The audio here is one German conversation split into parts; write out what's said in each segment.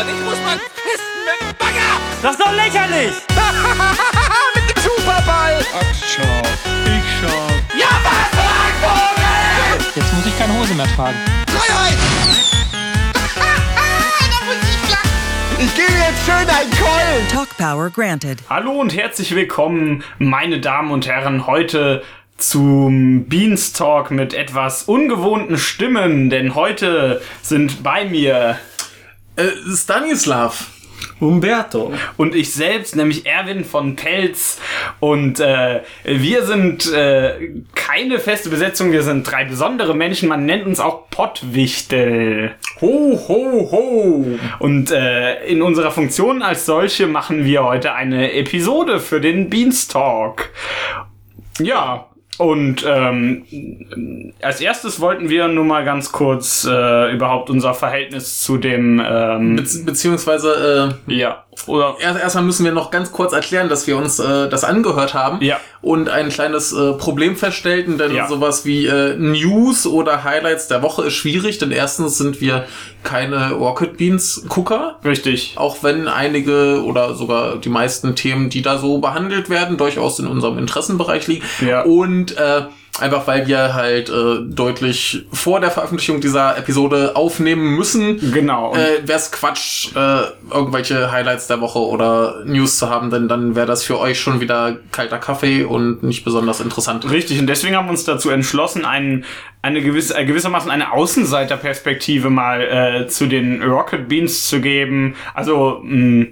und ich muss mal pissen mit dem Bagger. Das ist doch lächerlich! mit dem Superball. Ach, schau. Ich schau. Ja, was, Vogel? Jetzt muss ich keine Hose mehr tragen. Freiheit. Ich gebe jetzt schön ein Keulen. Talk Power granted. Hallo und herzlich willkommen, meine Damen und Herren, heute zum Beanstalk mit etwas ungewohnten Stimmen, denn heute sind bei mir Äh, Stanislav. Umberto. und ich selbst, nämlich Erwin von Pelz. Und äh, wir sind äh, keine feste Besetzung, wir sind drei besondere Menschen. Man nennt uns auch Pottwichtel. Ho, ho, ho. Und äh, in unserer Funktion als solche machen wir heute eine Episode für den Beanstalk. Ja. Und ähm, als erstes wollten wir nur mal ganz kurz äh, überhaupt unser Verhältnis zu dem ähm, Bezieh beziehungsweise, äh, ja oder erst, erstmal müssen wir noch ganz kurz erklären, dass wir uns äh, das angehört haben Ja. Und ein kleines äh, Problem feststellten, denn Ja. sowas wie äh, News oder Highlights der Woche ist schwierig, denn erstens sind wir keine Rocket Beans Gucker. richtig Auch wenn einige oder sogar die meisten Themen, die da so behandelt werden, durchaus in unserem Interessenbereich liegen. Ja. Und äh, einfach weil wir halt äh, deutlich vor der Veröffentlichung dieser Episode aufnehmen müssen, genau äh, wäre es Quatsch, äh, irgendwelche Highlights der Woche oder News zu haben, denn dann wäre das für euch schon wieder kalter Kaffee und nicht besonders interessant. Richtig, und deswegen haben wir uns dazu entschlossen, einen, eine gewisse, äh, gewissermaßen eine Außenseiterperspektive mal äh, zu den Rocket Beans zu geben. Also mh,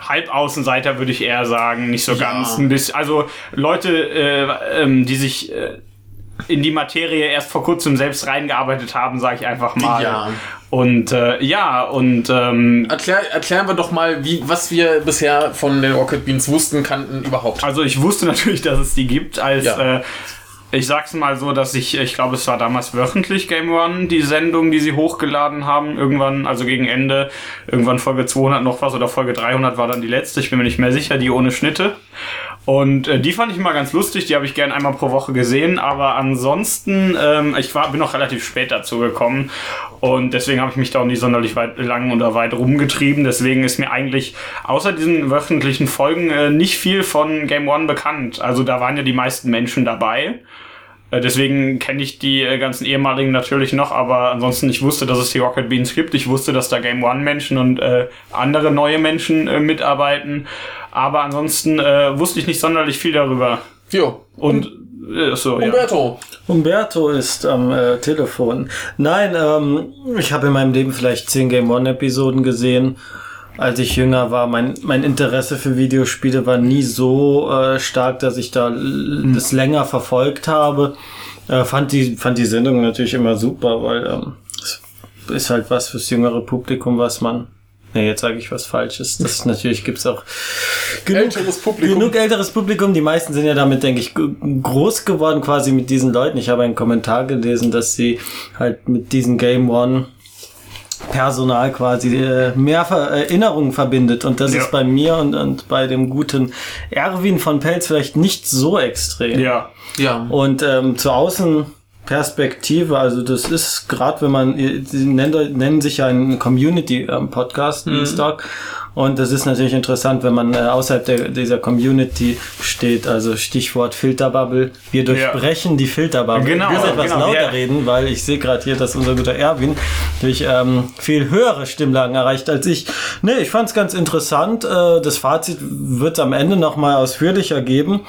Halbaußenseiter würde ich eher sagen, nicht so Ja. ganz. Ein bisschen, also Leute, äh, ähm, die sich äh, in die Materie erst vor kurzem selbst reingearbeitet haben, sage ich einfach mal. Ja. Und äh, ja, und ähm, Erklär, erklären wir doch mal, wie, was wir bisher von den Rocket Beans wussten, kannten überhaupt. Also ich wusste natürlich, dass es die gibt, als Ja. äh, ich sag's mal so, dass ich, ich glaube, es war damals wöchentlich Game One, die Sendung, die sie hochgeladen haben, irgendwann, also gegen Ende, irgendwann Folge 200 noch was oder Folge 300 war dann die letzte, ich bin mir nicht mehr sicher, die ohne Schnitte. Und äh, die fand ich mal ganz lustig, die habe ich gern einmal pro Woche gesehen, aber ansonsten, ähm, ich war, bin noch relativ spät dazu gekommen und deswegen habe ich mich da auch nicht sonderlich weit, lang oder weit rumgetrieben. Deswegen ist mir eigentlich außer diesen wöchentlichen Folgen äh, nicht viel von Game One bekannt. Also da waren ja die meisten Menschen dabei. Äh, Deswegen kenne ich die äh, ganzen ehemaligen natürlich noch, aber ansonsten ich wusste, dass es die Rocket Beans gibt. Ich wusste, dass da Game One Menschen und äh, andere neue Menschen äh, mitarbeiten. Aber ansonsten äh, wusste ich nicht sonderlich viel darüber. Jo. Und äh, so, ja. Umberto. Umberto ist am äh, Telefon. Nein, ähm, ich habe in meinem Leben vielleicht 10 Game One-Episoden gesehen. Als ich jünger war, mein, mein Interesse für Videospiele war nie so äh, stark, dass ich da l- das länger verfolgt habe. Äh, fand, die, fand die Sendung natürlich immer super, weil ähm, es ist halt was fürs jüngere Publikum, was man. Ne, jetzt sage ich was Falsches. Das natürlich gibt's auch genug, Älteres Publikum. genug älteres Publikum. Die meisten sind ja damit, denke ich, groß geworden quasi mit diesen Leuten. Ich habe einen Kommentar gelesen, dass sie halt mit diesem Game One Personal quasi äh, mehr Ver Erinnerungen verbindet. Und das Ja. ist bei mir und, und bei dem guten Erwin von Pelz vielleicht nicht so extrem. Ja. Ja. Und ähm, zur Außenperspektive, also das ist gerade, wenn man, sie nennen, nennen sich ja ein Community-Podcast, Mhm. Beanstalk. Und das ist natürlich interessant, wenn man äh, außerhalb der, dieser Community steht. Also Stichwort Filterbubble. Wir durchbrechen die Filterbubble. Genau, ich muss etwas genau, lauter ja. reden, weil ich sehe gerade hier, dass unser guter Erwin durch ähm, viel höhere Stimmlagen erreicht als ich. Nee, ich fand es ganz interessant. Äh, das Fazit wird am Ende nochmal ausführlicher geben.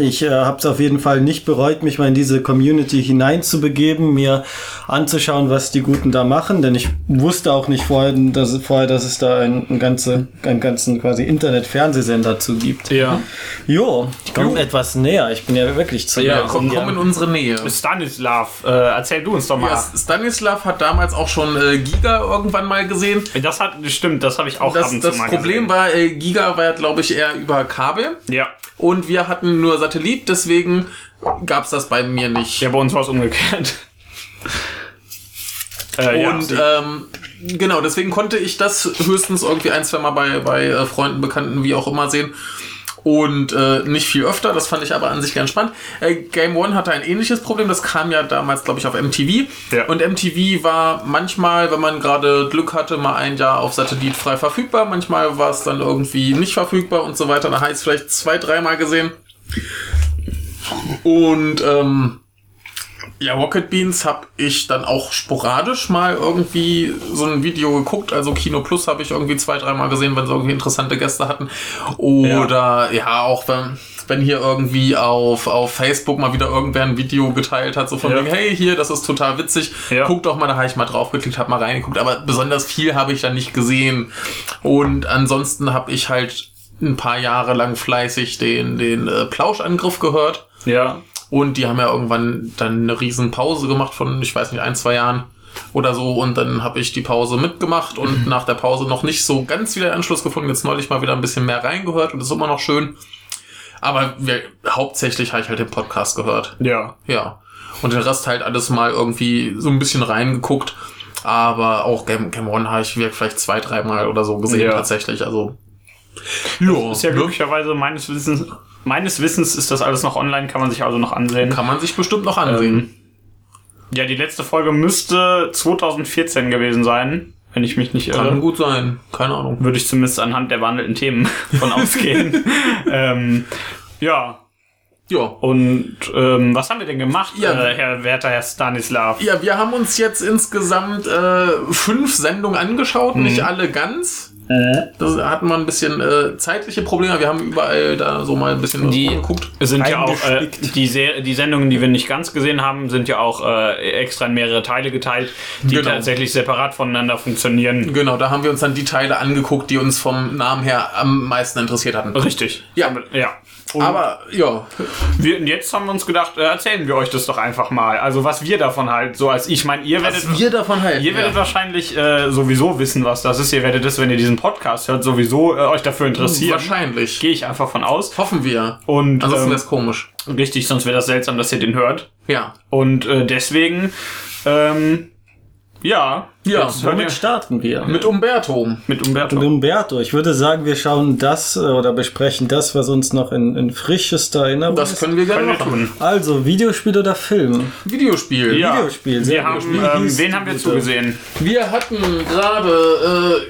Ich äh, habe es auf jeden Fall nicht bereut, mich mal in diese Community hineinzubegeben, mir anzuschauen, was die Guten da machen, denn ich wusste auch nicht vorher, dass, vorher, dass es da einen, einen, ganze, einen ganzen quasi Internet-Fernsehsender zu gibt. Ja. Jo, ich komme etwas näher. Ich bin ja wirklich zu Ja, komm, komm in unsere Nähe. Stanislav, äh, erzähl du uns doch mal. Ja, Stanislav hat damals auch schon äh, Giga irgendwann mal gesehen. Das hat, stimmt, das habe ich auch ab Das, und zu das mal Problem gesehen. war, äh, Giga war ja, glaube ich, eher über Kabel. Ja. Und wir hatten nur Satellit, deswegen gab's das bei mir nicht. Ja, bei uns war es umgekehrt. äh, Und ja, ähm, genau, deswegen konnte ich das höchstens irgendwie ein, zwei Mal bei, bei äh, Freunden, Bekannten, wie auch immer sehen. Und äh, nicht viel öfter. Das fand ich aber an sich ganz spannend. Äh, Game One hatte ein ähnliches Problem. Das kam ja damals, glaube ich, auf MTV. Ja. Und MTV war manchmal, wenn man gerade Glück hatte, mal ein Jahr auf Satellit frei verfügbar. Manchmal war es dann irgendwie nicht verfügbar und so weiter. Da habe ich es vielleicht zwei, dreimal gesehen. Und ähm, ja, Rocket Beans habe ich dann auch sporadisch mal irgendwie so ein Video geguckt. Also Kino Plus habe ich irgendwie zwei, dreimal gesehen, wenn sie irgendwie interessante Gäste hatten. Oder ja, auch wenn, wenn hier irgendwie auf, auf Facebook mal wieder irgendwer ein Video geteilt hat, so von Ja. wegen, hey, hier, das ist total witzig. Ja. Guck doch mal, da habe ich mal draufgeklickt, habe mal reingeguckt. Aber besonders viel habe ich da nicht gesehen. Und ansonsten habe ich halt ein paar Jahre lang fleißig den, den äh, Plauschangriff gehört. Ja. Und die haben ja irgendwann dann eine riesen Pause gemacht von, ich weiß nicht, ein, zwei Jahren oder so. Und dann habe ich die Pause mitgemacht und nach der Pause noch nicht so ganz wieder Anschluss gefunden. Jetzt neulich mal wieder ein bisschen mehr reingehört und das ist immer noch schön. Aber wir, hauptsächlich habe ich halt den Podcast gehört. Ja. Ja. Und den Rest halt alles mal irgendwie so ein bisschen reingeguckt. Aber auch Game, Game One habe ich vielleicht zwei, dreimal oder so gesehen Ja. tatsächlich. Also. Ja, Ist ja ne? glücklicherweise meines Wissens, meines Wissens ist das alles noch online, kann man sich also noch ansehen. kann man sich bestimmt noch ansehen. Ja, die letzte Folge müsste 2014 gewesen sein, wenn ich mich nicht irre. Kann gut sein. Keine Ahnung. Würde ich zumindest anhand der behandelten Themen von ausgehen. ähm, ja, Ja. und ähm, was haben wir denn gemacht, Ja. äh, Herr Werther, Herr Stanislav? Ja, wir haben uns jetzt insgesamt äh, fünf Sendungen angeschaut, Mhm. nicht alle ganz. Da hatten wir ein bisschen äh, zeitliche Probleme. Wir haben überall da so mal ein bisschen Die- geguckt. Es sind ja auch äh, die, Se die Sendungen, die wir nicht ganz gesehen haben, sind ja auch äh, extra in mehrere Teile geteilt, die Genau. tatsächlich separat voneinander funktionieren. Genau, da haben wir uns dann die Teile angeguckt, die uns vom Namen her am meisten interessiert hatten. Richtig. Ja. Ja. Und Aber ja, wir, und jetzt haben wir uns gedacht, äh, erzählen wir euch das doch einfach mal. Also was wir davon halt so als ich meine, ihr werdet wir davon halten. Ihr werdet ja. wahrscheinlich äh, sowieso wissen, was das ist. Ihr werdet es, wenn ihr diesen Podcast hört, sowieso äh, euch dafür interessieren. Wahrscheinlich. Gehe ich einfach von aus. Hoffen wir. Und Ansonsten ähm, wäre es komisch. richtig, sonst wäre das seltsam, dass ihr den hört. Ja. Und äh, deswegen, ähm, ja, Ja, jetzt Womit starten wir? Mit Umberto. mit Umberto. Mit Umberto. Ich würde sagen, wir schauen das äh, oder besprechen das, was uns noch in, in frischester Erinnerung Das ist. können wir gerne machen. tun. Also, Videospiel oder Film? Videospiel. Ja, Videospiel, sehr wir haben, ähm, wen haben wir zugesehen? Wir hatten gerade,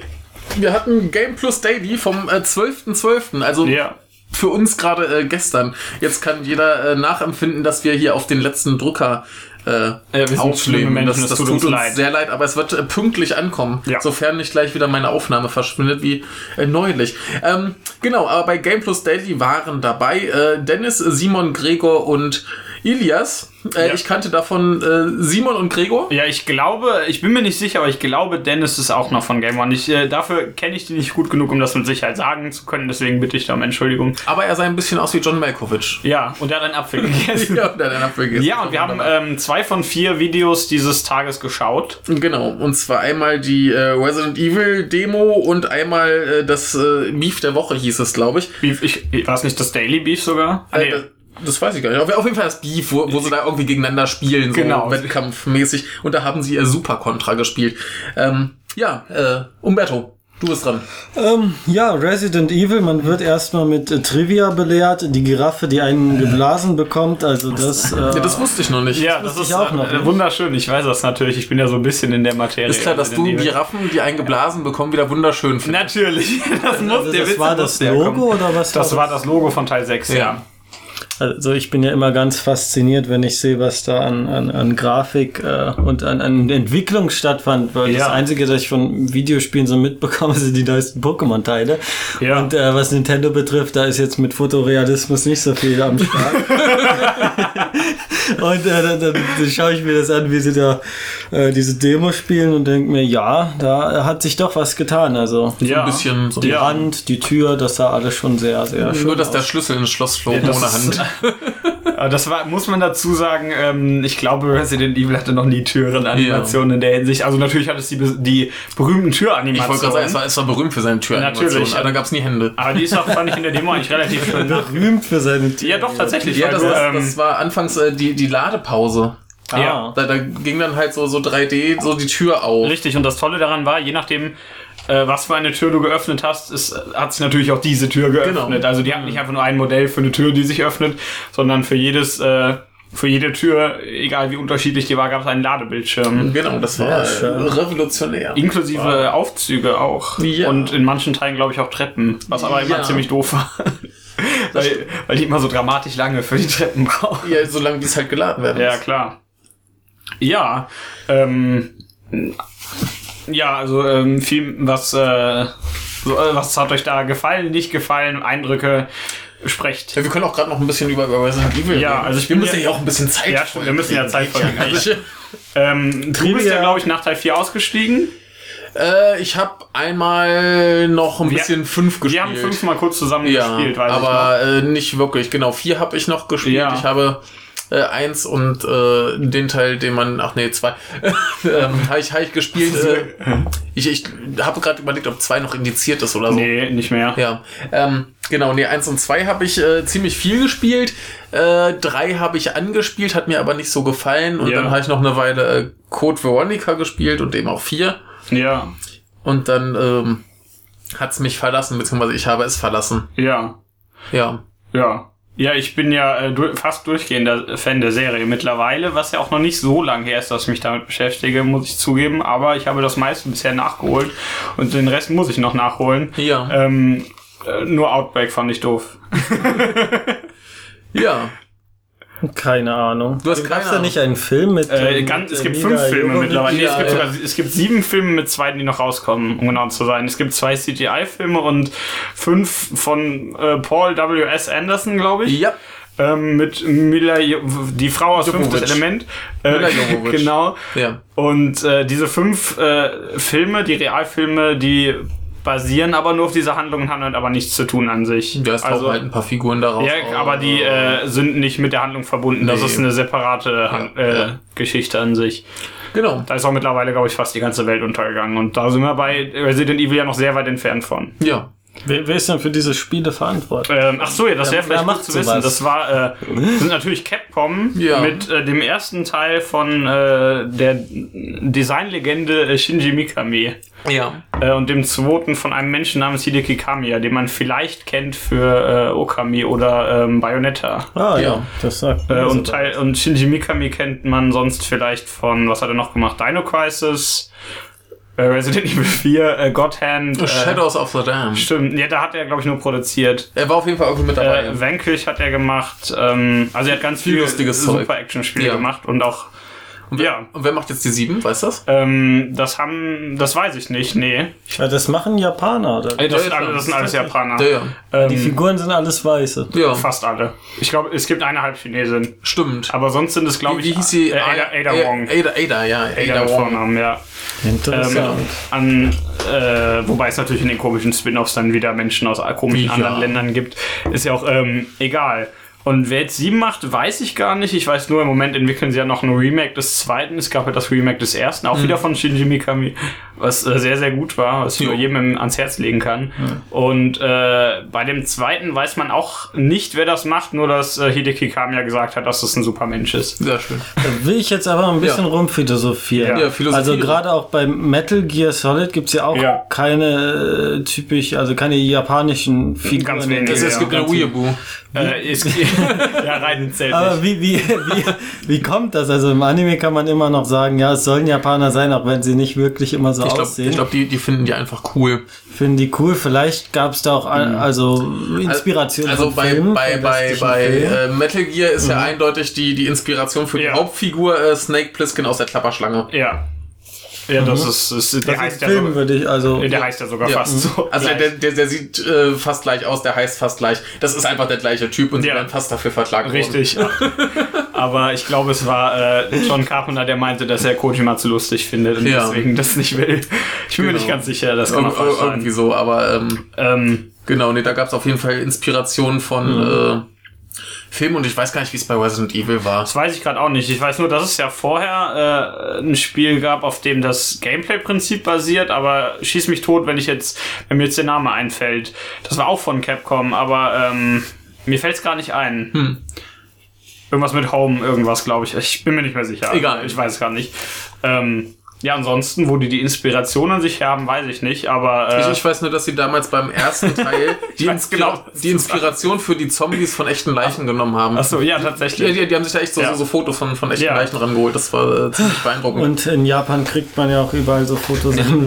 äh, wir hatten Game Plus Daily vom äh, 12.12., also Ja. für uns gerade äh, gestern. Jetzt kann jeder äh, nachempfinden, dass wir hier auf den letzten Drucker äh, aufnehmen. Menschen, das das tut uns leid. sehr leid, aber es wird äh, pünktlich ankommen, Ja. sofern nicht gleich wieder meine Aufnahme verschwindet wie äh, neulich. Ähm, genau, aber bei Game Plus Daily waren dabei äh, Dennis, Simon, Gregor und Ilias. Äh, Ja. Ich kannte davon äh, Simon und Gregor. Ja, ich glaube, ich bin mir nicht sicher, aber ich glaube, Dennis ist auch noch von Game One. Ich, äh, dafür kenne ich die nicht gut genug, um das mit Sicherheit sagen zu können. Deswegen bitte ich da um Entschuldigung. Aber er sah ein bisschen aus wie John Malkovich. Ja, und er hat einen Apfel gegessen. ja, der hat einen Apfel gegessen. Ja, und wir haben ähm, zwei von vier Videos dieses Tages geschaut. Genau, und zwar einmal die äh, Resident Evil Demo und einmal äh, das äh, Beef der Woche hieß es, glaube ich. Beef, ich, war es nicht das Daily Beef sogar? Ah, nee. Das, das weiß ich gar nicht. Auf, auf jeden Fall das Beef, wo, wo sie da irgendwie gegeneinander spielen, so Genau. wettkampfmäßig. Und da haben sie äh, Super Contra gespielt. Ähm, ja, äh, Umberto, du bist dran. Ähm, ja, Resident Evil, man wird erstmal mit äh, Trivia belehrt. Die Giraffe, die einen geblasen bekommt, also das. Äh, Ja, das wusste ich noch nicht. ja, das wusste ist ich auch äh, noch nicht. wunderschön. Ich weiß das natürlich. Ich bin ja so ein bisschen in der Materie. ist klar, dass du Evil. Giraffen, die einen geblasen bekommen, wieder wunderschön findest. Natürlich. Das muss also der das Witz war das der Logo kommen. oder was? Das war das Logo von Teil 6, ja. Also ich bin ja immer ganz fasziniert, wenn ich sehe, was da an, an, an Grafik äh, und an, an Entwicklung stattfand. Weil Ja. das Einzige, das ich von Videospielen so mitbekomme, sind die neuesten Pokémon-Teile. Ja. Und äh, was Nintendo betrifft, da ist jetzt mit Fotorealismus nicht so viel am Start. und äh, dann, dann, dann schaue ich mir das an, wie sie da äh, diese Demo spielen und denke mir, ja, da hat sich doch was getan. Also ja. Ein bisschen so. die Ja. Wand, die Tür, das sah alles schon sehr, sehr schön Nur, dass aus. der Schlüssel ins Schloss flog das ohne Hand. Aber das war, muss man dazu sagen, ähm, ich glaube, Resident Evil hatte noch nie Türenanimationen in der Hinsicht. Also natürlich hat es die, die berühmten Ich wollte gerade sagen, Türanimationen. es war, es war berühmt für seine Türanimation, Natürlich. aber da gab es nie Hände. aber die ist auch, fand ich in der Demo eigentlich relativ schön. berühmt für seine Tür. Ja, doch, tatsächlich. Ja, das, du, das, ähm, das war anfangs äh, die, die Ladepause. Ah. Da, da ging dann halt so, so 3D so die Tür auf. Richtig, und das Tolle daran war, je nachdem, äh, was für eine Tür du geöffnet hast, ist, hat sich natürlich auch diese Tür geöffnet. Genau. Also die hat nicht einfach nur ein Modell für eine Tür, die sich öffnet, sondern für jedes, äh, für jede Tür, egal wie unterschiedlich die war, gab es einen Ladebildschirm. Genau, das war Ja, schön. revolutionär. Inklusive Aufzüge auch. Ja. Und in manchen Teilen, glaube ich, auch Treppen. Was aber immer Ja. ziemlich doof war. weil, weil die immer so dramatisch lange für die Treppen brauchen. Ja, solange die es halt geladen werden. Ja, klar. Ja, ähm, ja, also ähm, viel, was, äh, so, äh, was hat euch da gefallen, nicht gefallen, Eindrücke, sprecht. Ja, wir können auch gerade noch ein bisschen über, über Resident Evil Ja, reden. also ich wir bin müssen ja- ja auch ein bisschen Zeit Ja, stimmt, wir müssen ja Zeit folgen. Also, Ähm, du bist ja, glaube ich, nach Teil 4 ausgestiegen. äh, ich habe einmal noch ein Wir- bisschen fünf gespielt. Wir haben fünfmal kurz zusammen ja, gespielt, weiß ich noch. aber äh, nicht wirklich. Genau, vier habe ich noch gespielt. Ja. Ich habe äh, eins und äh, den Teil, den man, ach nee, zwei, ähm, habe ich, hab ich gespielt. Äh, ich ich habe gerade überlegt, ob zwei noch indiziert ist oder so. Nee, nicht mehr. Ja, ähm, genau, nee, eins und zwei habe ich äh, ziemlich viel gespielt. Äh, drei habe ich angespielt, hat mir aber nicht so gefallen. Und Ja. dann habe ich noch eine Weile äh, Code Veronica gespielt und eben auch vier. Ja, Und dann ähm, hat's mich verlassen, beziehungsweise ich habe es verlassen. ja, Ja. ja. Ja, ich bin ja äh, fast durchgehender Fan der Serie mittlerweile, was ja auch noch nicht so lange her ist, dass ich mich damit beschäftige, muss ich zugeben. Aber ich habe das meiste bisher nachgeholt und den Rest muss ich noch nachholen. Ja. Ähm, äh, nur Outbreak fand ich doof. Ja. Keine Ahnung. Du hast Gab's keine da nicht einen Film mit. Äh, ähm, ganz, es gibt fünf Filme Jovovich? mittlerweile. Nee, es, gibt sogar, es gibt sieben Filme mit zweiten, die noch rauskommen, um genau zu sein. Es gibt zwei CGI-Filme und fünf von äh, Paul W.S. Anderson, glaube ich. Ja. Ähm, mit Mila, Jo- die Frau aus Jovovich. Fünftes Element. Äh, genau. Ja. Und äh, diese fünf äh, Filme, die Realfilme, die basieren aber nur auf dieser Handlung und haben halt aber nichts zu tun an sich. Es tauchen also, halt ein paar Figuren daraus. ja, aber die äh, sind nicht mit der Handlung verbunden. Das Nee. ist eine separate Han Ja, äh, ja. Geschichte an sich. Genau. Da ist auch mittlerweile, glaube ich, fast die ganze Welt untergegangen. Und da sind wir bei Resident Evil ja noch sehr weit entfernt von. Ja. Wer, wer ist denn für diese Spiele verantwortlich? Ähm, ach so, ja, das wäre vielleicht gut macht zu wissen. sowas? Das war, äh, das sind natürlich Capcom Ja. mit äh, dem ersten Teil von äh, der Designlegende äh, Shinji Mikami Ja. äh, und dem zweiten von einem Menschen namens Hideki Kamiya, den man vielleicht kennt für äh, Okami oder ähm, Bayonetta. Ah, ja, Ja. das sagt Äh, mir und. Teil, und Shinji Mikami kennt man sonst vielleicht von, was hat er noch gemacht? Dino Crisis, Resident Evil 4, äh, God Hand. Äh, Shadows of the Dam. Stimmt, ja, da hat er, glaube ich, nur produziert. Er war auf jeden Fall irgendwie mit dabei. Äh, Vanquish hat er gemacht. Ähm, also er hat ganz Viel viel lustiges super Action-Spiele Ja. gemacht und auch. Ja, Und wer macht jetzt die sieben? Weißt du das? ähm, das haben, das weiß ich nicht, nee. Ja, das machen Japaner. Oder? Äh, Das, Ja, sind alle- das sind alles Japaner. Ja, ja. Die Ähm, Figuren sind alles weiße. Ja, fast alle. Ich glaube, es gibt eine Halbchinesin. stimmt. Aber sonst sind es, glaube ich, wie hieß sie? äh, Ada, Ada Äh, Wong. Ada, Ada, ja. Ada, Ada Wong. Vornamen, ja. Interessant. Ähm, an, äh, wobei es natürlich in den komischen Spin-offs dann wieder Menschen aus komischen Ja. anderen Ländern gibt. Ist ja auch ähm, egal. Und wer jetzt sieben macht, weiß ich gar nicht. Ich weiß nur, im Moment entwickeln sie ja noch ein Remake des zweiten. Es gab ja das Remake des ersten, auch wieder von Shinji Mikami, was äh, sehr, sehr gut war, was ich nur jedem ans Herz legen kann. Und äh, bei dem zweiten weiß man auch nicht, wer das macht, nur dass äh, Hideki Kamiya gesagt hat, dass das ein super Mensch ist. Sehr schön. Da will ich jetzt aber ein bisschen Ja. rumphilosophieren. Ja, Philosophie. Also gerade auch beim Metal Gear Solid gibt's ja auch Ja. keine äh, typisch, also keine japanischen Figuren. Ganz der- Es, es Ja, gibt eine Weeaboo. Äh, ist, ja, rein zählt nicht. Aber wie, wie, wie, wie kommt das? Also im Anime kann man immer noch sagen, ja, es sollen Japaner sein, auch wenn sie nicht wirklich immer so Ich glaube, aussehen. glaub, die, die finden die einfach cool. Finden die cool. Vielleicht gab's da auch an, also Inspiration Also bei, Filmen, bei, bei, bei äh, Metal Gear ist ja eindeutig die, die Inspiration für die Ja. Hauptfigur äh, Snake Plissken aus der Klapperschlange. Ja. Ja, das ist, ist der das heißt ist ja Film, sogar, würde ich, also der heißt ja sogar Ja. fast so. Also gleich. der, der, der sieht äh, fast gleich aus, der heißt fast gleich. Das ist einfach der gleiche Typ und sie Ja. werden fast dafür verklagt worden. Richtig. Aber ich glaube, es war äh, John Carpenter, der meinte, dass er Kojima zu lustig findet und Ja. deswegen das nicht will. Ich bin mir Genau. nicht ganz sicher, das kann Ir irgendwie so, aber ähm, Ähm, genau, nee, da gab es auf jeden Fall Inspirationen von äh, Filmen und ich weiß gar nicht, wie es bei Resident Evil war. das weiß ich gerade auch nicht. Ich weiß nur, dass es ja vorher äh, ein Spiel gab, auf dem das Gameplay-Prinzip basiert, aber schieß mich tot, wenn ich jetzt, wenn mir jetzt der Name einfällt. Das war auch von Capcom, aber ähm, mir fällt es gar nicht ein. Irgendwas mit Home, irgendwas, glaube ich. Ich bin mir nicht mehr sicher. Egal. Ich weiß es gar nicht. Ähm, ja, ansonsten, wo die die Inspiration an sich haben, weiß ich nicht, aber äh, Ich, ich weiß nur, dass sie damals beim ersten Teil die, weiß genau, die Inspiration für die Zombies von echten Leichen genommen haben. Achso, ja, Die, tatsächlich. die, die haben sich da echt so, Ja. so, so Fotos von, von echten Ja. Leichen rangeholt. Das war äh, ziemlich beeindruckend. Und in Japan kriegt man ja auch überall so Fotosammlungen.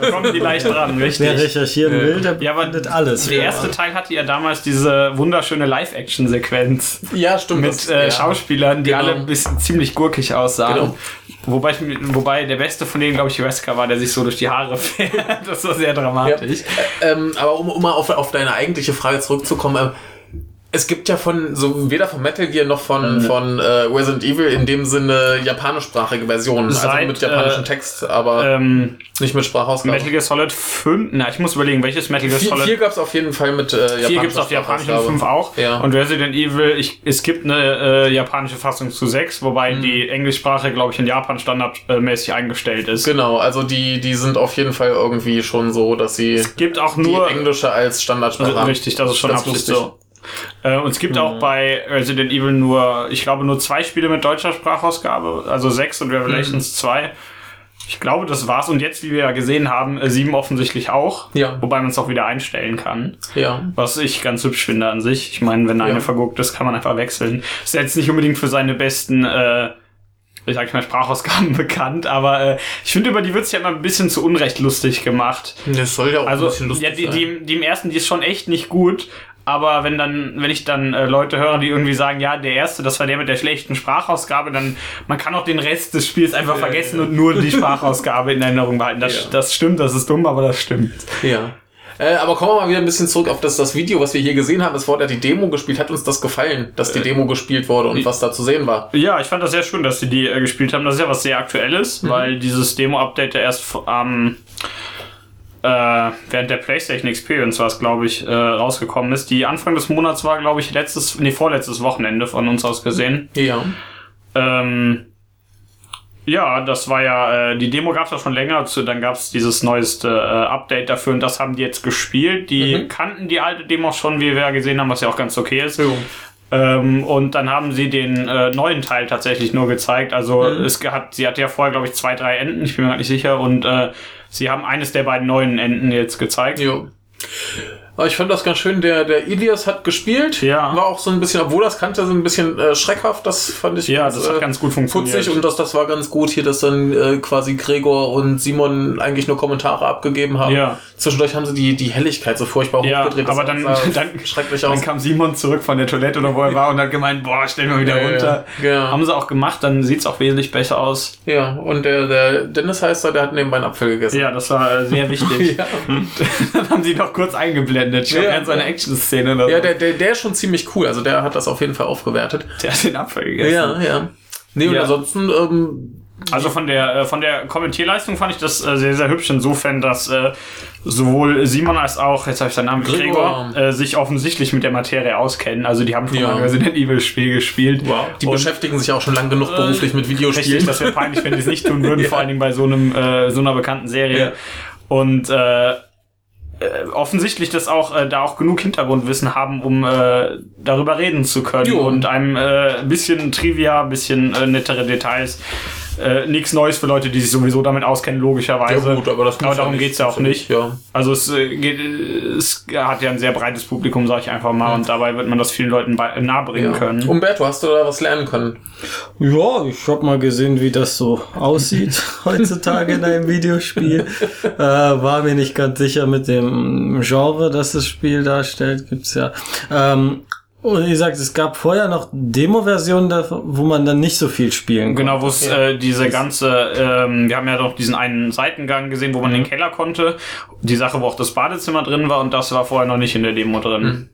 Da kommen die leicht dran, Wer richtig. recherchieren will, der Ja, aber findet alles. Der erste Teil hatte ja damals diese wunderschöne Live-Action-Sequenz ja, stimmt. mit das- äh, ja. Schauspielern, die Genau. alle ein bisschen ziemlich gurkig aussahen. Genau. Wobei, ich, wobei der beste von denen, glaube ich, Wesker war, der sich so durch die Haare fällt. Das war sehr Ja. dramatisch. Ähm, aber um, um mal auf, auf deine eigentliche Frage zurückzukommen, ähm, es gibt ja von, so weder von Metal Gear noch von, von äh, Resident Evil in dem Sinne japanischsprachige Versionen. also Seit, mit japanischem äh, Text, aber Ähm, nicht mit Sprachausgabe. Metal Gear Solid 5, na, ich muss überlegen, welches Metal Gear Solid vier gab es auf jeden Fall mit äh, japanischer 4 gibt es auf Japanisch und Sprachausgabe. 5 auch. Ja. Und Resident Evil, ich, es gibt eine äh, japanische Fassung zu 6, wobei Mhm. die Englischsprache, glaube ich, in Japan standardmäßig eingestellt ist. Genau, also die, die sind auf jeden Fall irgendwie schon so, dass sie gibt auch die nur englische als Standardsprache. Richtig, das ist schon absolut so. Äh, und es gibt auch bei Resident Evil nur, ich glaube, nur zwei Spiele mit deutscher Sprachausgabe, also 6 und Revelations 2. Ich glaube, das war's. Und jetzt, wie wir ja gesehen haben, äh, 7 offensichtlich auch. Ja. Wobei man es auch wieder einstellen kann. Ja. Was ich ganz hübsch finde an sich. Ich meine, wenn eine Ja. verguckt ist, kann man einfach wechseln. Ist jetzt nicht unbedingt für seine besten, äh, ich sag mal, Sprachausgaben bekannt, aber äh, ich finde, über die wird's ja immer ein bisschen zu Unrecht lustig gemacht. Das soll ja auch Also, ein bisschen lustig ja, die, sein. die, die im ersten, die ist schon echt nicht gut. Aber wenn dann, wenn ich dann äh, Leute höre, die irgendwie sagen, ja, der erste, das war der mit der schlechten Sprachausgabe, dann man kann auch den Rest des Spiels einfach vergessen und nur die Sprachausgabe in Erinnerung behalten. Das, Ja. das stimmt, das ist dumm, aber das stimmt. Ja. Äh, aber kommen wir mal wieder ein bisschen zurück auf das, das Video, was wir hier gesehen haben. Es wurde ja die Demo gespielt. Hat uns das gefallen, dass Äh, die Demo gespielt wurde und was da zu sehen war? Ja, ich fand das sehr schön, dass sie die äh, gespielt haben. Das ist ja was sehr Aktuelles, weil dieses Demo-Update ja erst am äh, während der PlayStation Experience war es, glaube ich, äh, rausgekommen ist. Die Anfang des Monats war, glaube ich, letztes, nee, vorletztes Wochenende von uns aus gesehen. Ja. Ähm, ja, das war ja, äh, die Demo gab es ja schon länger, zu, dann gab es dieses neueste äh, Update dafür und das haben die jetzt gespielt. Die kannten die alte Demo schon, wie wir ja gesehen haben, was ja auch ganz okay ist. Ähm, und dann haben sie den äh, neuen Teil tatsächlich nur gezeigt. Also es hat, sie hatte ja vorher, glaube ich, zwei, drei Enden, ich bin mir grad nicht sicher. Und äh, sie haben eines der beiden neuen Enden jetzt gezeigt. Jo. Aber ich fand das ganz schön. Der, der Ilias hat gespielt. Ja. War auch so ein bisschen, obwohl das kannte, so ein bisschen äh, schreckhaft. Das fand ich Ja, das hat ganz gut funktioniert. Putzig und das, das war ganz gut hier, dass dann äh, quasi Gregor und Simon eigentlich nur Kommentare abgegeben haben. Ja. Zwischendurch haben sie die, die Helligkeit so furchtbar Ja, hochgedreht. Aber dann, dann, schrecklich dann aus. kam Simon zurück von der Toilette oder wo er war und hat gemeint, boah, stell mal wieder Ja, runter. ja. Haben sie auch gemacht, dann sieht's auch wesentlich besser aus. Ja, und der, der Dennis heißt er, der hat nebenbei einen Apfel gegessen. Ja, das war äh, sehr wichtig. Ja. dann haben sie noch kurz eingeblendet, schon Ja, während so einer ja. Action-Szene. Ja, so. der, der, der ist schon ziemlich cool. Also der hat das auf jeden Fall aufgewertet. der hat den Apfel gegessen. Ja, ja. Nee, und Ja. ansonsten, ähm, Also von der, äh, von der Kommentierleistung fand ich das äh, sehr, sehr hübsch insofern, dass äh, sowohl Simon als auch, jetzt habe ich seinen Namen, Gregor. Gregor, äh, sich offensichtlich mit der Materie auskennen. Also die haben schon Ja. mal ein Resident Evil Spiel gespielt. die Und- beschäftigen sich auch schon lang genug beruflich mit Videospielen. Richtig, das wäre peinlich, wenn die es nicht tun würden, vor allen Dingen bei so einem äh, so einer bekannten Serie. Ja. Und äh, äh, offensichtlich das auch äh, da auch genug Hintergrundwissen haben, um äh, darüber reden zu können Jo. und einem äh, ein bisschen Trivia, ein bisschen äh, nettere Details. Äh, Nichts Neues für Leute, die sich sowieso damit auskennen, logischerweise. Ja, gut, aber aber ja darum nicht, geht's ja auch nicht. ich, ja. Also es, äh, geht, es hat ja ein sehr breites Publikum, sage ich einfach mal, und dabei wird man das vielen Leuten nahebringen können. Umberto, hast du da was lernen können? Ja, ich habe mal gesehen, wie das so aussieht heutzutage in einem Videospiel. Äh, war mir nicht ganz sicher mit dem Genre, das das Spiel darstellt. Gibt's ja. Ähm, und wie gesagt, es gab vorher noch Demo-Versionen, wo man dann nicht so viel spielen konnte. Genau, wo es äh, diese ganze, ähm, wir haben ja noch diesen einen Seitengang gesehen, wo man in den Keller konnte. Die Sache, wo auch das Badezimmer drin war und das war vorher noch nicht in der Demo drin.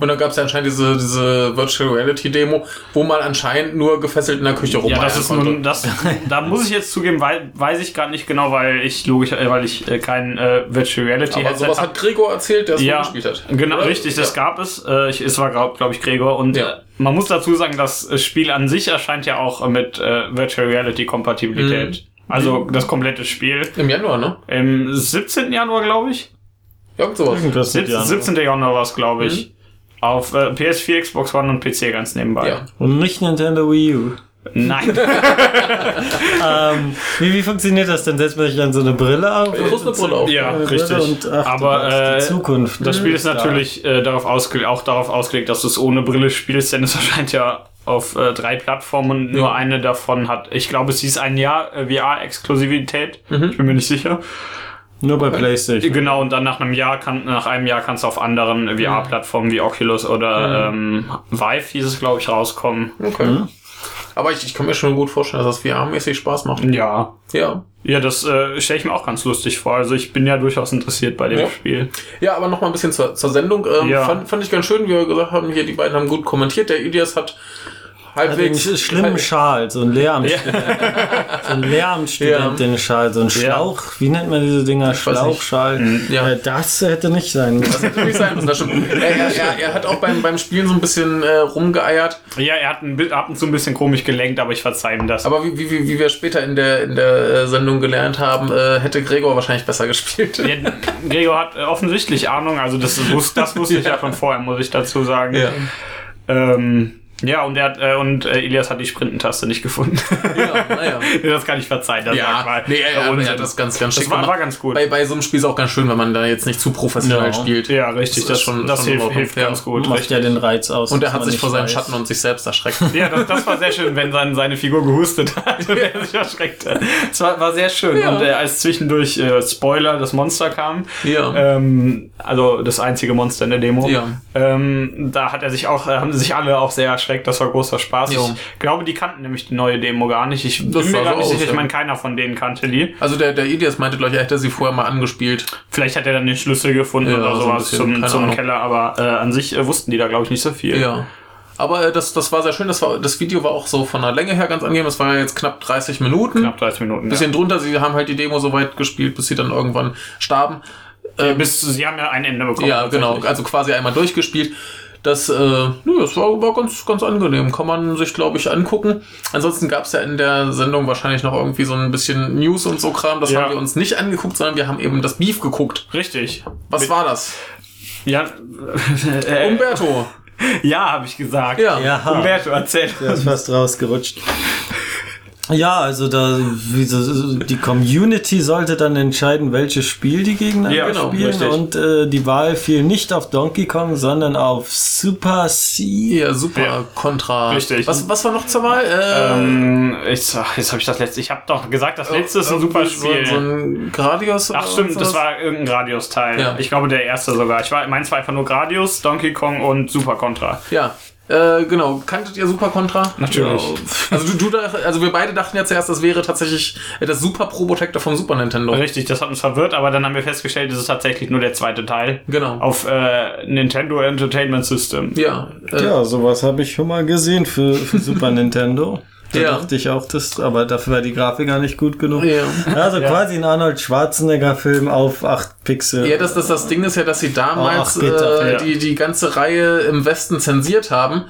Und dann gab es ja anscheinend diese, diese Virtual Reality Demo, wo man anscheinend nur gefesselt in der Küche Ja, rumeiern das ist konnte. nun, das, da muss ich jetzt zugeben, weil, weiß ich gerade nicht genau, weil ich logisch, äh, weil ich äh, kein äh, Virtual Reality Aber Headset sowas hab. hat Gregor erzählt, der es ja, gespielt hat. Genau, Oder? richtig, das ja. gab es. Äh, ich, es war, glaube glaub ich, Gregor. Und Ja. äh, man muss dazu sagen, das äh, Spiel an sich erscheint ja auch mit äh, Virtual Reality Kompatibilität. Mhm. Also das komplette Spiel. Im Januar, ne? Im 17. Januar, glaube ich. Irgend sowas. Irgendwas mit 17. Januar. 17. Januar war es, glaube ich. Auf äh, PS4, Xbox One und PC ganz nebenbei. Ja. Und nicht Nintendo Wii U. Nein. Ähm, wie, wie funktioniert das denn? Setzt man sich dann so eine Brille auf? Du eine Brille auf. ja, Eine richtig. Brille Und, ach, Aber äh, die Zukunft. das Spiel ist natürlich äh, darauf ausgelegt, auch darauf ausgelegt, dass du es ohne Brille spielst, denn es erscheint ja auf äh, drei Plattformen und nur eine davon hat, ich glaube, es hieß ein Jahr äh, VR-Exklusivität. Ich bin mir nicht sicher. Nur bei PlayStation. Genau, und dann nach einem Jahr kann, nach einem Jahr kannst du auf anderen VR-Plattformen wie Oculus oder ähm, Vive hieß es, glaube ich, rauskommen. Okay. Aber ich, ich kann mir schon gut vorstellen, dass das VR-mäßig Spaß macht. Ja. Ja. Ja, das äh, stelle ich mir auch ganz lustig vor. Also ich bin ja durchaus interessiert bei dem Ja. Spiel. Ja, aber noch mal ein bisschen zur, zur Sendung. Ähm, Ja. fand, fand ich ganz schön, wie wir gesagt haben, hier die beiden haben gut kommentiert. Der Ilias hat Hat halbwegs einen schlimmen Schal, so ein Lehramtsstudent. So ein Lehramtsstudentin-Schal, so ein Schlauch, wie nennt man diese Dinger? Schlauchschal. Ja. Äh, Das hätte nicht sein müssen. hätte nicht sein müssen. Das stimmt. Er, er, er, hat auch beim, beim Spielen so ein bisschen äh, rumgeeiert. Ja, er hat ein, ab und zu ein bisschen komisch gelenkt, aber ich verzeih ihm das. Aber wie, wie, wie wir später in der, in der äh, Sendung gelernt haben, äh, hätte Gregor wahrscheinlich besser gespielt. Ja, Gregor hat äh, offensichtlich Ahnung, also das, das wusste ich ja von vorher, muss ich dazu sagen. Ja. Ähm, ja, und er hat, äh, und äh, Elias hat die Sprintentaste nicht gefunden. Ja, naja. das kann ich verzeihen. Das war Ja, mal nee, er, er, hat das ganz, ganz Das schick war- gemacht. war ganz gut. Bei, bei so einem Spiel ist auch ganz schön, wenn man da jetzt nicht zu professionell Ja. spielt. Ja, richtig, das, ist schon- das schon hilft, hilft Ja. ganz gut. Macht ja den Reiz aus. Und er hat sich vor seinen weiß. Schatten und sich selbst erschreckt. Ja, das, das war sehr schön, wenn sein, seine Figur gehustet hat und er sich erschreckt hat. Das war, war sehr schön. Ja. Und äh, als zwischendurch äh, Spoiler, das Monster kam, Ja. ähm, also das einzige Monster in der Demo, Ja. ähm, da hat er sich auch, äh, haben sich alle auch sehr erschreckt. Das war großer Spaß. Jo. Ich glaube, die kannten nämlich die neue Demo gar nicht. Ich Das bin mir gar so nicht sicher. Ich ja. meine, keiner von denen kannte die. Also der, der Ilias meinte, glaube ich, er hätte sie vorher mal angespielt. Vielleicht hat er dann den Schlüssel gefunden Ja, oder so sowas bisschen, zum, zum Ahnung. Keller, aber äh, an sich äh, wussten die da, glaube ich, nicht so viel. Ja. Aber äh, das, das war sehr schön. Das, war, das Video war auch so von der Länge her ganz angenehm. Das war ja jetzt knapp 30 Minuten. Knapp 30 Minuten. Bisschen drunter. Sie haben halt die Demo so weit gespielt, bis sie dann irgendwann starben. ja. Bis, sie haben ja ein Ende bekommen. Ja, genau. Also quasi einmal durchgespielt. Das, äh, nö, das war, war ganz, ganz angenehm. Kann man sich, glaube ich, angucken. Ansonsten gab es ja in der Sendung wahrscheinlich noch irgendwie so ein bisschen News und so Kram. Das Ja. haben wir uns nicht angeguckt, sondern wir haben eben das Beef geguckt. Richtig. Was Mit- war das? Ja, äh, Umberto. ja, habe ich gesagt. Ja. Ja, Umberto, erzähl. der ist fast rausgerutscht. Ja, also da wie so, die Community sollte dann entscheiden, welches Spiel die gegeneinander Ja, genau, spielen richtig. und äh, die Wahl fiel nicht auf Donkey Kong, sondern auf Super C. Ja, super. Ja. Kontra. Richtig. Was, was war noch zur Wahl? Äh, Ähm, ich, ach, jetzt habe ich das letzte. Ich habe doch gesagt, das letzte ist ein super Spiel. So, so ein Gradius oder Ach stimmt, das war irgendein Gradius-Teil. Ja. Ich glaube der erste sogar. Ich war, meins war einfach nur Gradius, Donkey Kong und Super Contra. Ja. Äh, genau. Kanntet ihr Super Contra? Natürlich. Ja. Also du, du also wir beide dachten ja zuerst, das wäre tatsächlich äh, das Super Pro Protector vom Super Nintendo. Richtig, das hat uns verwirrt, aber dann haben wir festgestellt, es ist tatsächlich nur der zweite Teil. Genau. Auf äh, Nintendo Entertainment System. Ja. Äh, Ja, sowas habe ich schon mal gesehen für, für Super Nintendo. Da Ja. dachte ich auch, das, aber dafür war die Grafik gar nicht gut genug. Ja. Also quasi ein Arnold Schwarzenegger-Film auf 8 Pixel. Ja, das, das, das Ding ist ja, dass sie damals bitte, äh, ja. die, die ganze Reihe im Westen zensiert haben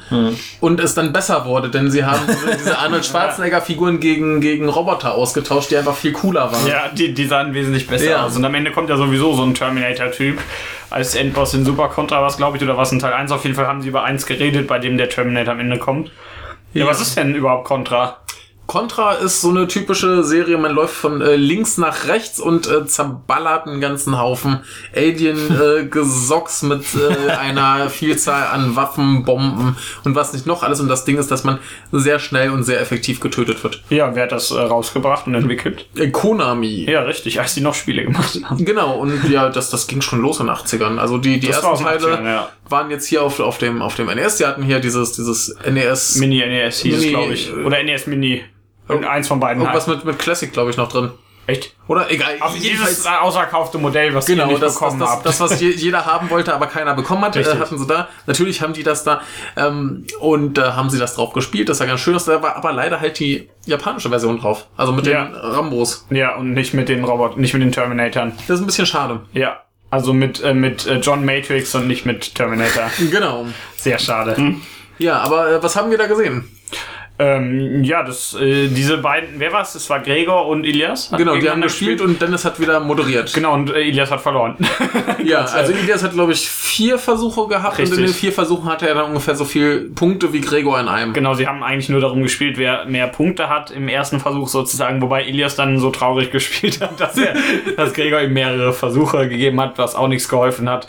und es dann besser wurde, denn sie haben diese, diese Arnold Schwarzenegger-Figuren gegen, gegen Roboter ausgetauscht, die einfach viel cooler waren. Ja, die, die sahen wesentlich besser Ja. aus. Und am Ende kommt ja sowieso so ein Terminator-Typ als Endboss in Super Contra, was glaube ich, oder was in Teil 1. Auf jeden Fall haben sie über eins geredet, bei dem der Terminator am Ende kommt. Ja, was ist denn überhaupt Contra? Contra ist so eine typische Serie, man läuft von äh, links nach rechts und äh, zerballert einen ganzen Haufen Alien-Gesocks mit äh, einer Vielzahl an Waffen, Bomben und was nicht noch alles. Und das Ding ist, dass man sehr schnell und sehr effektiv getötet wird. Ja, wer hat das äh, rausgebracht und entwickelt? Äh, Konami. Ja, richtig, als die noch Spiele gemacht haben. Genau, und ja, das, das ging schon los in den 80ern. Also die, die Das ersten Teile 80ern, ja. waren jetzt hier auf, auf, dem, auf dem NES. Die hatten hier dieses, dieses NES. Mini-NES hieß es, Mini- glaube ich. Oder NES Mini. Irgendeins von beiden. Irgendwas halt. mit, mit Classic, glaube ich, noch drin. Echt? Oder? Egal. Auf äh, auserkaufte Modell, was Genau, ihr nicht das, das, bekommen das, habt. das, was je, jeder haben wollte, aber keiner bekommen hat, äh, Richtig. hatten sie da. Natürlich haben die das da ähm, und äh, haben sie das drauf gespielt. Das war ganz schön. Das da war aber leider halt die japanische Version drauf. Also mit Ja. den Rambos. ja, und nicht mit den Robotern, nicht mit den Terminatoren. Das ist ein bisschen schade. Ja. Also mit, äh, mit äh, John Matrix und nicht mit Terminator. Genau. Sehr schade. Ja, aber äh, was haben wir da gesehen? Ähm, ja, das, äh, diese beiden, wer war's? Es war Gregor und Ilias. Genau, die haben gespielt und Dennis hat wieder moderiert. Genau, und äh, Ilias hat verloren. Ja, also Ilias hat, glaube ich, vier Versuche gehabt und in Richtig. den vier Versuchen hatte er dann ungefähr so viel Punkte wie Gregor in einem. genau, sie haben eigentlich nur darum gespielt, wer mehr Punkte hat im ersten Versuch sozusagen, wobei Ilias dann so traurig gespielt hat, dass, er, dass Gregor ihm mehrere Versuche gegeben hat, was auch nichts geholfen hat.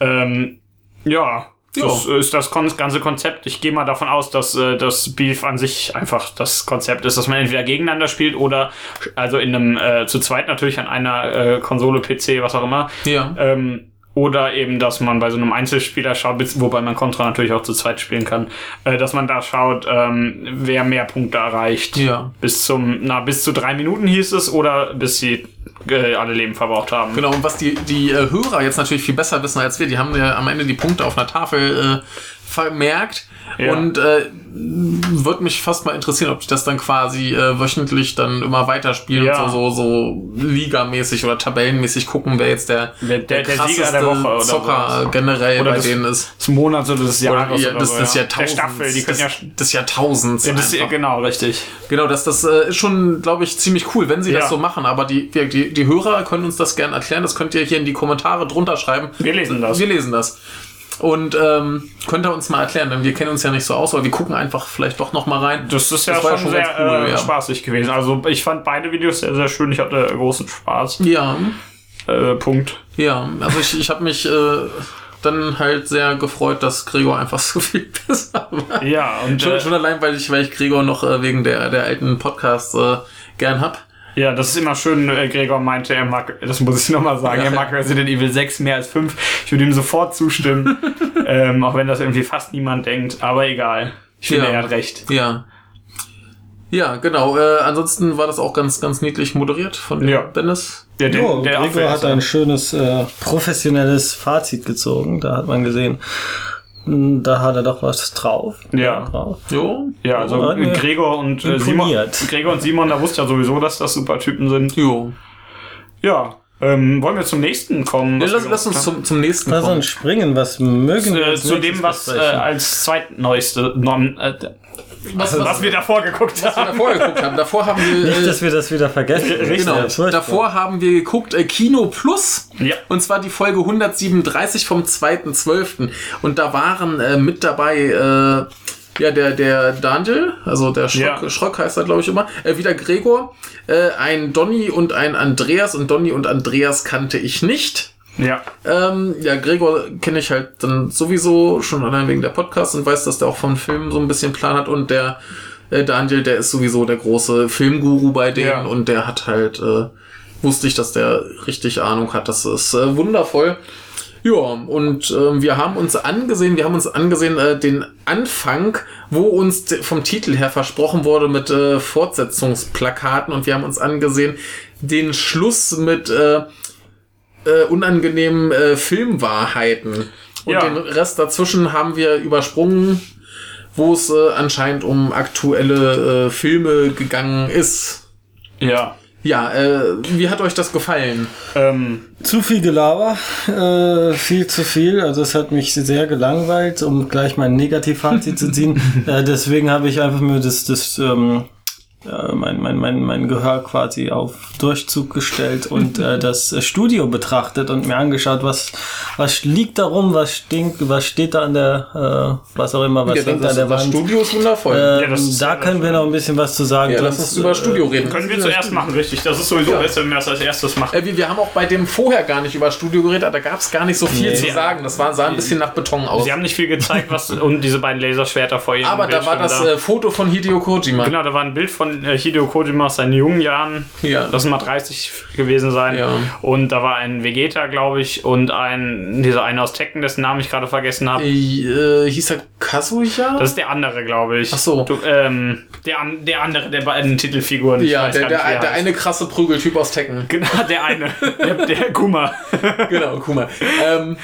Ähm, ja. Das ist das ganze Konzept. Ich gehe mal davon aus, dass äh, das Beef an sich einfach das Konzept ist, dass man entweder gegeneinander spielt oder also in einem äh, zu zweit natürlich an einer äh, Konsole, PC, was auch immer. Ja. Ähm, oder eben, dass man bei so einem Einzelspieler schaut, wobei man Contra natürlich auch zu zweit spielen kann, äh, dass man da schaut, ähm, wer mehr Punkte erreicht. Ja. Bis zum, na, bis zu drei Minuten hieß es oder bis sie äh, alle Leben verbraucht haben. Genau, und was die, die äh, Hörer jetzt natürlich viel besser wissen als wir, die haben ja am Ende die Punkte auf einer Tafel äh, vermerkt. Ja. Und äh, würde mich fast mal interessieren, ob die das dann quasi äh, wöchentlich dann immer weiterspielen, Ja. so, so, so ligamäßig oder tabellenmäßig gucken, wer jetzt der, der- der der Woche oder Zocker sowas. generell Oder bei das- denen ist. Des Monats oder des Oder, Jahres ja, oder das, so, das ja. Jahrtausends. Der Staffel, die können des, ja... des Jahrtausends. Ja, das, genau, richtig. Genau, das, das äh, ist schon, glaube ich, ziemlich cool, wenn sie Ja. das so machen. Aber die, die, die Hörer können uns das gerne erklären. Das könnt ihr hier in die Kommentare drunter schreiben. Wir lesen das. Wir lesen das. Und ähm, könnt ihr uns mal erklären, denn wir kennen uns ja nicht so aus, aber wir gucken einfach vielleicht doch noch mal rein. Das ist ja Das schon, ja schon sehr cool, äh, ja. spaßig gewesen. Also ich fand beide Videos sehr, sehr schön. Ich hatte großen Spaß. Ja, Äh, Punkt. ja. Also ich, ich habe mich äh, dann halt sehr gefreut, dass Gregor einfach so viel besser war. Ja, und Schon, äh, schon allein, weil ich, weil ich Gregor noch äh, wegen der, der alten Podcasts äh, gern hab. Ja, das ist immer schön. Äh, Gregor meinte, er mag, das muss ich nochmal sagen, Ja. er mag Resident Evil 6 mehr als 5. Ich würde ihm sofort zustimmen. ähm, auch wenn das irgendwie fast niemand denkt. Aber egal. Ich finde, Ja. er hat recht. Ja. Ja, genau. Äh, ansonsten war das auch ganz, ganz niedlich moderiert von Ja. Dennis. Der, der, Jo, der Gregor hat ein schönes äh, professionelles Fazit gezogen. Da hat man gesehen, da hat er doch was drauf. Ja. Drauf. Jo. Ja, also ja. Gregor und äh, Simon. Gregor und Simon, da wusste ja sowieso, dass das super Typen sind. Jo. Ja. Ähm, wollen wir zum nächsten kommen? Ja, was lass, wir lass uns zum, zum nächsten Was kommen. ein Springen, was mögen wir äh, als zu dem, was äh, als zweitneueste, non, äh, was, was wir davor geguckt was wir haben. davor geguckt haben. Davor haben wir. Nicht, Äh, dass wir das wieder vergessen. Genau, Ja, davor haben wir geguckt äh, Kino Plus. Ja. Und zwar die Folge 137 vom 2.12. Und da waren äh, mit dabei äh, ja der, der Daniel, also der Schröck, Ja. Schröck heißt er, glaube ich, immer, äh, wieder Gregor, äh, ein Donny und ein Andreas. Und Donny und Andreas kannte ich nicht. Ja. Ähm, ja, Gregor kenne ich halt dann sowieso schon allein wegen der Podcast und weiß, dass der auch vom Film so ein bisschen Plan hat und der äh, Daniel, der ist sowieso der große Filmguru bei denen Ja. und der hat halt, äh, wusste ich, dass der richtig Ahnung hat. Das ist äh, wundervoll. Ja, und ähm, wir haben uns angesehen, wir haben uns angesehen äh, den Anfang, wo uns vom Titel her versprochen wurde mit äh, Fortsetzungsplakaten und wir haben uns angesehen den Schluss mit äh, äh, unangenehmen äh, Filmwahrheiten. Und Ja. den Rest dazwischen haben wir übersprungen, wo es äh, anscheinend um aktuelle äh, Filme gegangen ist. Ja. Ja, äh, wie hat euch das gefallen? Ähm, Zu viel Gelaber, äh, viel zu viel. Also es hat mich sehr gelangweilt, um gleich mein Negativfazit zu ziehen. Äh, deswegen habe ich einfach mir das, das ähm, äh, mein, mein, mein, mein Gehör quasi auf Durchzug gestellt und äh, das Studio betrachtet und mir angeschaut, was, was liegt da rum, was stinkt, was steht da an der, äh, was auch immer, was Ja, hängt das, an der das Wand. Studio ist wundervoll. Ähm, Ja, das ist- da können wir noch ein bisschen was zu sagen. ja, lass uns über äh, Studio reden. können wir zuerst machen, richtig. Das ist sowieso Ja. besser, wenn wir das als erstes machen. Äh, wir, wir haben auch bei dem vorher gar nicht über Studio geredet, da gab es gar nicht so viel Nee. zu sagen. Das war, sah ein bisschen nach Beton aus. Sie haben nicht viel gezeigt, was und diese beiden Laserschwerter vor ihrem Aber da war das äh, Foto von Hideo Kojima. Genau, da war ein Bild von äh, Hideo Kojima aus seinen jungen Jahren. Ja. Das mal 30 gewesen sein. Ja. Und da war ein Vegeta, glaube ich, und ein, dieser eine aus Tekken, dessen Namen ich gerade vergessen habe. Äh, hieß er Kazuya? Das ist der andere, glaube ich. Ach so. Du, ähm, der, der andere der beiden Titelfiguren. Ich ja, weiß der, gar der, er der heißt. eine krasse Prügeltyp aus Tekken. Genau, der eine. der, der Kuma. genau, mal. Ähm,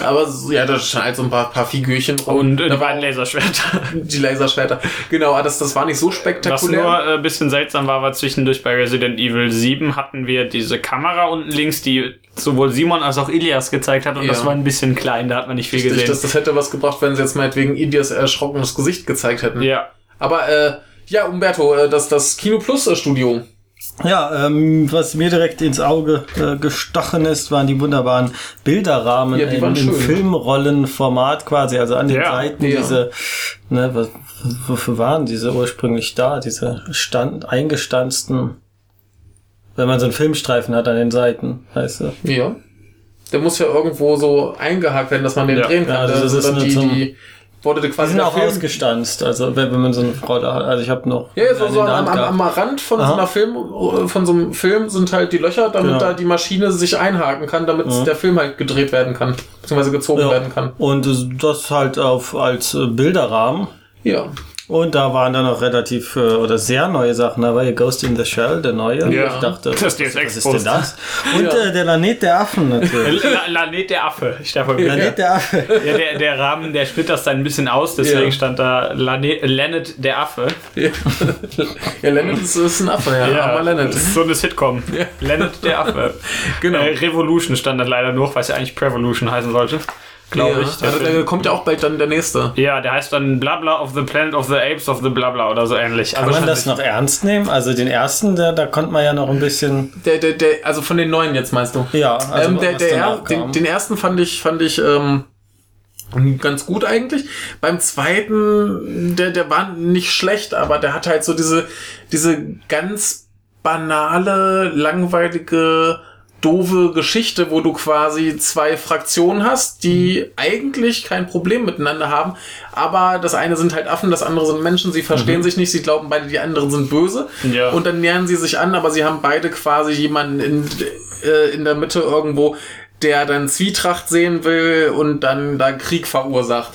aber so, ja, da halt so ein paar, paar Figürchen rum. Und äh, da die war beiden Laserschwerter. die Laserschwerter. Genau, aber das, das war nicht so Was spektakulär. Ein äh, bisschen seltsam war, war zwischendurch bei Resident Evil 7 hatten wir diese Kamera unten links, die sowohl Simon als auch Ilias gezeigt hat und Ja. das war ein bisschen klein, da hat man nicht viel Richtig, gesehen. das, das hätte was gebracht, wenn sie jetzt meinetwegen Idias erschrockenes Gesicht gezeigt hätten. ja. Aber äh, ja, Umberto, äh, das, das Kino Plus Studio. Ja, ähm, was mir direkt ins Auge äh, gestochen ist, waren die wunderbaren Bilderrahmen Ja, die im schön. Filmrollenformat quasi, also an den Ja, Seiten ja. diese, ne, was, wofür waren diese ursprünglich da, diese stand, eingestanzten, wenn man so einen Filmstreifen hat an den Seiten, weißt du? Ja. Der muss ja irgendwo so eingehakt werden, dass man den Ja. drehen kann. Ja, also Da das sind ist dann die, zum- die wurde Die quasi sind der auch Film- ausgestanzt, also wenn, man so eine Rolle hat, also ich habe noch Ja, ja, so, so am, am. Rand von so einer Film, von so einem Film sind halt die Löcher, damit Genau. da die Maschine sich einhaken kann, damit der Film halt gedreht werden kann, beziehungsweise gezogen Ja. werden kann. Und das halt auf als äh, Bilderrahmen. Ja. Und da waren dann noch relativ äh, oder sehr neue Sachen. Da war ja Ghost in the Shell, der neue. Ja. Ich dachte, Das was, DSX was ist denn das? Und Ja. äh, der Planet der Affen natürlich. La Lanet der Affe. Ich dachte, Planet der Affen. ja, der, der Rahmen, der splittert das dann ein bisschen aus, deswegen Ja. stand da Lane- Lanet der Affe. Ja, ja Leonard ist, ist ein Affe, ja. Aber Leonard. das ist so eine Sitcom. Lanet der Affe. Genau. Äh, Revolution stand dann leider noch, was ja eigentlich Prevolution heißen sollte. Glaube ja. ich. Der Also, da kommt ja auch bald dann der nächste. ja, der heißt dann Blabla of the Planet of the Apes of the Blabla oder so ähnlich. Kann man das noch ernst nehmen? Also den ersten, der, da konnte man ja noch ein bisschen. Der, der, der, also von den neuen jetzt meinst du? Ja, also ähm, der, was der, er, den, den ersten fand ich, fand ich ähm, ganz gut eigentlich. Beim zweiten, der, der war nicht schlecht, aber der hat halt so diese, diese ganz banale, langweilige, doofe Geschichte, wo du quasi zwei Fraktionen hast, die eigentlich kein Problem miteinander haben, aber das eine sind halt Affen, das andere sind Menschen, sie verstehen sich nicht, sie glauben beide, die anderen sind böse Ja. und dann nähern sie sich an, aber sie haben beide quasi jemanden in, äh, in der Mitte irgendwo, der dann Zwietracht sehen will und dann da Krieg verursacht.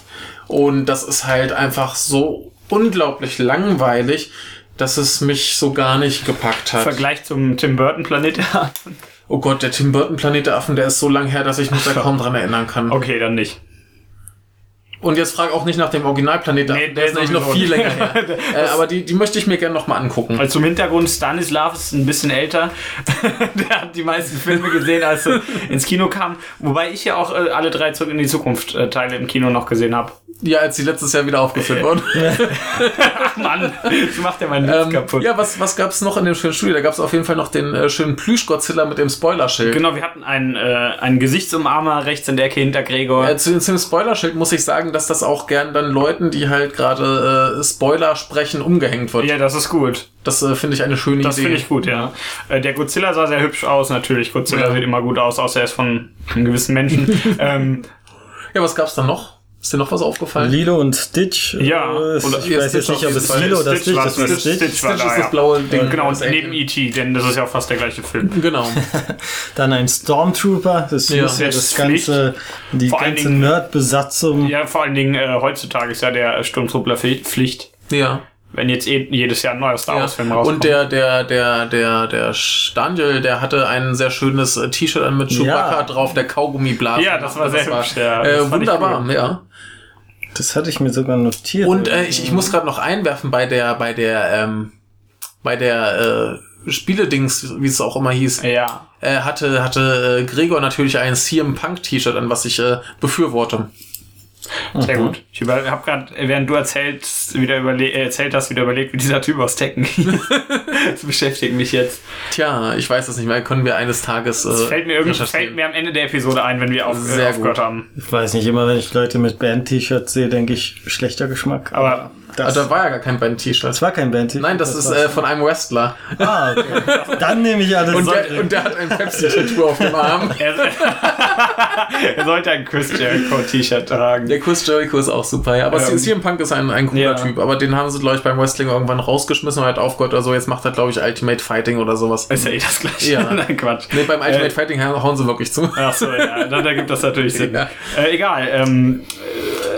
Und das ist halt einfach so unglaublich langweilig, dass es mich so gar nicht gepackt hat. Vergleich zum Tim Burton Planet der Affen. Oh Gott, der Tim Burton Planet der Affen, der ist so lang her, dass ich mich da kaum dran erinnern kann. Okay, dann nicht. Und jetzt frag auch nicht nach dem Originalplanet der Nee, Affen, der ist nämlich noch viel länger her. äh, aber die, die möchte ich mir gerne nochmal angucken. Also zum Hintergrund, Stanislav ist ein bisschen älter. der hat die meisten Filme gesehen, als er ins Kino kam. Wobei ich ja auch äh, alle drei zurück in die Zukunft äh, Teile im Kino noch gesehen habe. Ja, als sie letztes Jahr wieder aufgeführt wurden. Ach Mann, das macht ja meinen Witz Ähm, kaputt. ja, was, was gab's noch in dem schönen Studio? Da gab's auf jeden Fall noch den äh, schönen Plüsch-Godzilla mit dem Spoilerschild. Genau, wir hatten einen, äh, einen Gesichtsumarmer rechts in der Ecke hinter Gregor. Äh, zu, zu dem Spoilerschild muss ich sagen, dass das auch gern dann Leuten, die halt gerade äh, Spoiler sprechen, umgehängt wird. ja, das ist gut. Das äh, finde ich eine schöne Das Idee. finde ich gut, ja. Äh, der Godzilla sah sehr hübsch aus, natürlich. Godzilla Ja. sieht immer gut aus, außer er ist von einem gewissen Menschen. ähm, Ja, was gab's dann noch? Ist dir noch was aufgefallen? Lilo und Stitch. Ja, äh, ich Ja, weiß Stitch jetzt nicht, ob es. Lilo oder Stitch Stitch war ist. Was Stitch. Stitch. Stitch war Stitch da, ist ja. das blaue Ding. genau, Das und Alien. neben E.T., denn das ist ja auch fast der gleiche Film. Genau. Dann ein Stormtrooper. Das Ja. muss ja Das das ist ganze, die Vor ganze Nerd-Besatzung. Ja, vor allen Dingen äh, heutzutage ist ja der Sturmtruppler Pfli- Pflicht. Ja. Wenn jetzt eh, jedes Jahr ein neuer Star ja. Wars-Film rauskommt. Und der, der, der, der, der Daniel, der hatte ein sehr schönes äh, T-Shirt an mit Chewbacca Ja. drauf, der Kaugummiblasen. Ja, das war sehr hübsch, ja. Das äh, wunderbar, cool. ja. Das hatte ich mir sogar notiert. Und äh, ich, ich muss gerade noch einwerfen bei der, bei der, ähm, bei der äh, Spieledings, wie es auch immer hieß, ja. äh, hatte, hatte äh, Gregor natürlich ein CM Punk T-Shirt an, was ich äh, befürworte. Sehr gut. Ich habe gerade, während du erzählst, wieder überle äh, erzählt hast, wieder überlegt, wie dieser Typ aus Tekken. Das beschäftigt mich jetzt. Tja, ich weiß es nicht mehr. Können wir eines Tages. Äh, Das fällt mir, irgendwie, fällt mir am Ende der Episode ein, wenn wir auf, Sehr äh, aufgehört gut. haben. ich weiß nicht, immer wenn ich Leute mit Band-T-Shirts sehe, denke ich, schlechter Geschmack. Aber das, Also, da war ja gar kein Band-T-Shirt. das war kein Band-T-Shirt. Nein, das, ist war- äh, von einem Wrestler. Ah, okay. Dann nehme ich alles Und der, und der hat ein Pepsi-Tattoo auf dem Arm. er, sollte ein Chris Jericho-T-Shirt tragen. Der Chris Jericho ist auch super, ja. Aber Ähm, CM Punk ist ein, ein cooler ja. Typ. Aber den haben sie, glaube ich, beim Wrestling irgendwann rausgeschmissen und hat aufgehört oder so. Jetzt macht er, glaube ich, Ultimate Fighting oder sowas. Ist ja eh das gleiche. Ja. Nein, Quatsch. Nee, beim Ultimate Äh, Fighting hauen sie wirklich zu. Ach so, ja, dann ergibt das natürlich Sinn. Ja. Äh, egal, ähm,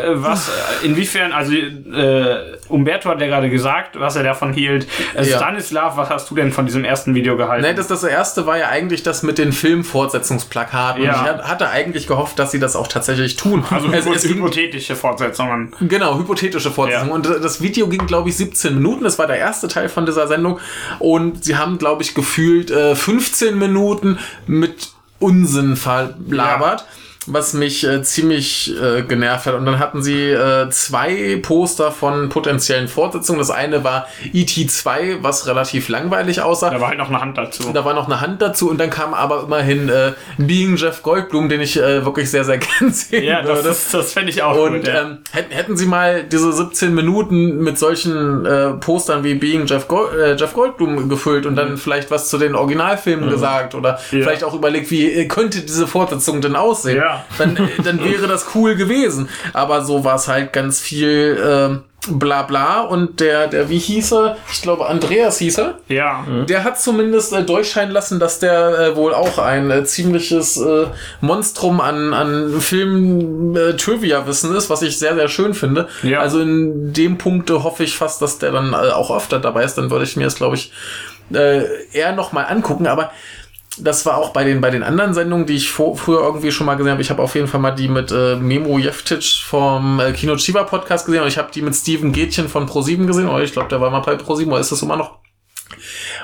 äh, was, äh, inwiefern, also äh, Umberto hat ja gerade gesagt, was er davon hielt. Äh, Ja. Stanislav, was hast du denn von diesem ersten Video gehalten? Nee, das, das erste war ja eigentlich das mit den Filmfortsetzungsplakaten. Ja. Und ich hat- hatte eigentlich gehofft, dass sie das auch tatsächlich tun. also es, hypo es ging, hypothetische Fortsetzungen. Genau, hypothetische Fortsetzung. Ja. Und das Video ging, glaube ich, 17 Minuten. Das war der erste Teil von dieser Sendung. Und sie haben, glaube ich, gefühlt äh, 15 Minuten mit Unsinn verlabert. Was mich äh, ziemlich äh, genervt hat. Und dann hatten sie äh, zwei Poster von potenziellen Fortsetzungen. Das eine war E.T. 2, was relativ langweilig aussah. Da war halt noch eine Hand dazu. Da war noch eine Hand dazu und dann kam aber immerhin äh, Being Jeff Goldblum, den ich äh, wirklich sehr, sehr gern sehen ja, das, würde. ist- das fände ich auch Und gut. Ja. ähm, hätten, hätten sie mal diese 17 Minuten mit solchen äh, Postern wie Being Jeff, Gold, äh, Jeff Goldblum gefüllt und Mhm. dann vielleicht was zu den Originalfilmen gesagt oder vielleicht auch überlegt, wie äh, könnte diese Fortsetzung denn aussehen, Ja. Dann, äh, dann wäre das cool gewesen. Aber so war es halt ganz viel ähm, bla bla und der, der, wie hieß er? Ich glaube, Andreas hieß er. ja. Der hat zumindest äh, durchscheinen lassen, dass der äh, wohl auch ein äh, ziemliches äh, Monstrum an, an Film-Trivia-Wissen ist, was ich sehr, sehr schön finde. Ja. Also in dem Punkte hoffe ich fast, dass der dann äh, auch öfter dabei ist. Dann würde ich mir das, glaube ich, äh, eher nochmal angucken. Aber das war auch bei den, bei den anderen Sendungen, die ich vor, früher irgendwie schon mal gesehen habe. Ich habe auf jeden Fall mal die mit äh, Memo Jeftic vom äh, Kino Chiba Podcast gesehen und ich habe die mit Steven Gätchen von Pro7 gesehen. Oder ich glaube, der war mal bei Pro7 oder ist das immer noch?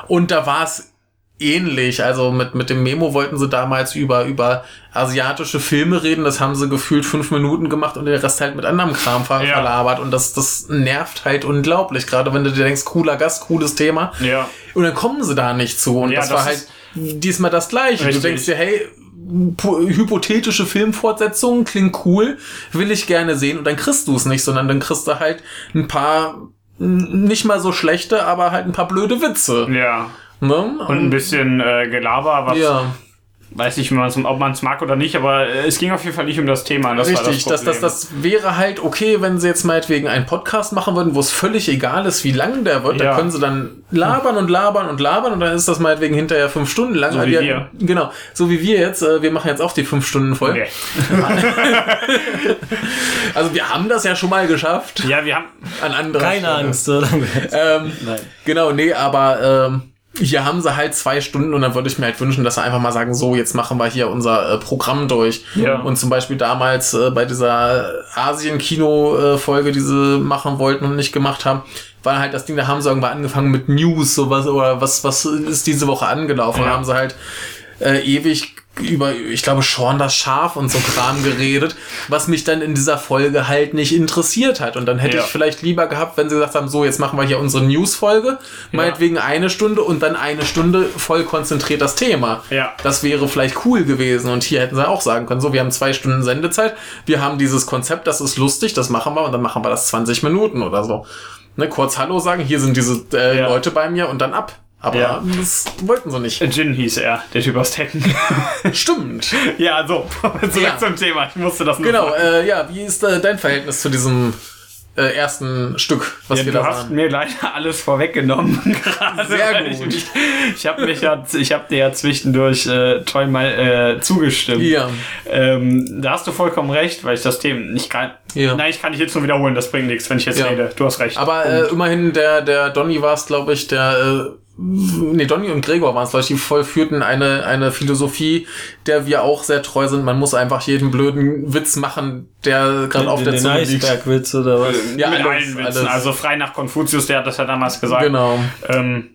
Und da war es ähnlich. Also mit, mit dem Memo wollten sie damals über, über asiatische Filme reden. Das haben sie gefühlt fünf Minuten gemacht und den Rest halt mit anderem Kram ver Ja. verlabert. Und das, das nervt halt unglaublich. Gerade wenn du dir denkst, cooler Gast, cooles Thema. Ja. Und dann kommen sie da nicht zu. Und Ja, das, das war halt diesmal das Gleiche. Richtig. Du denkst dir, hey, hypothetische Filmfortsetzungen klingt cool, will ich gerne sehen. Und dann kriegst du es nicht, sondern dann kriegst du halt ein paar nicht mal so schlechte, aber halt ein paar blöde Witze. Ja. Ne? Und ein bisschen äh, Gelaber, was ja. Weiß nicht, ob man es mag oder nicht, aber äh, es ging auf jeden Fall nicht um das Thema. Das Richtig, war das, das, das, das wäre halt okay, wenn sie jetzt meinetwegen einen Podcast machen würden, wo es völlig egal ist, wie lang der wird. Ja. Da können sie dann labern und labern und labern und dann ist das meinetwegen hinterher fünf Stunden lang. So wie die- wir. Genau, so wie wir jetzt. Äh, Wir machen jetzt auch die fünf Stunden voll. Nee. Also wir haben das ja schon mal geschafft. Ja, wir haben. An anderer Keine Stelle. Angst. Ähm, Nein. Genau, nee, aber ähm, hier haben sie halt zwei Stunden und dann würde ich mir halt wünschen, dass sie einfach mal sagen, so, jetzt machen wir hier unser äh, Programm durch. Ja. Und zum Beispiel damals äh, bei dieser Asien-Kino-Folge, die sie machen wollten und nicht gemacht haben, war halt das Ding, da haben sie irgendwann angefangen mit News, sowas, oder was, was ist diese Woche angelaufen? Ja. Da haben sie halt äh, ewig über, ich glaube, Sean das Schaf und so Kram geredet, was mich dann in dieser Folge halt nicht interessiert hat. Und dann hätte Ja. ich vielleicht lieber gehabt, wenn sie gesagt haben, so, jetzt machen wir hier unsere News-Folge, meinetwegen eine Stunde und dann eine Stunde voll konzentriert das Thema. Ja. Das wäre vielleicht cool gewesen. Und hier hätten sie auch sagen können, so, wir haben zwei Stunden Sendezeit, wir haben dieses Konzept, das ist lustig, das machen wir und dann machen wir das 20 Minuten oder so. Ne, kurz Hallo sagen, hier sind diese äh, Ja. Leute bei mir und dann ab. Aber Ja. das wollten sie nicht. Jin hieß er, der Typ aus Tekken. Stimmt. ja, so. Zurück Ja. zum Thema. Ich musste das nur Genau, sagen. äh, ja, wie ist äh, dein Verhältnis zu diesem äh, ersten Stück, was Ja, wir du da hast sahen? mir leider alles vorweggenommen gerade. Sehr gut. Ich, ich habe mich ja, ich habe dir ja zwischendurch äh, toll mal äh, zugestimmt. Ja. Ähm, da hast du vollkommen recht, weil ich das Thema ich kann. Ja. Nein, ich kann dich jetzt nur wiederholen. Das bringt nichts, wenn ich jetzt Ja. rede. Du hast recht. Aber äh, immerhin der, der Donny war es, glaube ich, der, äh, nee, Donny und Gregor waren es, glaube ich, die vollführten eine, eine Philosophie, der wir auch sehr treu sind. Man muss einfach jeden blöden Witz machen, der gerade auf der Zunge liegt. Eisbergwitz oder was? Ja, Mit alles, allen Witzen. alles. Also frei nach Konfuzius, der hat das ja damals gesagt. Genau. Ähm,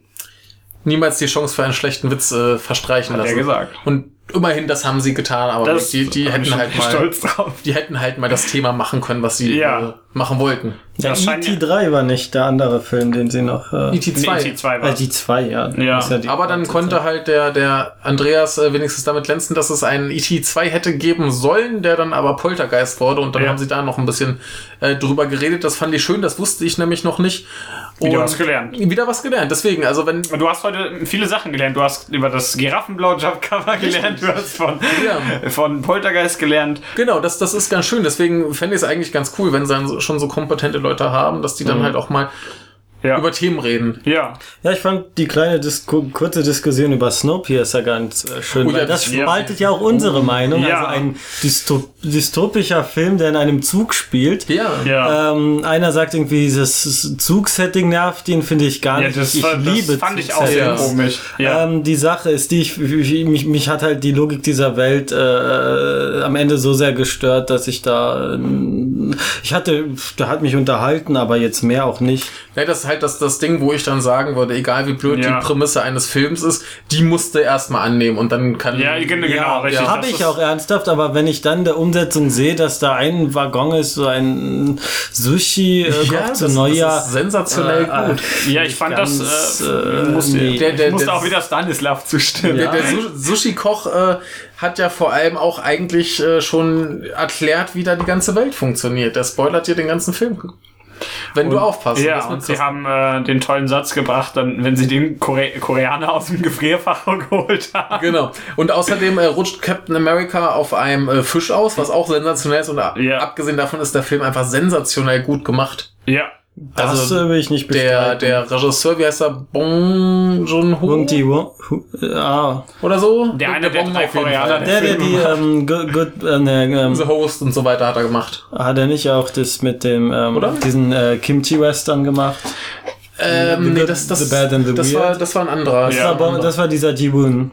Niemals die Chance für einen schlechten Witz äh, verstreichen Hat er lassen. gesagt. Und immerhin, das haben sie getan, aber das die, die hätten halt mal, stolz drauf. die hätten halt mal das Thema machen können, was sie Ja. äh, machen wollten. Ja, Das scheint ja- E.T. 3 war nicht der andere Film, den sie noch. Äh, E.T. 2. Nee, T2 äh, war die 2, ja. Ja. Die Aber dann konnte halt der, der Andreas äh, wenigstens damit glänzen, dass es einen ET 2 hätte geben sollen, der dann aber Poltergeist wurde und dann Ja. haben sie da noch ein bisschen äh, drüber geredet. Das fand ich schön, das wusste ich nämlich noch nicht. Wieder Und was gelernt. Wieder was gelernt. Deswegen, also wenn. Und Du hast heute viele Sachen gelernt. Du hast über das Giraffenblowjob-Cover gelernt. Du hast von, Ja. von Poltergeist gelernt. Genau, das, das ist ganz schön. Deswegen fände ich es eigentlich ganz cool, wenn sie dann schon so kompetente Leute haben, dass die dann halt auch mal Ja. über Themen reden. ja. Ja, ich fand die kleine Disku kurze Diskussion über Snowpiercer ganz äh, schön, Oh ja, weil das spaltet ja auch unsere Meinung. Ja. Also ein Dystop dystopischer Film, der in einem Zug spielt. Ja. Ja. Ähm, einer sagt irgendwie, dieses Zugsetting nervt ihn, finde ich gar ja, nicht. das, ich das liebe fand ich auch sehr komisch. Ja. Ähm, die Sache ist die, ich, ich, mich, mich hat halt die Logik dieser Welt äh, am Ende so sehr gestört, dass ich da äh, ich hatte, der hat mich unterhalten, aber jetzt mehr auch nicht. Ja, das ist halt das, das Ding, wo ich dann sagen würde, egal wie blöd Ja. die Prämisse eines Films ist, die musste erstmal annehmen und dann kann. Ja, genau, richtig. ja. Habe Das ich auch ernsthaft, aber wenn ich dann der Umsetzung sehe, dass da ein Waggon ist, so ein Sushi äh, Ja, zu Neujahr. das ist sensationell Äh, gut. Ja, ich fand ganz, das. Äh, äh, musste, nee. Der- der- ich musste der- auch wieder Stanislav zustimmen. Der, der Su- Sushi-Koch äh, hat ja vor allem auch eigentlich äh, schon erklärt, wie da die ganze Welt funktioniert. Der spoilert dir den ganzen Film. Wenn du aufpasst. Ja, und sie haben äh, den tollen Satz gebracht, dann, wenn sie den Kore Koreaner aus dem Gefrierfach geholt haben. Genau. Und außerdem äh, rutscht Captain America auf einem äh, Fisch aus, was auch sensationell ist. Und Ja. abgesehen davon ist der Film einfach sensationell gut gemacht. Ja. Das Also, äh, will ich nicht Der, bestreiten. der Regisseur, wie heißt er? Bong Joon-ho? Wong Ji Won- Hu- ah, Oder so? Der eine der Bong drei Koreaner, der, der die ähm, good, good, äh, ne, ähm, The Host und so weiter hat er gemacht. hat er nicht auch das mit dem ähm, Oder? diesen äh, Kimchi Western gemacht? Ähm, The nee, Good, das, das, The Bad and the das, Weird. war, das war ein anderer. Das, war, Bong, das war dieser Ji-Woon.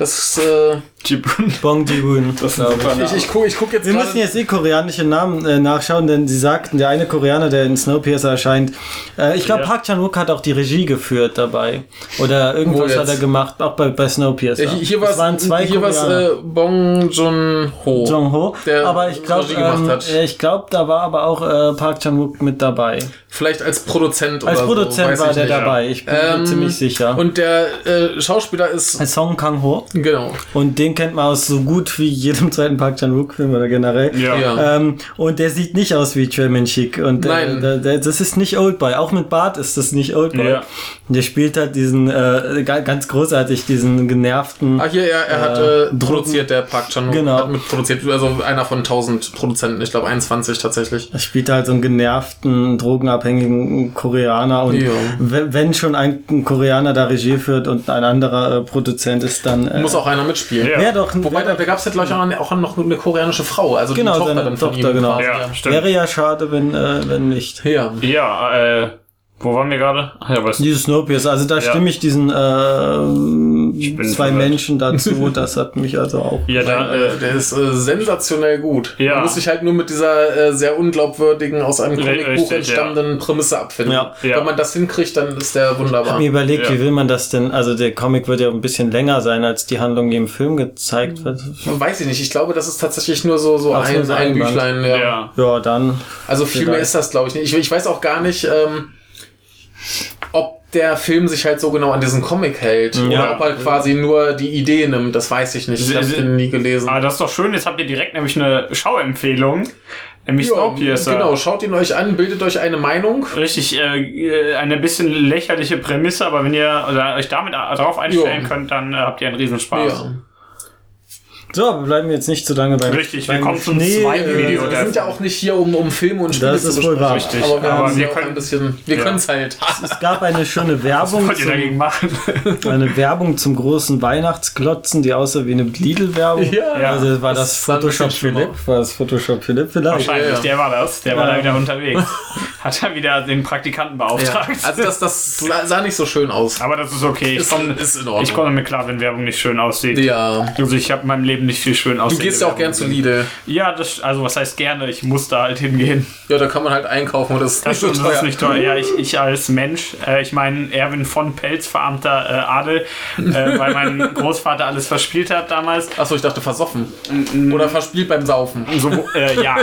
Das, äh, Bong Ji-Woon, glaube ich. ich, ich guck, ich guck jetzt Wir müssen jetzt eh koreanische Namen äh, nachschauen, denn sie sagten, der eine Koreaner, der in Snowpiercer erscheint, äh, ich glaube, Ja. Park Chan-wook hat auch die Regie geführt dabei. Oder irgendwas hat er gemacht, auch bei, bei Snowpiercer. Ja, hier hier Es waren zwei hier Koreaner. äh, Bong Joon-ho. Jong-ho. der Aber ich glaube, Regie gemacht ähm, hat. ich glaube, da war aber auch äh, Park Chan-wook mit dabei. Vielleicht als Produzent Als oder so. Produzent weiß war der nicht. dabei. Ich bin mir Ähm, ziemlich sicher. Und der äh, Schauspieler ist, Song Kang-ho. Genau. Und den kennt man aus so gut wie jedem zweiten Park Chan-wook-Film oder generell. Ja. Ja. Ähm, und der sieht nicht aus wie Tremin Chick. Und äh, Nein. der, der, das ist nicht Oldboy. Auch mit Bart ist das nicht Oldboy. Ja. Der spielt halt diesen, äh, ga- ganz großartig, diesen genervten. Ah, hier, er, er hat Äh, äh, produziert, der Park chan Genau. hat mitproduziert. Also einer von 1000 Produzenten, ich glaube 21 tatsächlich. Er spielt halt so einen genervten, drogenabhängigen Koreaner. Und Ja. wenn, schon ein, ein Koreaner da Regie führt und ein anderer äh, Produzent ist, dann. Äh, Muss auch einer mitspielen. Ja. Wäre doch, Wobei, da, da gab es ja, glaube ich, auch, auch noch eine koreanische Frau. Also Genau, die Tochter seine dann von Tochter, ihm genau. Ja, stimmt. wäre ja schade, wenn, äh, wenn nicht. Ja. Ja, äh, wo waren wir gerade? Ach Ja, was? Dieses Snowpiercer, also da Ja. stimme ich diesen äh, bin zwei verwirrt. Menschen dazu, das hat mich also auch. Ja, da, äh, Der ist äh, sensationell gut. Ja. Man muss sich halt nur mit dieser äh, sehr unglaubwürdigen, aus einem Comicbuch ja. entstammenden Prämisse abfinden. Ja. Ja. Wenn man das hinkriegt, dann ist der wunderbar. mir überlegt, Ja. wie will man das denn? Also der Comic wird ja ein bisschen länger sein, als die Handlung, die im Film gezeigt wird. Weiß ich nicht. Ich glaube, das ist tatsächlich nur so, so Ach, ein, ein. Büchlein. Ja. ja. Ja, dann. Also viel mehr ist das, glaube ich, nicht. Ich, ich weiß auch gar nicht, ähm, ob der Film sich halt so genau an diesen Comic hält. Ja. Oder ob er quasi nur die Idee nimmt. Das weiß ich nicht. Ich habe den nie gelesen. Aber das ist doch schön, jetzt habt ihr direkt nämlich eine Schauempfehlung. Nämlich Snowpiercer. genau, schaut ihn euch an, bildet euch eine Meinung. Richtig, äh, eine bisschen lächerliche Prämisse, aber wenn ihr euch damit drauf einstellen Ja. könnt, dann äh, habt ihr einen Riesenspaß. Ja. So, aber bleiben wir jetzt nicht zu lange beim Richtig, wir beim kommen zum Schnee, zweiten äh, Video. Wir sind ja auch nicht hier, um, um Filme und Spiele Das zu ist wohl wahr. Richtig, Aber wir, aber haben wir können- ein bisschen, wir Ja. können es halt. Es gab eine schöne Werbung, Was wollt ihr zum, dagegen machen? eine Werbung zum großen Weihnachtsklotzen, die aussah wie eine Lidl-Werbung. Ja. Also war das, Das Photoshop Philipp? War das Photoshop Philipp vielleicht? Wahrscheinlich, Ja, der war das. Der war da wieder unterwegs. Hat er wieder den Praktikanten Ja. beauftragt. Also das, das sah nicht so schön aus. aber das ist okay. Ich komme damit klar, wenn Werbung nicht schön aussieht. Ja. Also ich habe in meinem Leben nicht viel schön Du aussehen. gehst ja auch gern zu Lidl. Ja, das, also was heißt gerne? Ich muss da halt hingehen. Ja, da kann man halt einkaufen und das ist Das, nicht so das ist teuer. nicht teuer. Ja, ich, ich als Mensch, äh, ich meine, Erwin von Pelz, verarmter äh, Adel, äh, weil mein Großvater alles verspielt hat damals. Achso, ich dachte versoffen. Oder verspielt beim Saufen. So, äh, ja,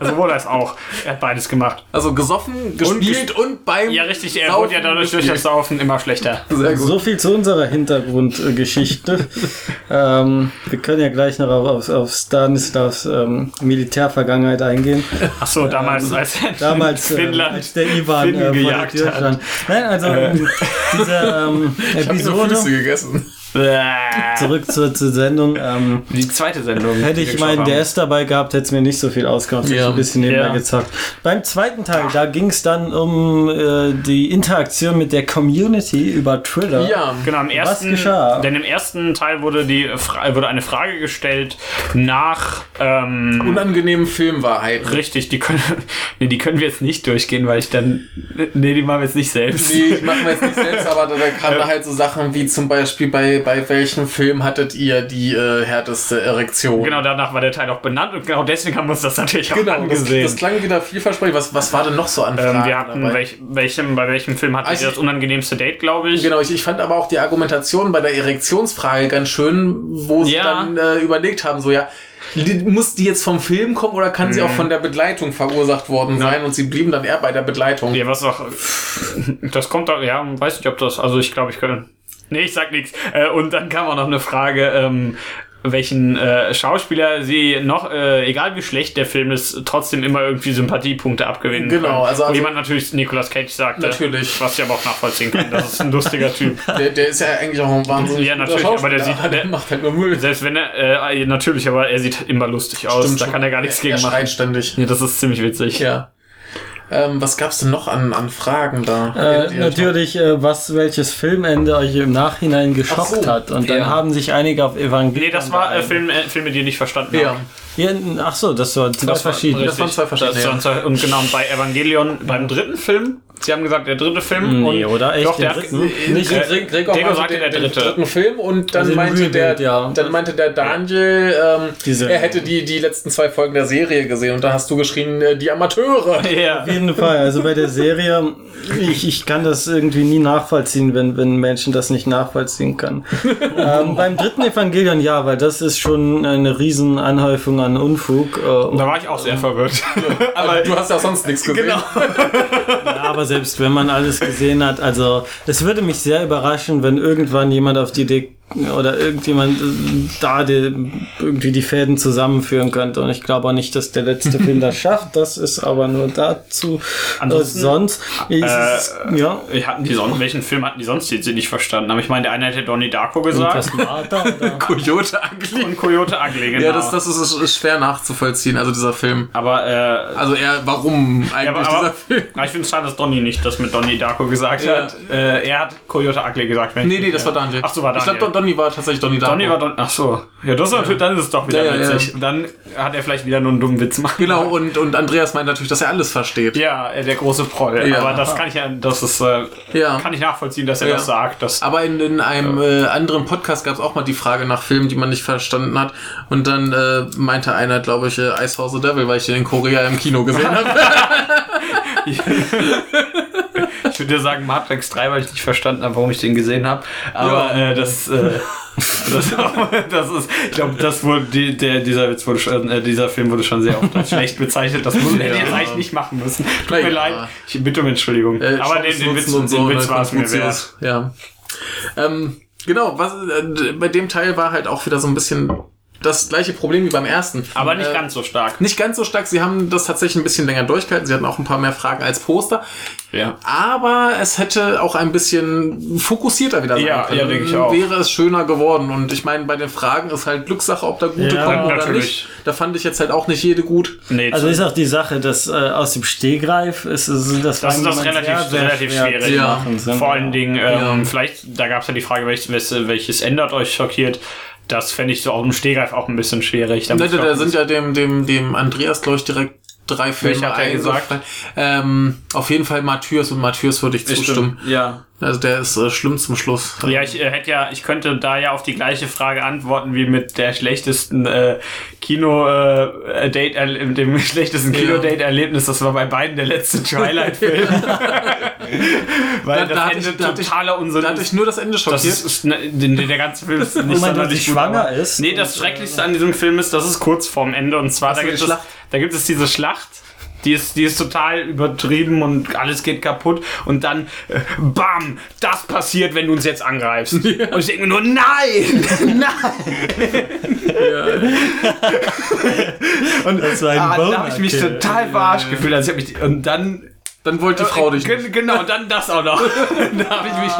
sowohl als auch. Er hat beides gemacht. Also gesoffen, gespielt und, beim Ja, richtig, er Saufen wurde ja dadurch durch gespielt. das Saufen immer schlechter. Sehr gut. So viel zu unserer Hintergrundgeschichte. ähm, wir können ja gleich noch auf, auf, auf Stanislavs ähm, Militärvergangenheit eingehen. Ach so, damals als er in Damals, äh, Finnland als der Ivan äh, gejagt hat. stand. Nein, also ähm, diese ähm, Ich Episode, Füße gegessen. Zurück zur, zur Sendung, ähm, Die zweite Sendung. Hätte wir ich meinen. DS dabei gehabt, hätte es mir nicht so viel ausgemacht. Hätte Ja. ich ein bisschen nebenbei Ja. gezockt. Beim zweiten Teil, da ging es dann um äh, die Interaktion mit der Community über Twitter. Ja. Genau, im ersten, geschah? Denn im ersten Teil wurde, die, wurde eine Frage gestellt nach ähm, Unangenehmen Filmwahrheiten. Richtig, die können, nee, die können wir jetzt nicht durchgehen, weil ich dann, nee, die machen wir jetzt nicht selbst. Nee, ich mache mir jetzt nicht selbst, aber da, kamen da halt so Sachen wie zum Beispiel bei, bei, welchem Film hattet ihr die äh, härteste Erektion? Genau, danach war der Teil auch benannt und genau deswegen haben wir uns das natürlich auch Genau, das, angesehen. das klang wieder vielversprechend. Was, was war denn noch so an Fragen ähm, wir hatten, welch, welchem, bei welchem Film hatten Also wir das unangenehmste Date, glaube ich? Genau, ich, ich fand aber auch die Argumentation bei der Erektionsfrage ganz schön, wo sie Ja. dann äh, überlegt haben, so ja, muss die jetzt vom Film kommen oder kann Mhm. sie auch von der Begleitung verursacht worden sein? Und sie blieben dann eher bei der Begleitung. Ja, was auch. Das kommt doch, ja, weiß nicht, ob das. Also ich glaube, ich könnte. Nee, ich sag nichts. Äh, und dann kam auch noch eine Frage, ähm, welchen äh, Schauspieler sie noch, äh, egal wie schlecht der Film ist, trotzdem immer irgendwie Sympathiepunkte abgewinnen Genau, können. also- Wo also- jemand natürlich Nicolas Cage sagte. Natürlich. Was ich aber auch nachvollziehen kann. Das ist ein lustiger Typ. Der, der ist ja eigentlich auch ein wahnsinnig Ja, natürlich, aber der sieht- der der- macht halt nur Müll. Selbst wenn er, äh, natürlich, aber er sieht immer lustig aus. Stimmt da kann er gar nichts er, gegen er machen. ständig. Ja, das ist ziemlich witzig. Ja. Ähm, was gab's denn noch an, an Fragen da? Äh, natürlich, äh, was welches Filmende euch im Nachhinein geschockt so. hat. Und dann Ja. haben sich einige auf Evangelion. Nee, das war äh. Film, äh, Filme, die ihr nicht verstanden Ja. habt. Ja, ach so, das war zwei verschiedene. Das waren zwei verschiedene, Das waren zwei, und genau, bei Evangelion, beim dritten Film, sie haben gesagt, der dritte Film. Nee, und oder? Echt? Doch, der, dritten? Nicht, Nicht- Gregor, Gregor Gregor meinte sagte den, der dritte. dritten Film und dann Also meinte der, ja. dann meinte der Daniel, ähm, Diese- er hätte die, die letzten zwei Folgen der Serie gesehen und da hast du geschrien, äh, die Amateure. ja. Auf jeden Fall. Also bei der Serie, ich, ich kann das irgendwie nie nachvollziehen, wenn, wenn Menschen das nicht nachvollziehen können. ähm, beim dritten Evangelion ja, weil das ist schon eine riesen Anhäufung an Unfug. Äh, Da war ich auch sehr verwirrt. Aber du hast ja sonst nichts gesehen. Genau. Ja, aber selbst wenn man alles gesehen hat, also es würde mich sehr überraschen, wenn irgendwann jemand auf die Idee oder irgendjemand äh, da die, irgendwie die Fäden zusammenführen könnte. Und ich glaube auch nicht, dass der letzte Film das schafft. Das ist aber nur dazu. Ansonsten, äh, sonst äh, es, ja. Ich hatten die sonst, welchen Film hatten die sonst, den sie nicht verstanden haben? Ich meine, der eine hätte Donnie Darko gesagt. Das Martha, oder? Coyote Ugly. Und Coyote Ugly, genau. Ja, das, das ist, ist schwer nachzuvollziehen, also dieser Film. aber, äh, Also er, warum eigentlich ja, aber, dieser aber, Film? aber ich finde es schade, dass Donnie nicht das mit Donnie Darko gesagt Ja. hat. Äh, er hat Coyote Ugly gesagt. Wenn Nee, nee, das war Daniel. Ach so, war Daniel. Donny war tatsächlich Donny Darko. Donny war Don Ach so. Ja, das ist natürlich, dann ist es doch wieder Ja, ja, witzig. Dann hat er vielleicht wieder nur einen dummen Witz gemacht. Genau, und, und Andreas meint natürlich, dass er alles versteht. Ja, äh, der große Proll. Ja. Aber das kann ich ja, das ist, äh, Ja. kann ich nachvollziehen, dass er Ja. das sagt. Das, Aber in, in einem äh, anderen Podcast gab es auch mal die Frage nach Filmen, die man nicht verstanden hat. Und dann äh, meinte einer, glaube ich, äh, Ice House the Devil, weil ich den in Korea im Kino gesehen habe. ich würde dir sagen Matrix 3, weil ich nicht verstanden habe, warum ich den gesehen habe. Aber Ja. äh, das, äh, das, das ist, ich glaube, das wurde, die, der, dieser Witz wurde schon, äh, dieser Film wurde schon sehr oft als schlecht bezeichnet. Das muss, hätte ich jetzt eigentlich nicht machen müssen. Tut mir ja. leid. Ich bitte um Entschuldigung. Äh, Aber den, den Witz, den so, Witz ne, war es mir wert. Ja. Ähm, genau, was, äh, bei dem Teil war halt auch wieder so ein bisschen das gleiche Problem wie beim ersten. Aber nicht Äh, ganz so stark. Nicht ganz so stark. Sie haben das tatsächlich ein bisschen länger durchgehalten. Sie hatten auch ein paar mehr Fragen als Poster. Ja. Aber es hätte auch ein bisschen fokussierter wieder sein Ja, können. ja, denke ich auch. Wäre es schöner geworden. Und ich meine, bei den Fragen ist halt Glückssache, ob da gute Ja, kommen oder natürlich. nicht. Da fand ich jetzt halt auch nicht jede gut. Nee, Also ist auch die Sache, dass äh, aus dem Stehgreif ist, ist das, Das ist das relativ- sehr, sehr relativ schwer schwierig. zu Ja. machen sind. Vor allen Dingen, ähm, Ja. vielleicht, da gab es ja die Frage, welches, welches ändert euch schockiert. Das fände ich so auf dem Stehgreif auch ein bisschen schwierig. Da ich da, sind ja dem, dem, dem Andreas, glaube ich, direkt drei Filme hat er gesagt? Ähm, auf jeden Fall Matthäus und Matthäus würde ich zustimmen. Ja. Also der ist äh, schlimm zum Schluss. Ja, ich äh, hätte ja, ich könnte da ja auf die gleiche Frage antworten wie mit der schlechtesten äh, Kino äh, Date erle- dem schlechtesten Ja. Kino Date Erlebnis. Das war bei beiden der letzte Twilight Film. Weil Da- das da Ende ich- da totaler Unsinn Da hatte ich nur das Ende Das schockiert. ist, ist ne, der ganze Film ist nicht sonderlich schwanger ist? Nee, das Schrecklichste an diesem Film ist, das ist kurz vorm Ende und zwar da, gibt es, da gibt es diese Schlacht. Die ist, die ist total übertrieben und alles geht kaputt. Und dann, äh, bam, das passiert, wenn du uns jetzt angreifst. Und ich denke mir nur, nein, nein. und Das war ein ah, da habe ich mich total verarscht gefühlt. Also ich mich, und dann Dann wollte die Frau dich nicht. Gen- Genau, dann das auch noch. da habe ich mich.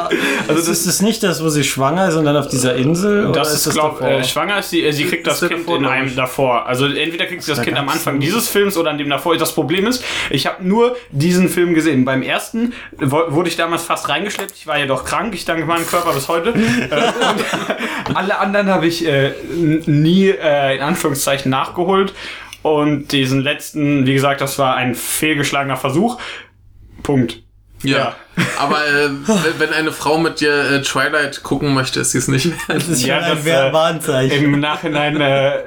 Also Also ist es nicht das, wo sie schwanger ist und dann auf dieser Insel? oder Das ist, glaube davor? äh, schwanger ist sie, äh, sie kriegt das ist Kind davor, in einem davor. Also entweder kriegt sie das Da Kind am Anfang nicht. dieses Films oder an dem davor. Das Problem ist, ich habe nur diesen Film gesehen. Beim ersten wurde ich damals fast reingeschleppt. Ich war ja doch krank. Ich danke meinem Körper bis heute. äh, und alle anderen habe ich äh, nie äh, in Anführungszeichen nachgeholt. Und diesen letzten, wie gesagt, das war ein fehlgeschlagener Versuch. Punkt. Ja. Aber äh, wenn- eine Frau mit dir äh, Twilight gucken möchte, ist sie es nicht wert. Das ist Ja, ein das, Wer- äh, Warnzeichen. Im Nachhinein, äh, äh,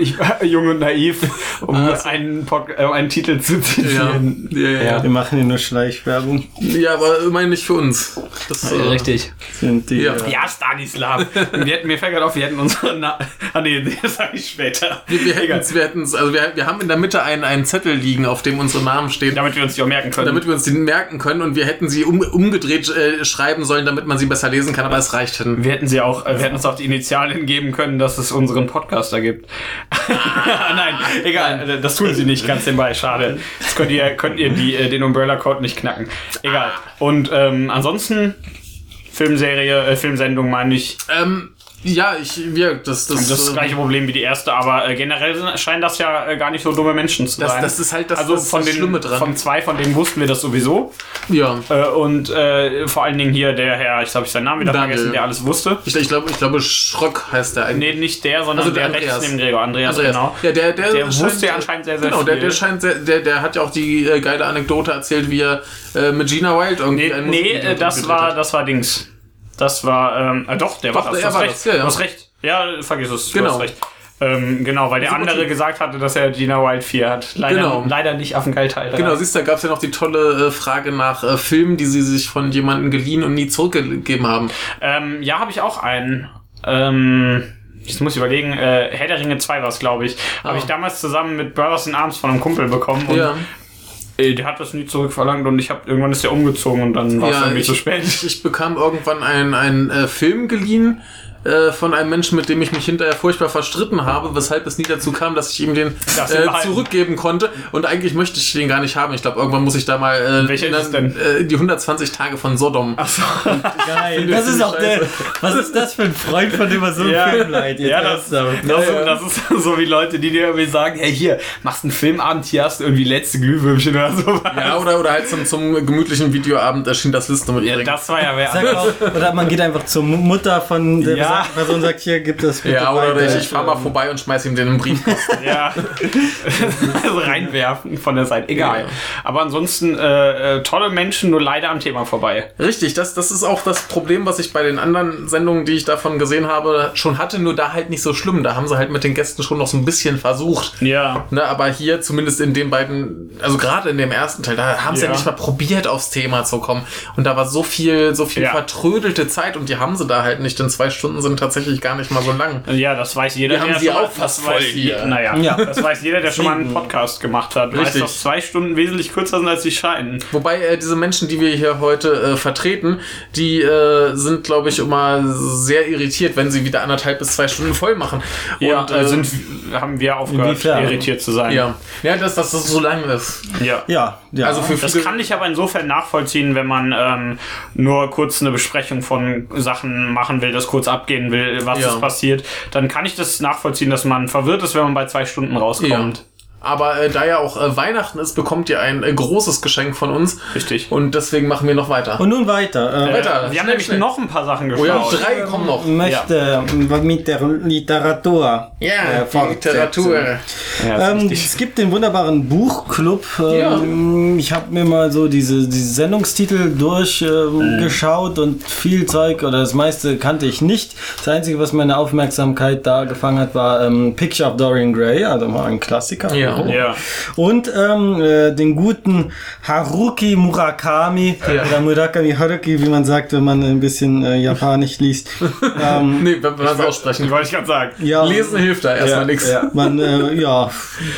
ich war jung und naiv, um einen, Pod äh, einen Titel zu zitieren. ja, ja. ja. Wir machen hier nur Schleichwerbung. ja aber immerhin nicht für uns. Das, äh, Richtig. Sind die, Ja. Ja, Stanislav. Wir hätten, mir fällt gerade auf, wir hätten unsere Na Ah nee, das sage ich später. Wir, wir hätten wir hätten's- also wir, wir haben in der Mitte einen, einen Zettel liegen, auf dem unsere Namen stehen, Damit wir uns die auch merken können. damit wir uns die merken können und wir hätten sie um, umgedreht äh, schreiben sollen, damit man sie besser lesen kann, aber es reicht hin. wir hätten sie auch, äh, wir hätten uns auch die Initialien geben können, dass es unseren Podcaster gibt. Nein, egal, äh, das tun sie nicht, ganz nebenbei, schade. Jetzt könnt ihr, könnt ihr die, äh, den Umbrella Code nicht knacken. Egal. Und ähm, ansonsten, Filmserie, äh, Filmsendung meine ich, Ähm, ja, ich, wir, das, das, das ist das gleiche Problem wie die erste, aber äh, generell scheinen das ja äh, gar nicht so dumme Menschen zu Das- sein. das ist halt das- also das- von das den, Schlimme dran. Von zwei von denen wussten wir das sowieso. ja. Äh, und äh, vor allen Dingen hier der Herr, ich habe seinen Namen wieder Daniel. vergessen, der alles wusste. Ich, ich glaube, ich glaube, Schröck heißt der eigentlich. Nee, nicht der, sondern Also der, der rechts neben Gregor. Andreas, Andreas. genau. Ja, der, der, Der wusste ja anscheinend sehr, sehr genau, Der, viel. der scheint sehr, der, der hat ja auch die äh, geile Anekdote erzählt, wie er äh, mit Gina Wild irgendwie Nee, nee äh, das war, das war Dings. Das war, ähm, äh, doch, der Doch, war das. er du hast war recht. das, ja, ja. Du hast recht. Ja, vergiss es. Du Genau. hast recht. Ähm, genau, weil der Super andere Typ. gesagt hatte, dass er Gina Wild 4 hat. Leider, Genau. leider nicht Affengeil-Teil. Genau, siehst du, da gab es ja noch die tolle äh, Frage nach äh, Filmen, die sie sich von jemandem geliehen und nie zurückgegeben haben. Ähm, ja, habe ich auch einen. Ähm, ich muss überlegen, äh, Herr der Ringe 2 war es, glaube ich. Habe Ah. ich damals zusammen mit Brothers in Arms von einem Kumpel bekommen. Und Ja. Äh, der hat das nie zurückverlangt und ich habe irgendwann ist der umgezogen und dann war es Ja, irgendwie ich, zu spät. Ich, ich bekam irgendwann einen, einen äh, Film geliehen äh, von einem Menschen, mit dem ich mich hinterher furchtbar verstritten habe, weshalb es nie dazu kam, dass ich ihm den äh, zurückgeben konnte. Und eigentlich möchte ich den gar nicht haben. Ich glaube, irgendwann muss ich da mal äh, denn? Äh, die 120 Tage von Sodom. Geil. Das ist auch der. Was ist das für ein Freund, von dem man so einen Ja. Film leiht? Jetzt Ja, das, das, das ist so wie Leute, die dir irgendwie sagen, hey hier, machst einen Filmabend, hier hast du irgendwie letzte Glühwürmchen oder so. Ja, oder, oder halt zum, zum gemütlichen Videoabend erschien das Liste mit Ja, Erik. das war ja wer. Oder man geht einfach zur Mutter von der Ja. Besagten Person sagt, hier gibt es bitte Ja, oder weiter. ich, ich fahr mal vorbei und schmeiß ihm den im Brief. Ja. also reinwerfen von der Seite. Egal. Ja. Aber ansonsten äh, äh, tolle Menschen, nur leider am Thema vorbei. Richtig, das, das ist auch das Problem, was ich bei den anderen Sendungen, die ich davon gesehen habe, schon hatte, nur da halt nicht so schlimm. Da haben sie halt mit den Gästen schon noch so ein bisschen versucht. Ja. Ne, aber hier zumindest in den beiden, also gerade in dem ersten Teil, da haben sie ja. Ja. nicht mal probiert, aufs Thema zu kommen. Und da war so viel, so viel Ja. vertrödelte Zeit und die haben sie da halt nicht, denn zwei Stunden sind tatsächlich gar nicht mal so lang. Ja, das weiß jeder. Wir haben der sie auch fast das weiß voll hier. Naja, Ja. das weiß jeder, der schon mal einen Podcast gemacht hat. Weiß, Richtig. dass zwei Stunden wesentlich kürzer sind, als sie scheinen. Wobei äh, diese Menschen, die wir hier heute äh, vertreten, die äh, sind, glaube ich, immer sehr irritiert, wenn sie wieder anderthalb bis zwei Stunden voll machen. Ja, Und, äh, sind, haben wir aufgehört, irritiert zu sein. ja, ja, dass, dass das so lang ist. ja. Ja, ja. Also für Das kann ich aber insofern nachvollziehen, wenn man ähm, nur kurz eine Besprechung von Sachen machen will, das kurz abgehen will, was Ja. ist passiert. Dann kann ich das nachvollziehen, dass man verwirrt ist, wenn man bei zwei Stunden rauskommt. Aber äh, da ja auch äh, Weihnachten ist, bekommt ihr ein äh, großes Geschenk von uns. Richtig. Und deswegen machen wir noch weiter. Und nun weiter. Äh, weiter. wir haben nämlich schnell. noch ein paar Sachen Oh geschaut. ja, drei kommen noch. möchte mit der Literatur. Ja, äh, die Literatur. Ja, Ähm, es gibt den wunderbaren Buchclub. Ähm, Ich habe mir mal so diese, diese Sendungstitel durchgeschaut und viel Zeug oder das meiste kannte ich nicht. Das Einzige, was meine Aufmerksamkeit da gefangen hat, war ähm, Picture of Dorian Gray, also mal ein Klassiker. Ja. Ja. Und ähm, äh, den guten Haruki Murakami oder Murakami Haruki, wie man sagt, wenn man ein bisschen äh, Japanisch liest. ähm, Nee, wenn wir das aussprechen. Wollte ich gerade sagen. ja, Lesen hilft da erstmal ja, nichts. ja. Man, äh, ja,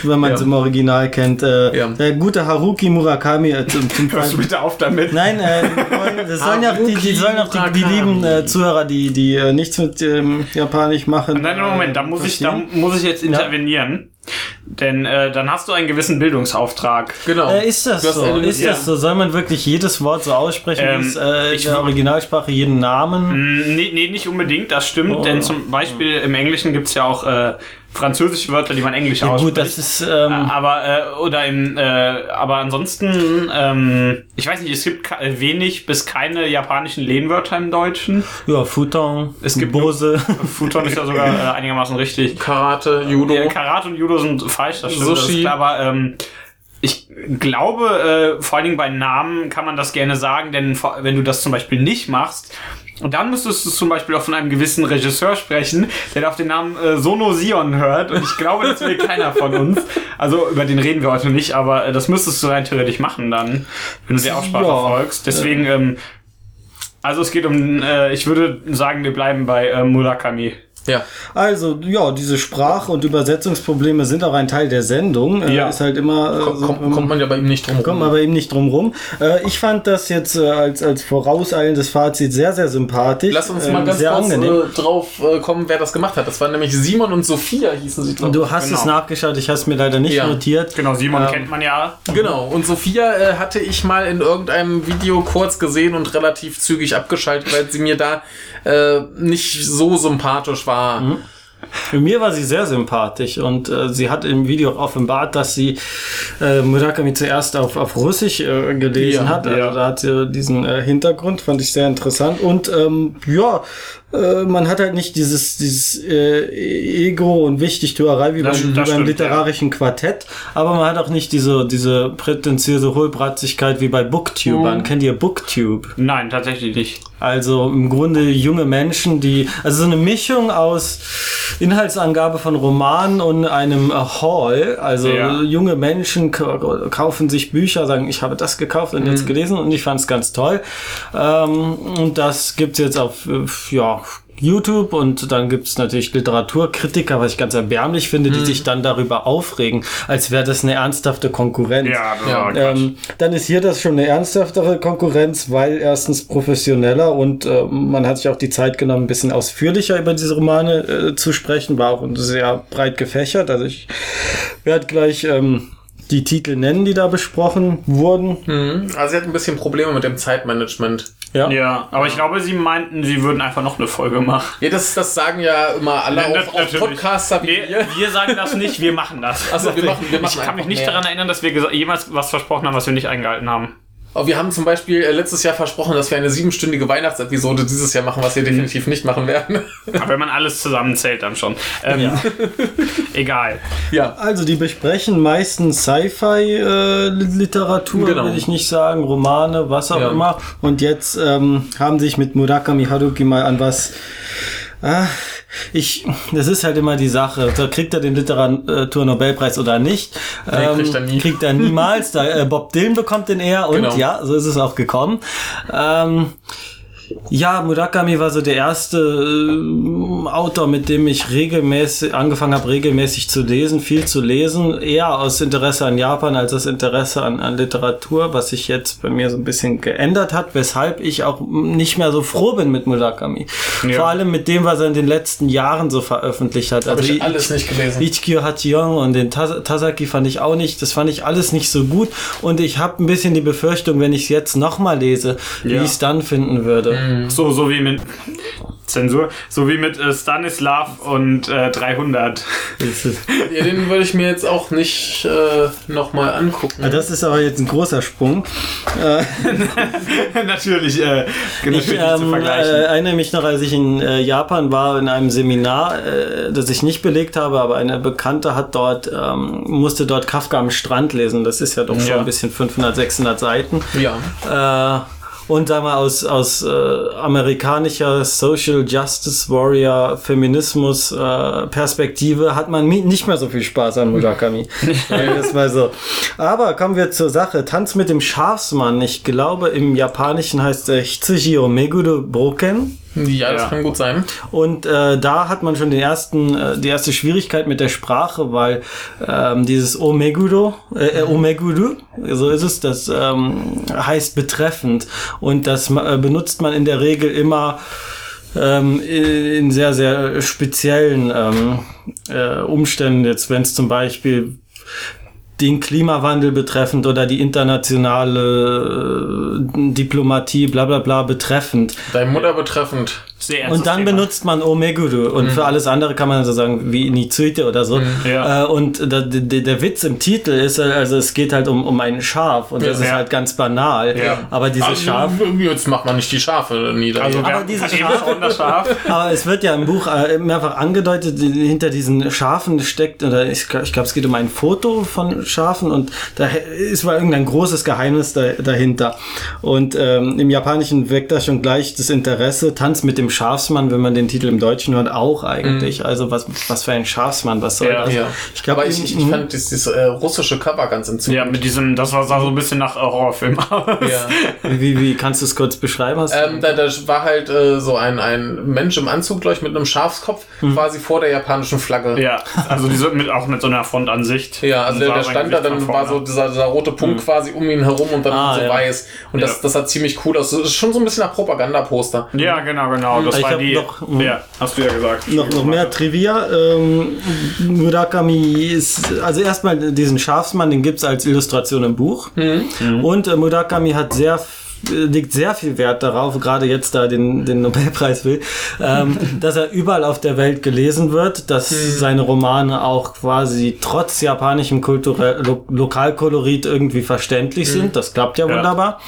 wenn man es im Original kennt. Äh, Ja. Der gute Haruki Murakami. Äh, zum, zum Hörst du bitte auf damit? Nein, äh, wollen- das sollen ja auch die, die, sollen auch die, die lieben äh, Zuhörer, die, die äh, nichts mit ähm, Japanisch machen. Nein, nein, Moment, da muss ich, da muss ich jetzt intervenieren. Denn äh, dann hast du einen gewissen Bildungsauftrag. Genau. Äh, ist das Du hast so? Ist ja. das so? Soll man wirklich jedes Wort so aussprechen, Ähm, wie es äh, in der Originalsprache jeden Namen? Mm, Nee, nee, nicht unbedingt, das stimmt, Oh. denn zum Beispiel im Englischen gibt's ja auch äh, französische Wörter, die man Englisch Ja, ausspricht. gut, das ist. Ähm, aber äh, oder im äh, aber ansonsten ähm, ich weiß nicht es gibt wenig bis keine japanischen Lehnwörter im Deutschen ja, Futon, Es gibt Bose. Futon ist ja sogar äh, einigermaßen richtig Karate, Judo. Ja, Karate und Judo sind falsch das stimmt das Sushi. ist klar, aber ähm, ich glaube, äh, vor allen Dingen bei Namen kann man das gerne sagen, denn wenn du das zum Beispiel nicht machst, und dann müsstest du zum Beispiel auch von einem gewissen Regisseur sprechen, der auf den Namen äh, Sono Sion hört. Und ich glaube, das will keiner von uns. Also über den reden wir heute nicht, aber äh, das müsstest du rein theoretisch machen dann, wenn du die Aussprache Ja. folgst. Deswegen, ähm, also es geht um, äh, ich würde sagen, wir bleiben bei äh, Murakami. Ja. Also, ja, diese Sprach- und Übersetzungsprobleme sind auch ein Teil der Sendung. Äh, Ja. Ist halt immer. Äh, Kommt, so, kommt, kommt man ja bei ihm nicht drum Kommt rum. man bei ihm nicht drum rum. Äh, ich fand das jetzt äh, als, als vorauseilendes Fazit sehr, sehr sympathisch. Lass uns Ähm, mal ganz sehr kurz angenehm. äh, drauf äh, kommen, wer das gemacht hat. Das waren nämlich Simon und Sophia, hießen sie. ich. du hast Genau. es nachgeschaut, ich habe es mir leider nicht Ja. notiert. Genau, Simon Ähm, kennt man ja. Genau, und Sophia äh, hatte ich mal in irgendeinem Video kurz gesehen und relativ zügig abgeschaltet, weil sie mir da äh, nicht so sympathisch war. Mhm. Für mir war sie sehr sympathisch und äh, sie hat im Video offenbart, dass sie äh, Murakami zuerst auf, auf Russisch äh, gelesen Ja, hat. Also ja. da hat sie diesen äh, Hintergrund, fand ich sehr interessant. Und ähm, ja, äh, man hat halt nicht dieses, dieses äh, Ego und Wichtigtuerei wie, Das- beim, wie das beim stimmt, literarischen Quartett, aber man hat auch nicht diese, diese prätentiöse Hohlbratzigkeit wie bei Booktubern. Kennt ihr Booktube? Nein, tatsächlich nicht. Also im Grunde junge Menschen, die, also so eine Mischung aus Inhaltsangabe von Romanen und einem Haul. Also Ja. junge Menschen ka- kaufen sich Bücher, sagen, ich habe das gekauft und jetzt gelesen und ich fand es ganz toll. Ähm, und das gibt's jetzt auf, äh, ja, YouTube und dann gibt's natürlich Literaturkritiker, was ich ganz erbärmlich finde, die sich dann darüber aufregen, als wäre das eine ernsthafte Konkurrenz. Ja, Ja. Ähm, dann ist hier das schon eine ernsthaftere Konkurrenz, weil erstens professioneller und äh, man hat sich auch die Zeit genommen, ein bisschen ausführlicher über diese Romane äh, zu sprechen, war auch sehr breit gefächert. Also ich werde gleich ähm, die Titel nennen, die da besprochen wurden. Mhm. Also sie hat ein bisschen Probleme mit dem Zeitmanagement. Ja. Ja, aber ich glaube, sie meinten, sie würden einfach noch eine Folge machen. Ja, das, das sagen ja immer alle, Ja, auch, auch natürlich. Podcaster Nee, wir. wir sagen das nicht, wir machen das. Ach so, wir machen- wir machen ich kann mich nicht mehr. daran erinnern, dass wir jemals was versprochen haben, was wir nicht eingehalten haben. Aber wir haben zum Beispiel äh, letztes Jahr versprochen, dass wir eine siebenstündige Weihnachtsepisode dieses Jahr machen, was wir definitiv nicht machen werden. Aber wenn man alles zusammenzählt, dann schon. Ähm, Egal. ja. Also die besprechen meistens Sci-Fi-Literatur, Genau. würde ich nicht sagen, Romane, was auch Ja. immer. Und jetzt ähm, haben sich mit Murakami Haruki mal an was Ah, ich, das ist halt immer die Sache. Da kriegt er den Literaturnobelpreis oder nicht. Nee, kriegt er nie. Kriegt er niemals. Da, äh, Bob Dylan bekommt den eher und Genau. ja, so ist es auch gekommen. Ähm, ja, Murakami war so der erste äh, Autor, mit dem ich regelmäßig angefangen habe, regelmäßig zu lesen, viel zu lesen, eher aus Interesse an Japan als aus Interesse an, an Literatur, was sich jetzt bei mir so ein bisschen geändert hat, weshalb ich auch nicht mehr so froh bin mit Murakami. Ja. Vor allem mit dem, was er in den letzten Jahren so veröffentlicht hat. Habe Also ich alles nicht gelesen. Ichikyo Hachiyong und den Tas Tasaki fand ich auch nicht, das fand ich alles nicht so gut und ich habe ein bisschen die Befürchtung, wenn ich es jetzt nochmal lese, wie Ja. ich es dann finden würde. So, so wie mit Zensur, so wie mit äh, Stanislav und äh, 300. Das ist- ja, den würde ich mir jetzt auch nicht äh, nochmal angucken. Ja, Das ist aber jetzt ein großer Sprung. natürlich, äh, Ich natürlich zu ähm, äh, vergleichen. erinnere mich noch, als ich in äh, Japan war, in einem Seminar, äh, das ich nicht belegt habe, aber eine Bekannte hat dort, ähm, musste dort Kafka am Strand lesen. Das ist ja doch schon Ja. ein bisschen 500, 600 Seiten. ja. Und da mal aus, aus äh, amerikanischer Social Justice Warrior Feminismus äh, Perspektive hat man nicht mehr so viel Spaß an Murakami. Das mal so. Aber kommen wir zur Sache. Tanz mit dem Schafsmann. Ich glaube, im Japanischen heißt er Hitsuji o Meguru Boken. Ja, das Ja. kann gut sein. Und äh, da hat man schon den ersten, äh, die erste Schwierigkeit mit der Sprache, weil ähm, dieses Omeguro, äh, äh, Omeguru, so ist es, das ähm, heißt betreffend. Und das äh, benutzt man in der Regel immer ähm, in sehr, sehr speziellen ähm, äh, Umständen. Jetzt, wenn es zum Beispiel den Klimawandel betreffend oder die internationale äh, Diplomatie, bla bla bla betreffend. Deine Mutter betreffend. Sehr Und dann Thema. benutzt man Omeguru. Und für alles andere kann man so sagen, wie Nizuite oder so. Ja. Äh, und der, der, der Witz im Titel ist, äh, also es geht halt um, um ein Schaf. Und das ist Ja. halt ganz banal. Ja. Aber dieses Also, Schaf. Jetzt macht man nicht die Schafe nieder. Also Aber dieses Schaf- Schaf. Aber es wird ja im Buch äh, mehrfach angedeutet, hinter diesen Schafen steckt, oder ich, ich glaube, es geht um ein Foto von Schafen und da ist mal irgendein großes Geheimnis da, dahinter. Und ähm, im Japanischen weckt das schon gleich das Interesse. Tanz mit dem Schafsmann, wenn man den Titel im Deutschen hört, auch eigentlich. Also was, was für ein Schafsmann, was soll Ja. das? ja. Ich glaube, aber ich, ich, ich fand dieses äh, russische Cover ganz entzückend. Ja, mit diesem, das war sah so ein bisschen nach Horrorfilm aus. Ja. wie, wie kannst du es kurz beschreiben? Ähm, da, da war halt äh, so ein, ein Mensch im Anzug, glaube ich, mit einem Schafskopf, quasi vor der japanischen Flagge. Ja, also diese mit, auch mit so einer Frontansicht. Ja, also der, der stand da, dann war so dieser, dieser rote Punkt quasi um ihn herum und dann Ah, so ja. weiß. Und das, das sah ziemlich cool aus. Das ist schon so ein bisschen nach Propagandaposter. Ja, genau, genau. Das Ich war die. noch- ja, hast du ja gesagt. noch, noch mehr Trivia. Ähm, Murakami ist, also erstmal diesen Schafsmann, den gibt's als Illustration im Buch. Und äh, Murakami hat sehr legt sehr viel Wert darauf, gerade jetzt da den, den Nobelpreis will, ähm, dass er überall auf der Welt gelesen wird, dass seine Romane auch quasi trotz japanischem Kulturell Lo Lokalkolorit irgendwie verständlich sind. Das klappt ja Ja. wunderbar.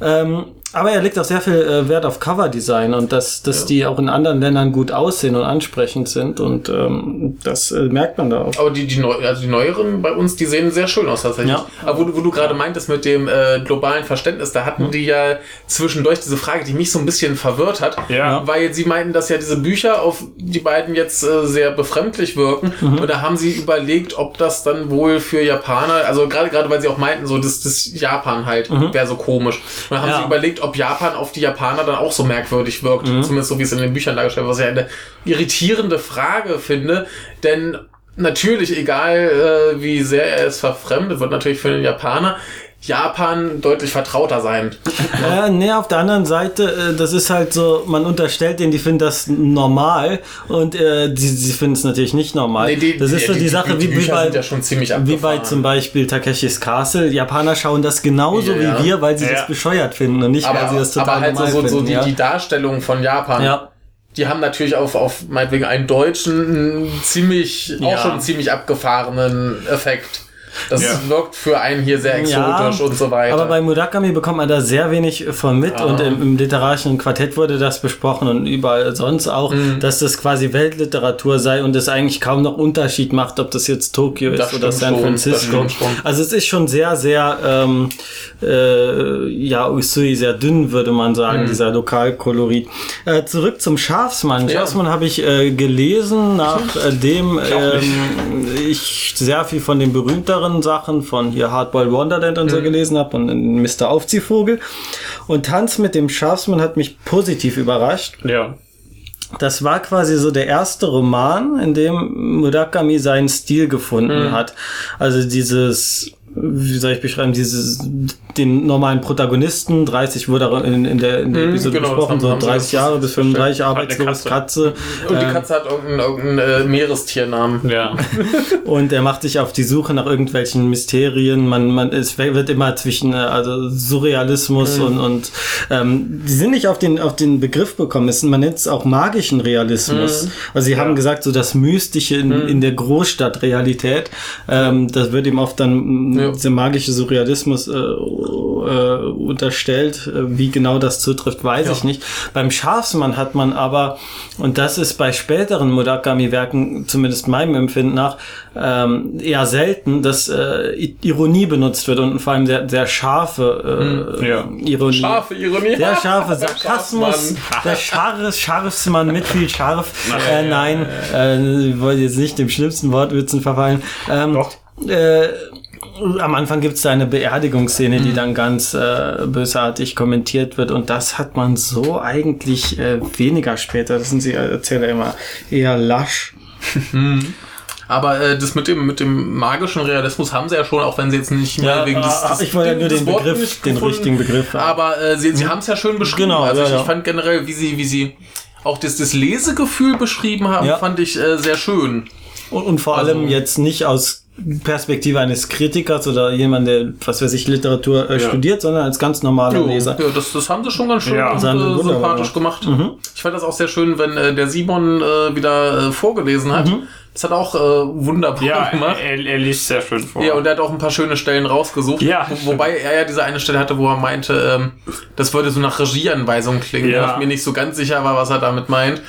Ähm, aber er legt auch sehr viel äh, Wert auf Coverdesign und dass, dass die auch in anderen Ländern gut aussehen und ansprechend sind und ähm, das äh, merkt man da auch. Aber die, die, neu, also die neueren bei uns, die sehen sehr schön aus tatsächlich. Ja. Aber wo, du- wo du gerade meintest mit dem äh, globalen Verständnis, da hatten die ja zwischendurch diese Frage, die mich so ein bisschen verwirrt hat, Ja. weil sie meinten, dass ja diese Bücher auf die beiden jetzt äh, sehr befremdlich wirken. Und da haben sie überlegt, ob das dann wohl für Japaner, also gerade gerade weil sie auch meinten, so das, das Japan halt wäre so komisch. Und da haben Ja. sie überlegt, ob Japan auf die Japaner dann auch so merkwürdig wirkt, zumindest so wie es in den Büchern dargestellt wird, was ich eine irritierende Frage finde, denn natürlich, egal äh, wie sehr er es verfremdet, wird natürlich für den Japaner Japan deutlich vertrauter sein. Äh, nee, auf der anderen Seite, äh, das ist halt so, man unterstellt denen, die finden das normal und äh, die, sie finden es natürlich nicht normal. Nee, die- das ist so die, Sache, die wie, wie Bücher bei, sind ja schon ziemlich wie bei zum Beispiel Takeshis Castle. Japaner schauen das genauso Ja, ja. wie wir, weil sie Ja. das bescheuert finden und nicht, weil sie aber, das total aber halt so, normal so, so finden. die, ja. die Darstellung von Japan, ja. die haben natürlich auf, auf meinetwegen einen deutschen einen ziemlich, Ja. auch schon einen ziemlich abgefahrenen Effekt. Das Ja. wirkt für einen hier sehr exotisch und so weiter. Aber bei Murakami bekommt man da sehr wenig von mit und im, im literarischen Quartett wurde das besprochen und überall sonst auch, Mhm. dass das quasi Weltliteratur sei und es eigentlich kaum noch Unterschied macht, ob das jetzt Tokio Das ist oder San Francisco. Also es ist schon sehr, sehr, ähm, äh, ja, Usui, sehr dünn, würde man sagen, dieser Lokalkolorit. Äh, zurück zum Schafsmann. Ja. Schafsmann habe ich äh, gelesen, nachdem ähm, ich sehr viel von den berühmteren Sachen von hier Hardball Wonderland und so gelesen habe und Mr. Aufziehvogel. Und Tanz mit dem Schafsmann hat mich positiv überrascht. Ja. Das war quasi so der erste Roman, in dem Murakami seinen Stil gefunden hat. Also dieses, wie soll ich beschreiben, dieses, den normalen Protagonisten, 30 wurde auch in, in der, in der Episode genau, besprochen, so haben sie 30 das Jahre bis 35 eine arbeitslos, Katze. Katze. und die ähm, Katze hat irgendeinen, irgendeinen äh, Meerestiernamen. Ja. Und er macht sich auf die Suche nach irgendwelchen Mysterien. Man, man, es wird immer zwischen äh, also Surrealismus Mhm. und, und ähm, die sind nicht auf den, auf den Begriff bekommen. Es, man nennt es auch magischen Realismus. Mhm. Also sie haben gesagt, so das Mystische in, in der Großstadtrealität, ähm, das wird ihm oft dann Ja. ja. dieser magische Surrealismus äh, äh, unterstellt. Äh, Wie genau das zutrifft, weiß ich nicht. Beim Schafsmann hat man aber, und das ist bei späteren Murakami-Werken, zumindest meinem Empfinden nach, ähm, eher selten, dass äh, Ironie benutzt wird und vor allem sehr, sehr scharfe äh, Ja. Ironie. Scharfe Ironie. Sehr scharfe Sarkasmus, der scharfe, scharfsmann mit viel scharf. Äh, nein, äh, ich wollte jetzt nicht dem schlimmsten Wortwitzen verfallen. Ähm, Doch. Äh, am Anfang gibt es da eine Beerdigungsszene, die dann ganz äh, bösartig kommentiert wird und das hat man so eigentlich äh, weniger später. Das sind sie äh, Erzähler immer eher lasch. Aber äh, das mit dem, mit dem magischen Realismus haben sie ja schon, auch wenn sie jetzt nicht mehr Ja, wegen des, ah, des ich wollte ja nur den Wortes Begriff, den gefunden. richtigen Begriff. haben. Aber äh, sie, sie haben es ja schön beschrieben. Genau, also ja, ich, ja. ich fand generell, wie sie, wie sie auch das, das Lesegefühl beschrieben haben, Ja. fand ich äh, sehr schön. Und, und vor allem jetzt nicht aus Perspektive eines Kritikers oder jemand, der, was weiß ich, Literatur äh, studiert, sondern als ganz normaler Jo, Leser. ja, das, das haben sie schon ganz schön Ja. und, äh, wunderbar sympathisch gemacht. Ich fand das auch sehr schön, wenn äh, der Simon äh, wieder äh, vorgelesen hat. Das hat auch äh, wunderbar Ja, gemacht. er, er liest sehr schön vor. Ja, und er hat auch ein paar schöne Stellen rausgesucht. Ja, Wo, wobei er ja diese eine Stelle hatte, wo er meinte, ähm, das würde so nach Regieanweisung klingen, Ja. wo ich mir nicht so ganz sicher war, was er damit meint.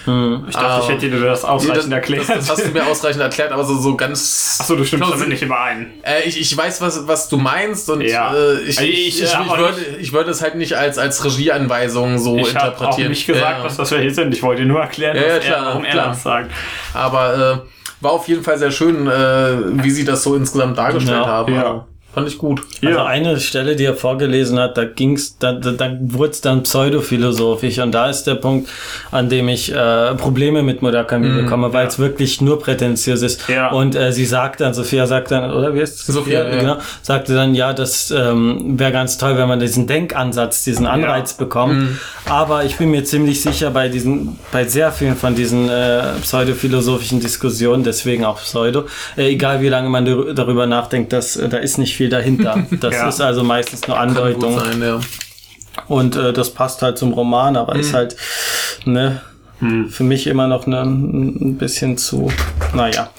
ich dachte, ich hätte dir das Nee, ausreichend erklärt. Das, das hast du mir ausreichend erklärt, aber so, so ganz. Achso, du stimmst damit nicht überein. Äh, ich, ich weiß, was, was du meinst und Ja. äh, ich, Also ich, ich, ich, ich, äh, würde, ich würde es halt nicht als, als Regieanweisung so Ich habe auch interpretieren. nicht gesagt, dass das wir hier sind. Ich wollte dir nur erklären, ja, was klar, er, warum klar. er das sagt. Aber äh, war auf jeden Fall sehr schön, äh, wie sie das so insgesamt dargestellt Ja, haben. ja. Fand ich gut. Also Ja. eine Stelle, die er vorgelesen hat, da ging's, da, da, da wurde es dann pseudophilosophisch und da ist der Punkt, an dem ich äh, Probleme mit Murakami bekomme, weil es wirklich nur prätentiös ist. Ja. Und äh, sie sagt dann, Sophia sagt dann, oder wie ist es? Sophia, ja. genau, sagte dann, ja, das ähm, wäre ganz toll, wenn man diesen Denkansatz, diesen Anreiz bekommt. Aber ich bin mir ziemlich sicher, bei diesen, bei sehr vielen von diesen äh, pseudophilosophischen Diskussionen, deswegen auch Pseudo, äh, egal wie lange man dar- darüber nachdenkt, dass, äh, da ist nicht viel dahinter. Das Ja. ist also meistens nur Andeutung. sein, ja. Und äh, das passt halt zum Roman, aber ist halt, ne, für mich immer noch ne, ein bisschen zu, naja.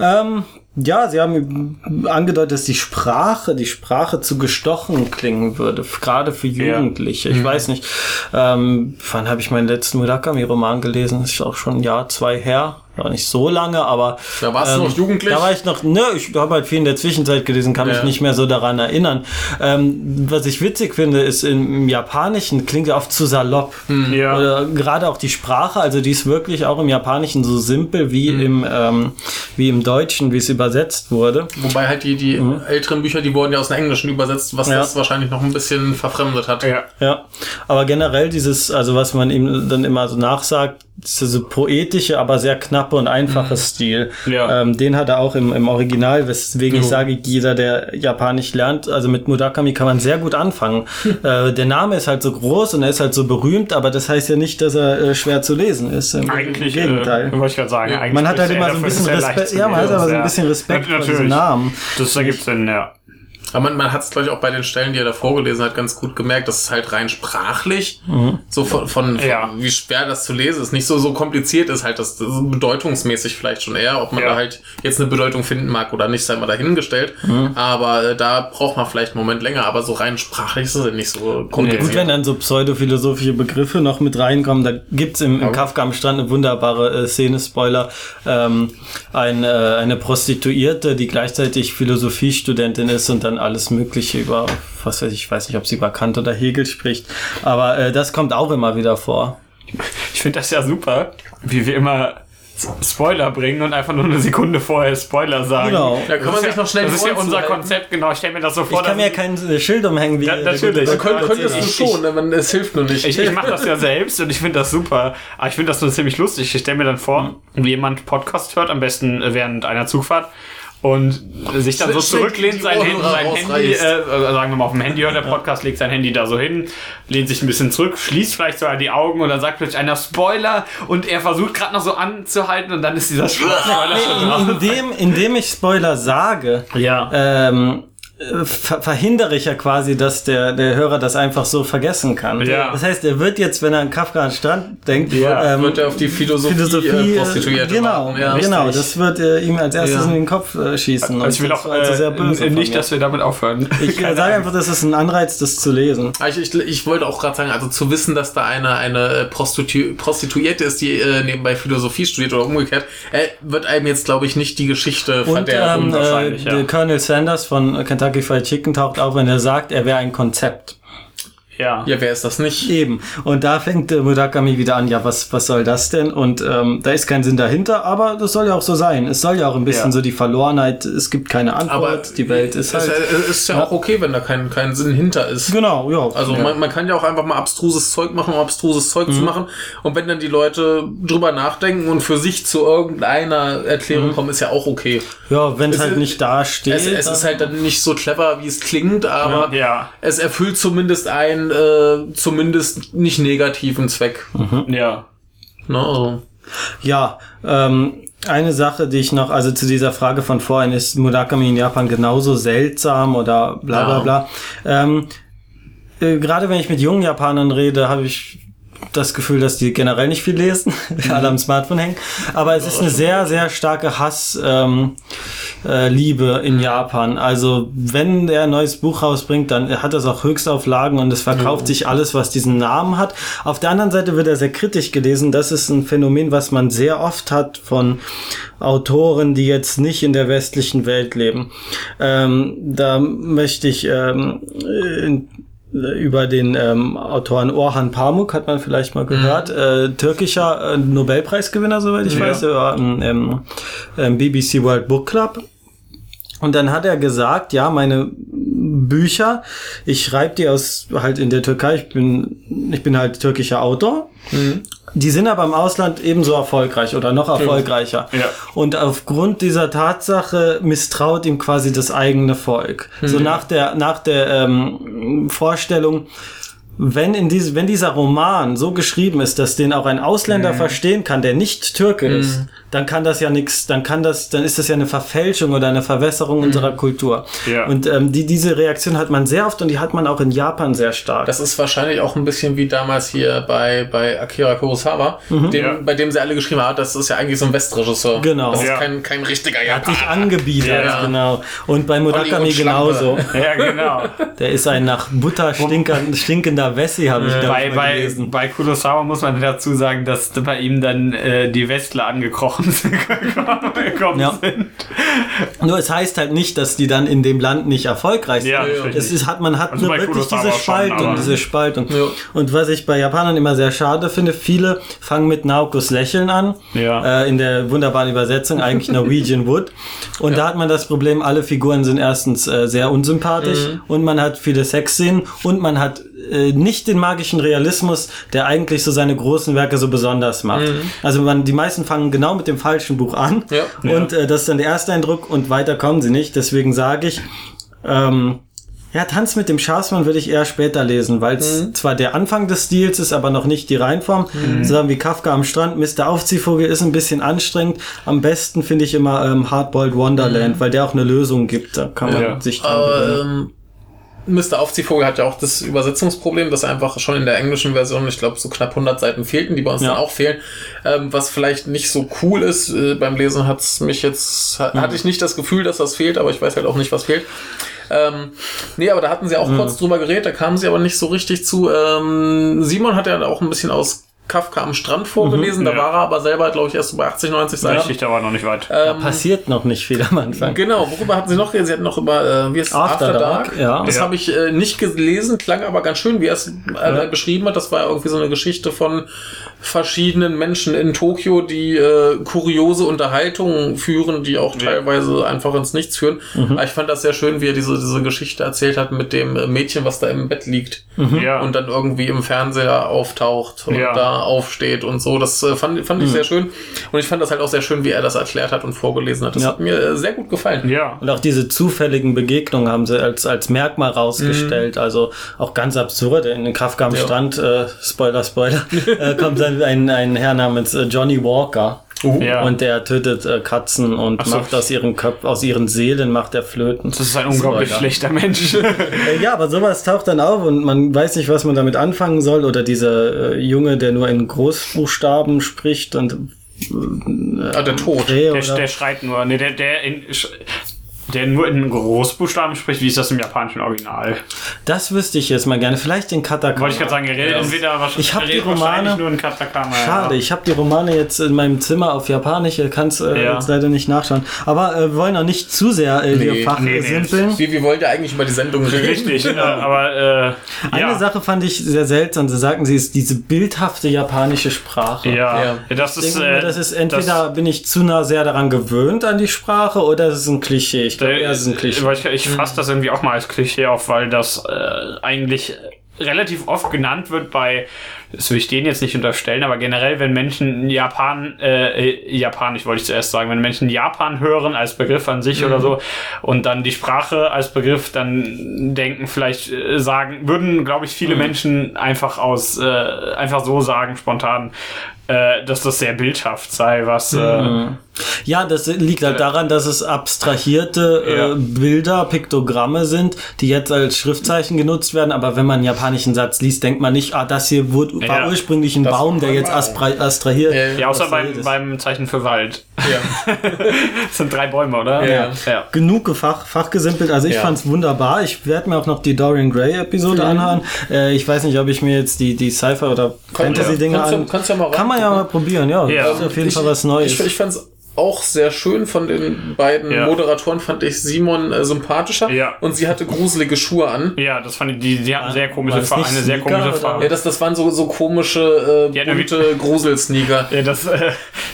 Ähm, ja, sie haben angedeutet, dass die Sprache, die Sprache zu gestochen klingen würde, gerade für Jugendliche. Ich weiß nicht, ähm, wann habe ich meinen letzten Murakami-Roman gelesen? Das ist auch schon ein Jahr, zwei her. War nicht so lange, aber Da warst du noch jugendlich? Da war ich noch, ne, ich habe halt viel in der Zwischenzeit gelesen, kann mich Ja. nicht mehr so daran erinnern. Ähm, was ich witzig finde, ist im, Japanischen klingt ja oft zu salopp. Ja. Oder gerade auch die Sprache, also die ist wirklich auch im Japanischen so simpel wie im ähm, wie im Deutschen, wie es übersetzt wurde. Wobei halt die, die älteren Bücher, die wurden ja aus dem Englischen übersetzt, was Ja. das wahrscheinlich noch ein bisschen verfremdet hat. Ja. Ja, aber generell dieses, also was man ihm dann immer so nachsagt, diese poetische, aber sehr knappe und einfache Stil. Ja. Ähm, den hat er auch im, im Original, weswegen ich sage, jeder, der Japanisch lernt, also mit Murakami kann man sehr gut anfangen. äh, der Name ist halt so groß und er ist halt so berühmt, aber das heißt ja nicht, dass er äh, schwer zu lesen ist. Im, Eigentlich, Im Gegenteil. Äh, wollte ich gerade sagen. Eigentlich man hat halt er immer so ein bisschen Respekt, ja, man hat aber so ein Ja. bisschen Respekt vor Natürlich. diesem Namen. Das ergibt Sinn, ja. Aber man, man hat es, glaube ich, auch bei den Stellen, die er da vorgelesen hat, ganz gut gemerkt, dass es halt rein sprachlich, so von, von, von Ja. wie schwer das zu lesen ist, nicht so, so kompliziert ist, halt das, das ist bedeutungsmäßig vielleicht schon eher, ob man Ja. da halt jetzt eine Bedeutung finden mag oder nicht, sei mal dahingestellt. Aber äh, da braucht man vielleicht einen Moment länger, aber so rein sprachlich ist es nicht so kompliziert. Gut, wenn dann so pseudophilosophische Begriffe noch mit reinkommen, da gibt's im, im Kafka am Strand eine wunderbare äh, Szene, Spoiler, ähm, ein, äh, eine Prostituierte, die gleichzeitig Philosophiestudentin ist und dann alles mögliche über, was weiß ich, ich weiß nicht, ob sie über Kant oder Hegel spricht, aber äh, das kommt auch immer wieder vor. Ich finde das ja super, wie wir immer Spoiler bringen und einfach nur eine Sekunde vorher Spoiler sagen. Genau. Da kann man sich ist ja, noch schnell Das ist ja unser zuhalten. Konzept, genau. Ich stelle mir das so vor. Ich kann mir kein äh, Schild umhängen, wie Ja, der natürlich. gute Könnt, könntest du schon, aber es hilft nur nicht. Ich, ich mache das ja selbst und ich finde das super. Aber ich finde das nur ziemlich lustig. Ich stelle mir dann vor, wie jemand Podcast hört, am besten während einer Zugfahrt und sich dann so zurücklehnt, sein, Handy, Ohrhörer sein Handy äh, also sagen wir mal auf dem Handy hört der Podcast, legt sein Handy da so hin, lehnt sich ein bisschen zurück, schließt vielleicht sogar die Augen und dann sagt plötzlich einer Spoiler und er versucht gerade noch so anzuhalten und dann ist dieser Spoiler schon drauf. In, indem, indem ich Spoiler sage, Ja. ähm, äh, ver verhindere ich ja quasi, dass der, der Hörer das einfach so vergessen kann. Ja. Das heißt, er wird jetzt, wenn er an Kafka an Strand denkt, Ja, ähm, wird er auf die Philosophie, Philosophie äh, äh, Prostituierte genau, ja. genau, richtig. das wird äh, ihm als erstes Ja. in den Kopf äh, schießen. Also ich will auch also äh, sehr böse von nicht, dass wir damit aufhören. ich äh, sage einfach, das ist ein Anreiz, das zu lesen. Ah, Ich, ich, ich wollte auch gerade sagen, also zu wissen, dass da eine, eine äh, Prostitu Prostituierte ist, die äh, nebenbei Philosophie studiert oder umgekehrt, äh, wird einem jetzt, glaube ich, nicht die Geschichte Und verderben. ähm, äh, wahrscheinlich, Colonel Sanders von Kentucky Fried Chicken taucht auf, wenn er sagt, er wäre ein Konzept. Ja. ja, wer ist das nicht? Eben. Und da fängt äh, Murakami wieder an, ja, was, was soll das denn? Und ähm, da ist kein Sinn dahinter, aber das soll ja auch so sein. Es soll ja auch ein bisschen Ja. so die Verlorenheit, es gibt keine Antwort, Aber die Welt ist halt. Es ist ja auch okay, wenn da kein, kein Sinn hinter ist. genau, ja. Also ja. man, man kann ja auch einfach mal abstruses Zeug machen, um abstruses Zeug zu machen. Und wenn dann die Leute drüber nachdenken und für sich zu irgendeiner Erklärung kommen, ist ja auch okay. ja, wenn es halt ist- nicht da steht. Es, es ist halt dann nicht so clever, wie es klingt, aber Ja. es erfüllt zumindest einen, äh, zumindest nicht negativen Zweck. Ja. Ne? Also, Ja, ähm, Eine Sache, die ich noch, also zu dieser Frage von vorhin, ist Murakami in Japan genauso seltsam oder bla bla Ja. bla. Ähm, äh, Gerade wenn ich mit jungen Japanern rede, habe ich das Gefühl, dass die generell nicht viel lesen, alle am Smartphone hängen. Aber es ist eine sehr, sehr starke Hass, ähm, äh, Liebe in Japan. Also wenn er ein neues Buch rausbringt, dann hat das auch Höchstauflagen und es verkauft sich alles, was diesen Namen hat. Auf der anderen Seite wird er sehr kritisch gelesen. Das ist ein Phänomen, was man sehr oft hat von Autoren, die jetzt nicht in der westlichen Welt leben. Ähm, da möchte ich ähm, in, über den ähm, Autoren Orhan Pamuk hat man vielleicht mal gehört, äh, türkischer äh, Nobelpreisgewinner, soweit ich Ja. weiß, der war im, im, im BBC World Book Club. Und dann hat er gesagt, ja, meine Bücher, ich schreibe die aus halt in der Türkei, ich bin, ich bin halt türkischer Autor. Die sind aber im Ausland ebenso erfolgreich oder noch erfolgreicher. Ja. Und aufgrund dieser Tatsache misstraut ihm quasi das eigene Volk. So nach der, nach der ähm, Vorstellung, wenn, in diese, wenn dieser Roman so geschrieben ist, dass den auch ein Ausländer verstehen kann, der nicht Türke ist, dann kann das ja nichts, dann kann das, dann ist das ja eine Verfälschung oder eine Verwässerung unserer Kultur. Ja. Und ähm, die, diese Reaktion hat man sehr oft und die hat man auch in Japan sehr stark. Das ist wahrscheinlich auch ein bisschen wie damals hier bei, bei Akira Kurosawa, dem, Ja. bei dem sie alle geschrieben haben, das ist ja eigentlich so ein Westregisseur. Genau. Das ist Ja. kein, kein richtiger hat sich Japaner. Ja. genau. Und bei Murakami genauso. Ja, genau. Der ist ein nach Butter stinkender, stinkender Wessi, habe ich glaub bei, bei, gelesen. bei Kurosawa muss man dazu sagen, dass bei ihm dann äh, die Westler angekrochen sind. gekommen Ja. sind. Nur es heißt halt nicht, dass die dann in dem Land nicht erfolgreich sind. Ja, Ja. Das ist, hat, man hat Also nur wirklich diese schon, Spaltung, aber- diese Spaltung. Ja. Und was ich bei Japanern immer sehr schade finde, viele fangen mit Naokos Lächeln an, Ja. äh, in der wunderbaren Übersetzung, eigentlich Norwegian Wood. Und da hat man das Problem, alle Figuren sind erstens äh, sehr unsympathisch Mhm. und man hat viele Sexszenen und man hat äh, nicht den magischen Realismus, der eigentlich so seine großen Werke so besonders macht. Also man, die meisten fangen genau mit dem falschen Buch an Ja. und äh, das ist dann der erste Eindruck und weiter kommen sie nicht. Deswegen sage ich, ähm, ja, Tanz mit dem Schafsmann würde ich eher später lesen, weil es zwar der Anfang des Stils ist, aber noch nicht die Reihenform. So wie Kafka am Strand, Mr. Aufziehvogel ist ein bisschen anstrengend. Am besten finde ich immer ähm, Hardboiled Wonderland, weil der auch eine Lösung gibt. Da kann man Ja. sich dran Aber ähm, Mr. Aufziehvogel hat ja auch das Übersetzungsproblem, dass einfach schon in der englischen Version, ich glaube, so knapp 100 Seiten fehlten, die bei uns Ja. dann auch fehlen. Ähm, was vielleicht nicht so cool ist, äh, beim Lesen hat's mich jetzt, ha, hatte ich nicht das Gefühl, dass das fehlt, aber ich weiß halt auch nicht, was fehlt. Ähm, nee, aber da hatten sie auch kurz drüber geredet, da kamen sie aber nicht so richtig zu. Ähm, Simon hat ja auch ein bisschen aus Kafka am Strand vorgelesen, da ja. war er aber selber, glaube ich, erst so bei 80, 90 Seiten. Richtig, da war noch nicht weit. Da passiert noch nicht viel am Anfang. Genau, worüber hatten Sie noch geredet? Sie hatten noch über, äh, wie ist es? After Dark, ja. Das Ja. habe ich äh, nicht gelesen, klang aber ganz schön, wie er es äh, beschrieben hat. Das war irgendwie so eine Geschichte von verschiedenen Menschen in Tokio, die äh, kuriose Unterhaltungen führen, die auch teilweise einfach ins Nichts führen. Mhm. Aber ich fand das sehr schön, wie er diese, diese Geschichte erzählt hat mit dem äh, Mädchen, was da im Bett liegt ja. und dann irgendwie im Fernseher auftaucht und Ja. Aufsteht und so. Das äh, fand, fand ich sehr schön. Und ich fand das halt auch sehr schön, wie er das erklärt hat und vorgelesen hat. Das Ja. hat mir äh, sehr gut gefallen. ja. Und auch diese zufälligen Begegnungen haben sie als, als Merkmal rausgestellt. Also auch ganz absurd. In den Kafka am Ja. Strand, äh, Spoiler, Spoiler, äh, kommt dann ein, ein Herr namens äh, Johnny Walker. Ja. Und der tötet äh, Katzen und so. macht aus ihren Köpfen, aus ihren Seelen macht er Flöten. Das ist ein unglaublich Spoiler. schlechter Mensch. Äh, ja, aber sowas taucht dann auf und man weiß nicht, was man damit anfangen soll. Oder dieser äh, Junge, der nur in Großbuchstaben spricht und Ah, der Tod. Der, der schreit nur. Nee, der, der, in, der nur in Großbuchstaben spricht. Wie ist das im japanischen Original? das wüsste ich jetzt mal gerne. Vielleicht in Katakana. Wollte ich gerade sagen, er redet entweder wahrscheinlich, Ich hab die Romane- nur in Katakana. Schade, Ja. ich habe die Romane jetzt in meinem Zimmer auf Japanisch, kann es äh, Ja. jetzt leider nicht nachschauen. Aber äh, wir wollen auch nicht zu sehr äh, Nee, hier Fach nee, äh, nee. simpeln. Wir, wir wollten ja eigentlich über die Sendung reden. Richtig, äh, aber äh, Eine ja. Sache fand ich sehr seltsam. Sie sagten, sie ist diese bildhafte japanische Sprache. Ja, das Ich ist, denke mir, äh, das ist entweder bin ich zu nah sehr daran gewöhnt an die Sprache oder es ist ein Klischee. Ich es ist ein Klischee. Ich, ich fasse das irgendwie auch mal als Klischee auf, weil das äh, eigentlich relativ oft genannt wird bei das will ich denen jetzt nicht unterstellen, aber generell, wenn Menschen Japan, äh, äh, Japanisch wollte ich zuerst sagen, wenn Menschen Japan hören als Begriff an sich oder so und dann die Sprache als Begriff, dann denken vielleicht, äh, sagen, würden, glaube ich, viele Menschen einfach aus, äh, einfach so sagen, spontan, äh, dass das sehr bildhaft sei, was, äh, Ja, das liegt halt daran, dass es abstrahierte Ja. äh, Bilder, Piktogramme sind, die jetzt als Schriftzeichen genutzt werden. Aber wenn man einen japanischen Satz liest, denkt man nicht, ah, das hier wurde, war Ja. ursprünglich ein Baum, der jetzt aspra abstrahiert. Ja, ja, außer beim, beim Zeichen für Wald. Ja. Das sind drei Bäume, oder? Ja. ja. genug Fach, fachgesimpelt. Also ich Ja. fand's wunderbar. Ich werde mir auch noch die Dorian Gray Episode anhören. Äh, ich weiß nicht, ob ich mir jetzt die, die Sci-Fi oder Fantasy-Dinger Kannst du- an... kannst du ja mal Kann man ja mal probieren, ja. Ja. Das ist auf jeden Fall was Neues. Ich, ich fand es auch sehr schön von den beiden Ja. Moderatoren, fand ich Simon äh, sympathischer. Ja. Und sie hatte gruselige Schuhe an. Ja, das fand ich, die, die hatten sehr komische Farbe, eine sehr komische? Farbe. Ja, das, das waren so, so komische, Die äh, bunte Gruselsneaker. Ja, das, äh,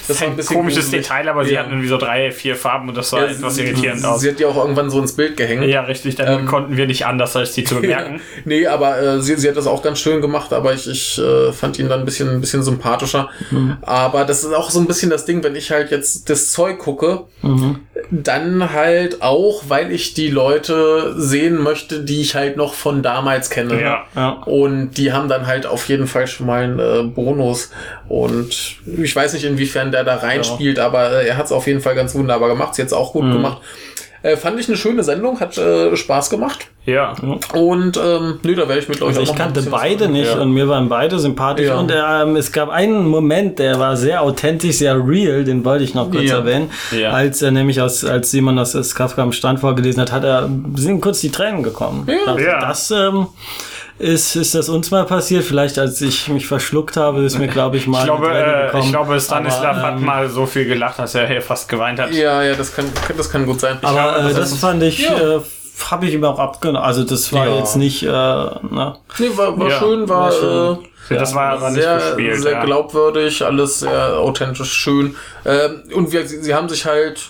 das ist war ein ein bisschen komisches gruselig. Detail, aber sie Ja. hatten irgendwie so drei, vier Farben und das sah Ja, etwas sie- irritierend sie, aus. Sie hat ja auch irgendwann so ins Bild gehängt. ja, richtig, dann konnten wir nicht anders, als die zu bemerken. Nee, aber äh, sie, sie hat das auch ganz schön gemacht, aber ich, ich äh, fand ihn dann ein bisschen, ein bisschen sympathischer. Mhm. Aber das ist auch so ein bisschen das Ding, wenn ich halt jetzt das Zeug gucke, Mhm. dann halt auch, weil ich die Leute sehen möchte, die ich halt noch von damals kenne. Ja. Ja. Und die haben dann halt auf jeden Fall schon mal einen äh, Bonus. Und ich weiß nicht, inwiefern der da reinspielt, aber äh, er hat es auf jeden Fall ganz wunderbar gemacht. Sie hat es auch Mhm. gut gemacht. Äh, fand ich eine schöne Sendung, hat äh, Spaß gemacht. Ja. Und ähm, nö, da werde ich mit euch Also auch ich noch mal ein kannte beide nicht Ja. und mir waren beide sympathisch. Ja. Und ähm, es gab einen Moment, der war sehr authentisch, sehr real, den wollte ich noch kurz Ja. erwähnen. Ja. Als er nämlich aus, als Simon das, das Kafka am Stand vorgelesen hat, hat er, sind kurz die Tränen gekommen. Also Ja. Das ähm, ist, ist das uns mal passiert. Vielleicht als ich mich verschluckt habe, ist mir, glaube ich, mal Ich glaube, äh, ich glaube, Stanislav Aber, hat ähm, mal so viel gelacht, dass er hier fast geweint hat. Ja, ja, das kann, das kann gut sein. Aber glaube, äh, das das, fand ich, Ja. äh, habe ich ihm auch abgenommen. Also das war Ja. jetzt nicht, äh, ne? nee, war, war Ja, schön, war, war schön. Äh, das war aber nicht sehr, gespielt. sehr ja. glaubwürdig, alles sehr authentisch, schön. Ähm, und wir, sie, sie haben sich halt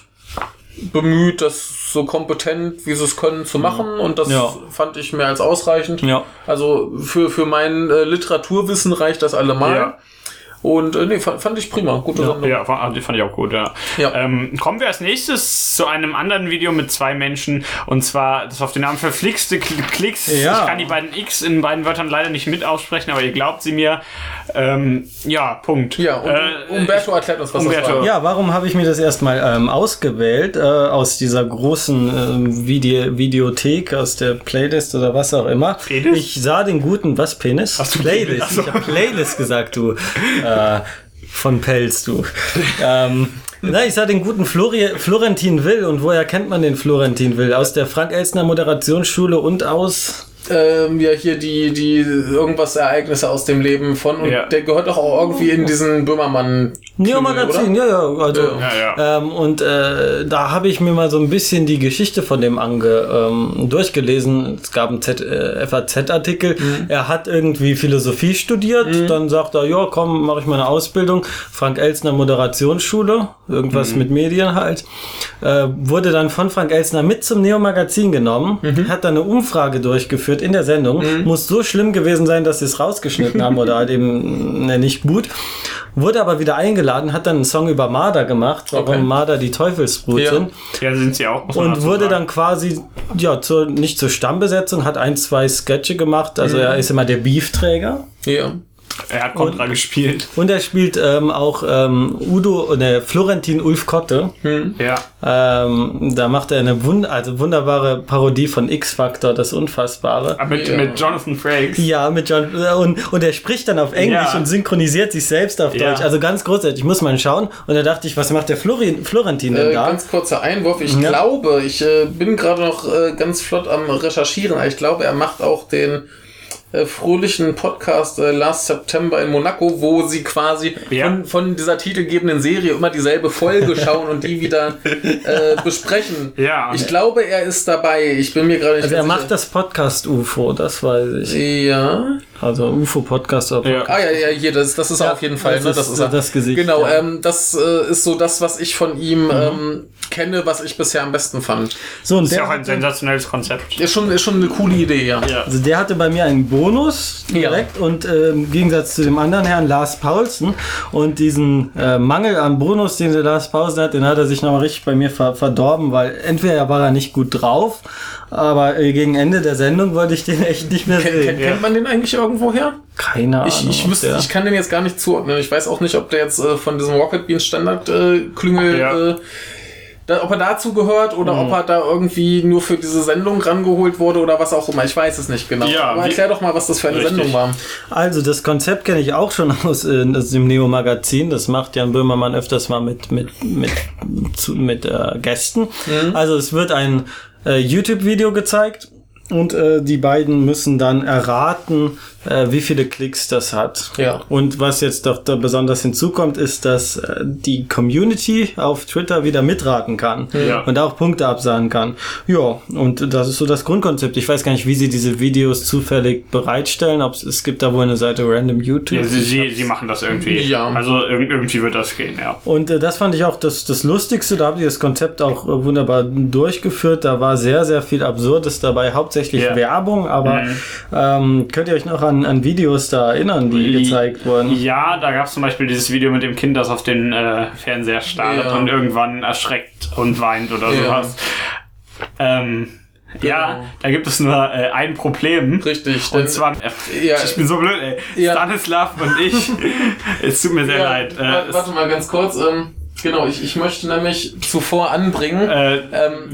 bemüht, das so kompetent, wie sie es können, zu machen. Und das Ja. fand ich mehr als ausreichend. Ja. Also für, für mein äh, Literaturwissen reicht das allemal. Ja. Und äh, nee, fand, fand ich prima. Gute Sendung. Ja, fand, die fand ich auch gut, ja. Ja. Ähm, kommen wir als nächstes zu einem anderen Video mit zwei Menschen und zwar das auf den Namen verflixte Kl- Klicks. Ja. Ich kann die beiden X in beiden Wörtern leider nicht mit aussprechen, aber ihr glaubt sie mir. Ähm, ja, Punkt. Ja, und Äh, Umberto erklärt uns, was Umberto. das war. Ja, warum habe ich mir das erstmal ähm, ausgewählt? Äh, aus dieser großen ähm, Vide Videothek, aus der Playlist oder was auch immer. Penis? Ich sah den guten, was Penis? Hast du Playlist. Penis? So. Ich habe Playlist gesagt, du. Äh, von Pelz, du. ähm, na, ich sah den guten Flori Florentin Will. Und woher kennt man den Florentin Will? Aus der Frank-Elstner Moderationsschule und aus... ähm, ja hier die, die irgendwas Ereignisse aus dem Leben von und Ja. der gehört doch auch irgendwie in diesen Böhmermann. Neo Magazin, ja, ja. Also, Ja, ja. Ähm, und äh, da habe ich mir mal so ein bisschen die Geschichte von dem ange ähm, durchgelesen. Es gab einen Z, äh, FAZ-Artikel. Er hat irgendwie Philosophie studiert. Dann sagt er, ja, komm, mache ich mal eine Ausbildung. Frank Elsner Moderationsschule, irgendwas mit Medien halt. Äh, wurde dann von Frank Elsner mit zum Neo Magazin genommen. Hat dann eine Umfrage durchgeführt in der Sendung. Muss so schlimm gewesen sein, dass sie es rausgeschnitten haben oder halt eben ne, nicht gut. Wurde aber wieder eingeladen, hat dann einen Song über Marder gemacht, warum Okay. Marder die Teufelsbrut Ja. sind. Ja, sind sie auch. Und wurde sagen. dann quasi, ja, zur, nicht zur Stammbesetzung, hat ein, zwei Sketche gemacht. Also er ist immer der Beefträger. Ja. Er hat Contra gespielt. Und er spielt ähm, auch ähm, Udo, ne, Florentin Ulf Kotte. Ja. Ähm, da macht er eine wund also wunderbare Parodie von X-Factor, das Unfassbare. Aber Mit, Ja. mit Jonathan Frakes. Ja, mit John äh, und, und er spricht dann auf Englisch Ja. und synchronisiert sich selbst auf Ja. Deutsch. Also ganz großartig. Ich muss mal schauen. Und da dachte ich, was macht der Flori Florentin denn Äh, da? ganz kurzer Einwurf. Ich Ja. glaube, ich äh, bin gerade noch äh, ganz flott am Recherchieren. aber Ich glaube, er macht auch den äh, fröhlichen Podcast äh, Last September in Monaco, wo sie quasi Ja. von, von dieser titelgebenden Serie immer dieselbe Folge schauen und die wieder äh, besprechen. Ja. Ich glaube, er ist dabei. Ich bin mir gerade nicht Also er macht das Podcast UFO, das weiß ich. Ja. Also UFO-Podcast. oder Ja. Ah ja, ja, hier, das, das ist Ja, auf jeden Fall. das ne? ist, er. äh, das Gesicht, Genau, ja. ähm, das äh, ist so das, was ich von ihm ähm, kenne, was ich bisher am besten fand. So, und Ist ja auch ein sensationelles Konzept. Ist schon, ist schon eine coole Idee, ja. Ja. also der hatte bei mir einen Bonus direkt und äh, im Gegensatz zu dem anderen Herrn Lars Paulsen und diesen äh, Mangel an Bonus, den der Lars Paulsen hat, den hat er sich nochmal richtig bei mir ver verdorben, weil entweder war er nicht gut drauf, aber äh, gegen Ende der Sendung wollte ich den echt nicht mehr sehen. Kennt man den eigentlich irgendwo her? Keine Ahnung. Ich, ich, der- ich kann den jetzt gar nicht zuordnen. Ich weiß auch nicht, ob der jetzt äh, von diesem Rocket Beans Standard äh, Klüngel, Ja. Da, ob er dazu gehört oder ob er da irgendwie nur für diese Sendung rangeholt wurde oder was auch immer. Ich weiß es nicht genau. Ja, Aber erklär doch mal, was das für eine Richtig. Sendung war. Also das Konzept kenne ich auch schon aus, äh, aus dem Neo-Magazin. Das macht Jan Böhmermann öfters mal mit, mit, mit, zu, mit äh, Gästen. Also es wird ein äh, YouTube-Video gezeigt und äh, die beiden müssen dann erraten, äh, wie viele Klicks das hat. Ja. Und was jetzt doch da besonders hinzukommt, ist, dass äh, die Community auf Twitter wieder mitraten kann Ja. und auch Punkte absagen kann. Ja, und das ist so das Grundkonzept. Ich weiß gar nicht, wie sie diese Videos zufällig bereitstellen. Ob es gibt da wohl eine Seite Random YouTube. Ja, sie, sie, sie machen das irgendwie. Ja. Also irg- irgendwie wird das gehen, ja. Und äh, das fand ich auch das, das Lustigste. Da habt ihr das Konzept auch äh, wunderbar durchgeführt. Da war sehr, sehr viel Absurdes dabei. Hauptsächlich Ja. Werbung, aber Mhm. ähm, könnt ihr euch noch an, an Videos da erinnern, die gezeigt wurden? Ja, da gab es zum Beispiel dieses Video mit dem Kind, das auf den äh, Fernseher starrt Ja. und irgendwann erschreckt und weint oder Ja. sowas. Ähm, Ja, da gibt es nur äh, ein Problem. Richtig. denn- Und zwar, äh, Ja. ich bin so blöd, ey. Ja. Stanislav und ich, es tut mir sehr Ja, leid. Äh, wa- warte mal ganz kurz. Ähm, genau, ich, ich möchte nämlich zuvor anbringen, äh, ähm,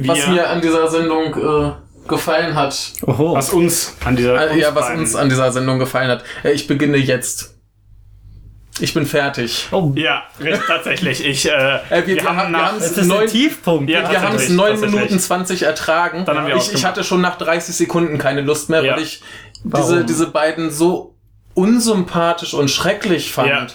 was wir- mir an dieser Sendung äh, gefallen hat. Oho. was uns an dieser Äh, ja, was uns an dieser Sendung gefallen hat. Äh, ich beginne jetzt. Ich bin fertig. Oh, Ja, tatsächlich. Ich, äh, Äh, wir- wir haben- nach, das ist neun- Tiefpunkt. Ja, Wir haben es tatsächlich, 9 tatsächlich. Minuten 20 ertragen. Dann haben wir ich, ich hatte schon nach 30 Sekunden keine Lust mehr, Ja. weil ich Warum? diese, diese beiden so unsympathisch und schrecklich fand. Ja.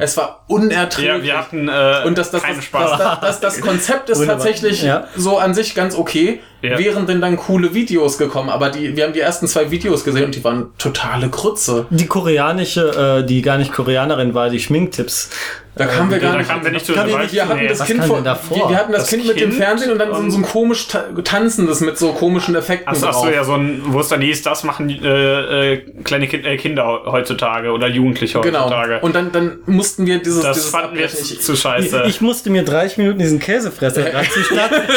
Es war unerträglich. ja, wir hatten äh, und das, das, keinen das, Spaß. das, das, das, das Konzept ist tatsächlich Ja. so an sich ganz okay. Ja. Wären denn dann coole Videos gekommen, aber die, wir haben die ersten zwei Videos gesehen und die waren totale Krütze. Die koreanische, äh, die gar nicht Koreanerin war, die Schminktipps. Da kamen wir gar da nicht. kamen wir nicht zu ich weit. nicht- wir hatten Nee. das was Kind vor, denn davor? wir, wir hatten das, Das kind, mit dem Fernsehen und dann so, so ein komisch ta tanzendes mit so komischen Effekten Achso, drauf. achso, ja, so ein, wo es dann hieß, das machen äh, äh, kleine kind, äh, Kinder heutzutage oder Jugendliche Genau. heutzutage. Und dann, dann mussten wir dieses, das dieses fanden wir Ich- zu scheiße. Ich musste mir 30 Minuten diesen Käsefresser, dazu,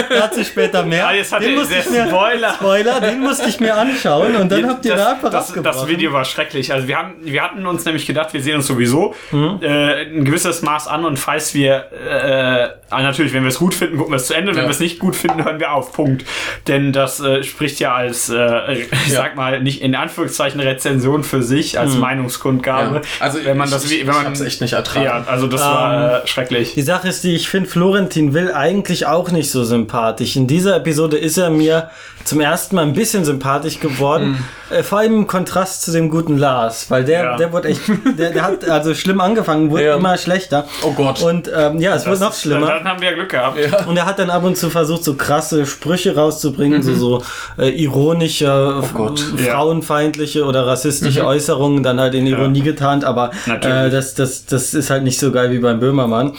dazu später mehr. ah, jetzt hat den musste ich mir, Spoiler. Spoiler, den musste ich mir anschauen und dann habt ihr da einfach das, das Video war schrecklich. Also wir, haben, wir hatten uns nämlich gedacht, wir sehen uns sowieso äh, ein gewisses Maß an und falls wir, äh, ah, natürlich, wenn wir es gut finden, gucken wir es zu Ende. Wenn Ja. wir es nicht gut finden, hören wir auf. Punkt. Denn das äh, spricht ja als, äh, ich Ja. sag mal, nicht in Anführungszeichen Rezension für sich, als Meinungskundgabe. Ja. Also wenn man ich, das, wenn man, ich echt nicht ertragen. ja, also das war äh, schrecklich. Die Sache ist die, ich finde Florentin Will eigentlich auch nicht so sympathisch. In dieser Episode ist er mir zum ersten Mal ein bisschen sympathisch geworden. Äh, vor allem im Kontrast zu dem guten Lars, weil der, Ja. der wurde echt, der, der hat also schlimm angefangen, wurde Ja. immer schlechter. Oh Gott. Und ähm, ja, es wurde noch Das- schlimmer. Dann haben wir Glück gehabt. Ja. Und er hat dann ab und zu versucht, so krasse Sprüche rauszubringen, so, so äh, ironische, Mhm. Oh frauenfeindliche oder rassistische Äußerungen dann halt in Ironie getarnt, aber äh, das, das, das ist halt nicht so geil wie beim Böhmermann.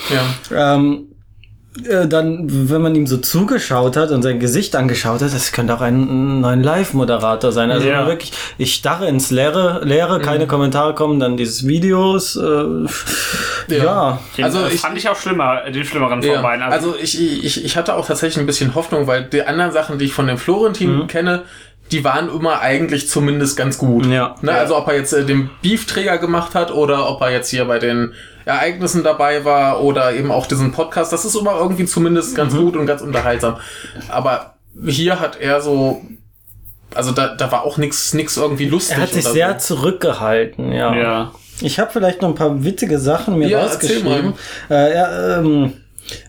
Ja. Ähm, äh, dann, wenn man ihm so zugeschaut hat und sein Gesicht angeschaut hat, das könnte auch ein, ein Live-Moderator sein. Also Ja. wirklich, ich starre ins Leere, Leere keine Kommentare kommen, dann dieses Videos. Äh, ja. Den Also äh, ich- fand ich auch schlimmer, den schlimmeren von Ja. beiden. Also ich, ich, ich hatte auch tatsächlich ein bisschen Hoffnung, weil die anderen Sachen, die ich von dem Florentin Mhm. kenne, die waren immer eigentlich zumindest ganz gut. Ja. Ne? Also ob er jetzt äh, den Beefträger gemacht hat oder ob er jetzt hier bei den Ereignissen dabei war oder eben auch diesen Podcast, das ist immer irgendwie zumindest ganz Mhm. gut und ganz unterhaltsam. Aber hier hat er so, also da, da war auch nichts nix irgendwie lustig. Er hat sich oder sehr so. zurückgehalten, ja. ja. Ich habe vielleicht noch ein paar witzige Sachen mir Ja, erzähl rausgeschrieben. Äh, er, ähm,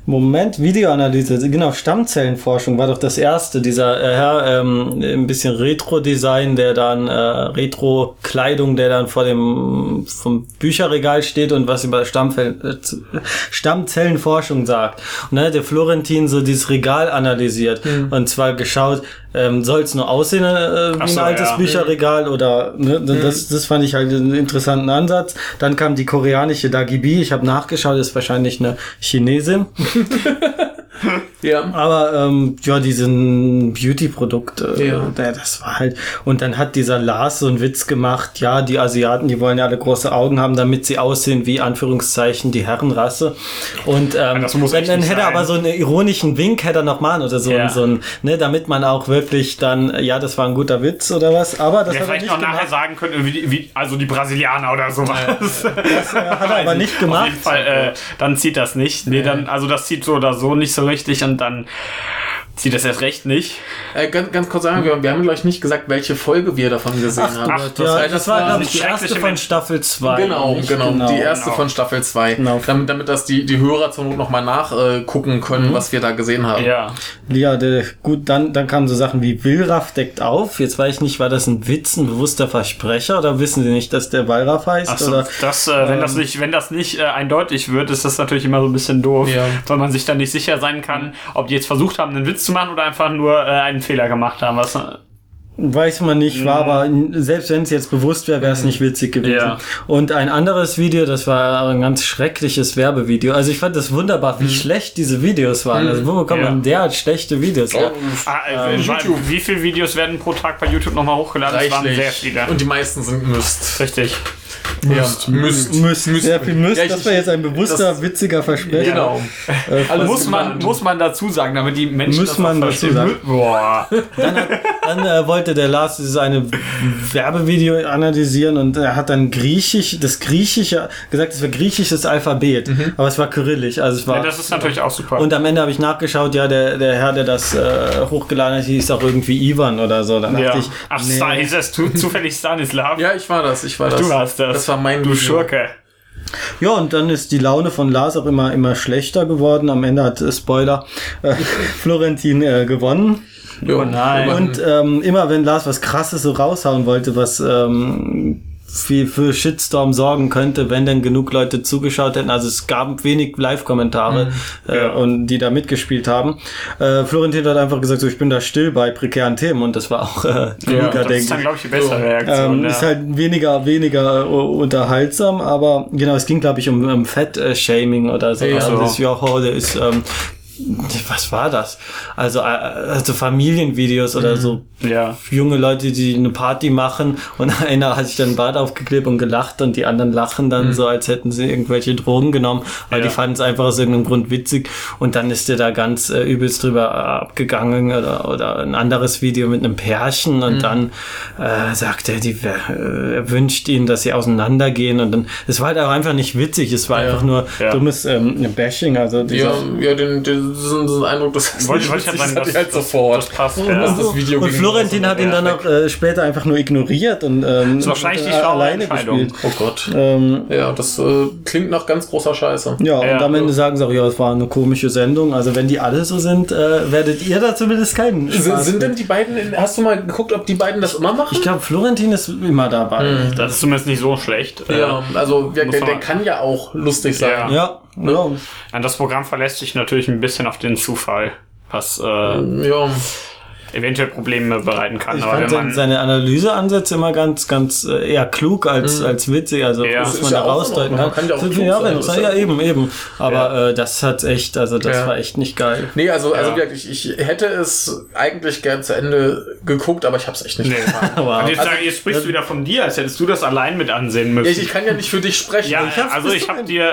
Moment, Videoanalyse, genau, Stammzellenforschung war doch das erste, dieser äh, Herr, ähm, ein bisschen Retro-Design, der dann, äh, Retro-Kleidung, der dann vor dem vom Bücherregal steht und was über Stammfell, äh, Stammzellenforschung sagt. Und dann hat der Florentin so dieses Regal analysiert und zwar geschaut, ähm, soll es nur aussehen äh, wie so, ein altes ja. Bücherregal oder ne, das, das fand ich halt einen interessanten Ansatz. Dann kam die koreanische Dagibi, ich habe nachgeschaut, ist wahrscheinlich eine Chinesin. はっ。Ja. Aber ähm, ja, diesen Beauty-Produkte, äh, Ja. der- das war halt. Und dann hat dieser Lars so einen Witz gemacht, ja, die Asiaten, die wollen ja alle große Augen haben, damit sie aussehen wie Anführungszeichen die Herrenrasse. Und ähm, das muss dann, hätte er aber so einen ironischen Wink hätte er noch machen oder so, Ja. so ein, ne, damit man auch wirklich dann, äh, ja, das war ein guter Witz oder was. Aber das Der hat er vielleicht nicht noch nachher gemacht. sagen könnte, wie, wie, also die Brasilianer oder sowas. Das äh, hat er aber nicht Auf gemacht. jeden Fall, äh, dann zieht das nicht. Nee, dann, also das zieht so oder so nicht so richtig und dann zieht das erst recht nicht. Äh, ganz, ganz kurz sagen, wir, wir haben gleich nicht gesagt, welche Folge wir davon gesehen haben. ach, das, ja, heißt, das war, glaube ich, die schreckliche erste von. Staffel 2. Genau, nicht? genau, die erste genau. von Staffel 2. Genau. Damit, damit das die, die Hörer zur Not nochmal nachgucken können, was wir da gesehen haben. Ja. Ja, der, gut, dann, dann kamen so Sachen wie Willraff deckt auf. Jetzt weiß ich nicht, war das ein Witz, ein bewusster Versprecher oder wissen Sie nicht, dass der Wallraff heißt? Achso, oder? das, äh, wenn das nicht, wenn das nicht äh, eindeutig wird, ist das natürlich immer so ein bisschen doof, Ja. weil man sich dann nicht sicher sein kann, ob die jetzt versucht haben, einen Witz zu machen oder einfach nur äh, einen Fehler gemacht haben. Was, äh, Weiß man nicht, war aber selbst wenn es jetzt bewusst wäre, wäre es nicht witzig gewesen. Ja. Und ein anderes Video, das war ein ganz schreckliches Werbevideo. Also ich fand das wunderbar, wie schlecht diese Videos waren. Also wo bekommt Ja. man derart schlechte Videos? her? ah, äh, YouTube. Wie viele Videos werden pro Tag bei YouTube nochmal hochgeladen? Das waren Reichlich. sehr viele. Und die meisten sind Mist. Richtig. Ja, Mist. Müsst, sehr viel müsst. Ja, ich- das war jetzt ein bewusster, das- witziger Versprecher. Genau. muss, man, muss man dazu sagen, damit die Menschen Muss das man dazu verstehen. sagen. Boah. Dann äh, wollte der Lars dieses eine Werbevideo analysieren und er hat dann griechisch, das griechische, gesagt, es war griechisches Alphabet, aber es war kyrillisch, also es war Ja, das ist natürlich auch super. und am Ende habe ich nachgeschaut, ja, der, der Herr, der das äh, hochgeladen hat, hieß auch irgendwie Ivan oder so. Dann ja. dachte ich, Ach, nee. Ist das zu, zufällig Stanislav? Ja, ich war das, ich war das. Du hast das. Das war mein Du Video. Schurke. Ja, und dann ist die Laune von Lars auch immer, immer schlechter geworden. Am Ende hat, äh, Spoiler, äh, Florentin äh, gewonnen. Jo, nein. Und ähm, immer wenn Lars was krasses so raushauen wollte, was ähm, viel für Shitstorm sorgen könnte, wenn denn genug Leute zugeschaut hätten. Also es gab wenig Live-Kommentare, äh, Ja. und die da mitgespielt haben. Äh, Florentin hat einfach gesagt, so ich bin da still bei prekären Themen und das war auch äh, klüger, das denke ist dann, ich. glaube ich, die bessere Reaktion. Ähm, ja. Ist halt weniger, weniger äh, unterhaltsam, aber genau, es ging, glaube ich, um, um Fett-Shaming oder so. Ja. also das, ja, oh, der ist, ähm, was war das? Also, äh, also Familienvideos oder so ja. junge Leute, die eine Party machen und einer hat sich dann Bart aufgeklebt und gelacht und die anderen lachen dann so, als hätten sie irgendwelche Drogen genommen, weil Mhm. Ja. die fanden es einfach aus irgendeinem Grund witzig und dann ist der da ganz äh, übelst drüber abgegangen oder, oder ein anderes Video mit einem Pärchen Mhm. und dann äh, sagt er, die äh, er wünscht ihnen, dass sie auseinandergehen und dann, es war halt auch einfach nicht witzig, es war einfach nur Ja. dummes ähm, Bashing, also dieser, Ja, ja den, den, diesen, diesen Eindruck, das ist Wollte ich ja sagen, das das, halt sofort. Das passt. Das Ja. das Video und Florentin hat ihn dann auch äh, später einfach nur ignoriert und ähm, ist wahrscheinlich die äh, alleine Entscheidung. gespielt. Oh Gott. Ähm, Ja, das äh, klingt nach ganz großer Scheiße. ja, Ja. und am Ende sagen sie auch, ja, es war eine komische Sendung. Also wenn die alle so sind, äh, werdet ihr da zumindest keinen Sind, Spaß sind mit. denn die beiden, in, hast du mal geguckt, ob die beiden das immer machen? Ich glaube, Florentin ist immer dabei. Das ist zumindest nicht so schlecht. ja, also der, der kann ja auch lustig sein. Ja. Ja, ja. Das Programm verlässt sich natürlich ein bisschen auf den Zufall, was äh, Ja. Eventuell Probleme bereiten kann. Ich Aber fand man, seine Analyseansätze immer ganz, ganz äh, eher klug als, als witzig. Also Ja. was man ja da rausdeuten kann. Man kann ja auch klug ja, sein, ist ja, eben, eben. Aber äh, das hat echt, also das Ja. war echt nicht geil. Nee, also, also Ja. wirklich, ich hätte es eigentlich gern zu Ende geguckt, aber ich habe es echt nicht Nee. getan. Wow. Und jetzt, sag- jetzt sprichst du wieder von dir, als hättest du das allein mit ansehen müssen. Ja, ich, ich kann ja nicht für dich sprechen. Ja, ich hab's also ich habe dir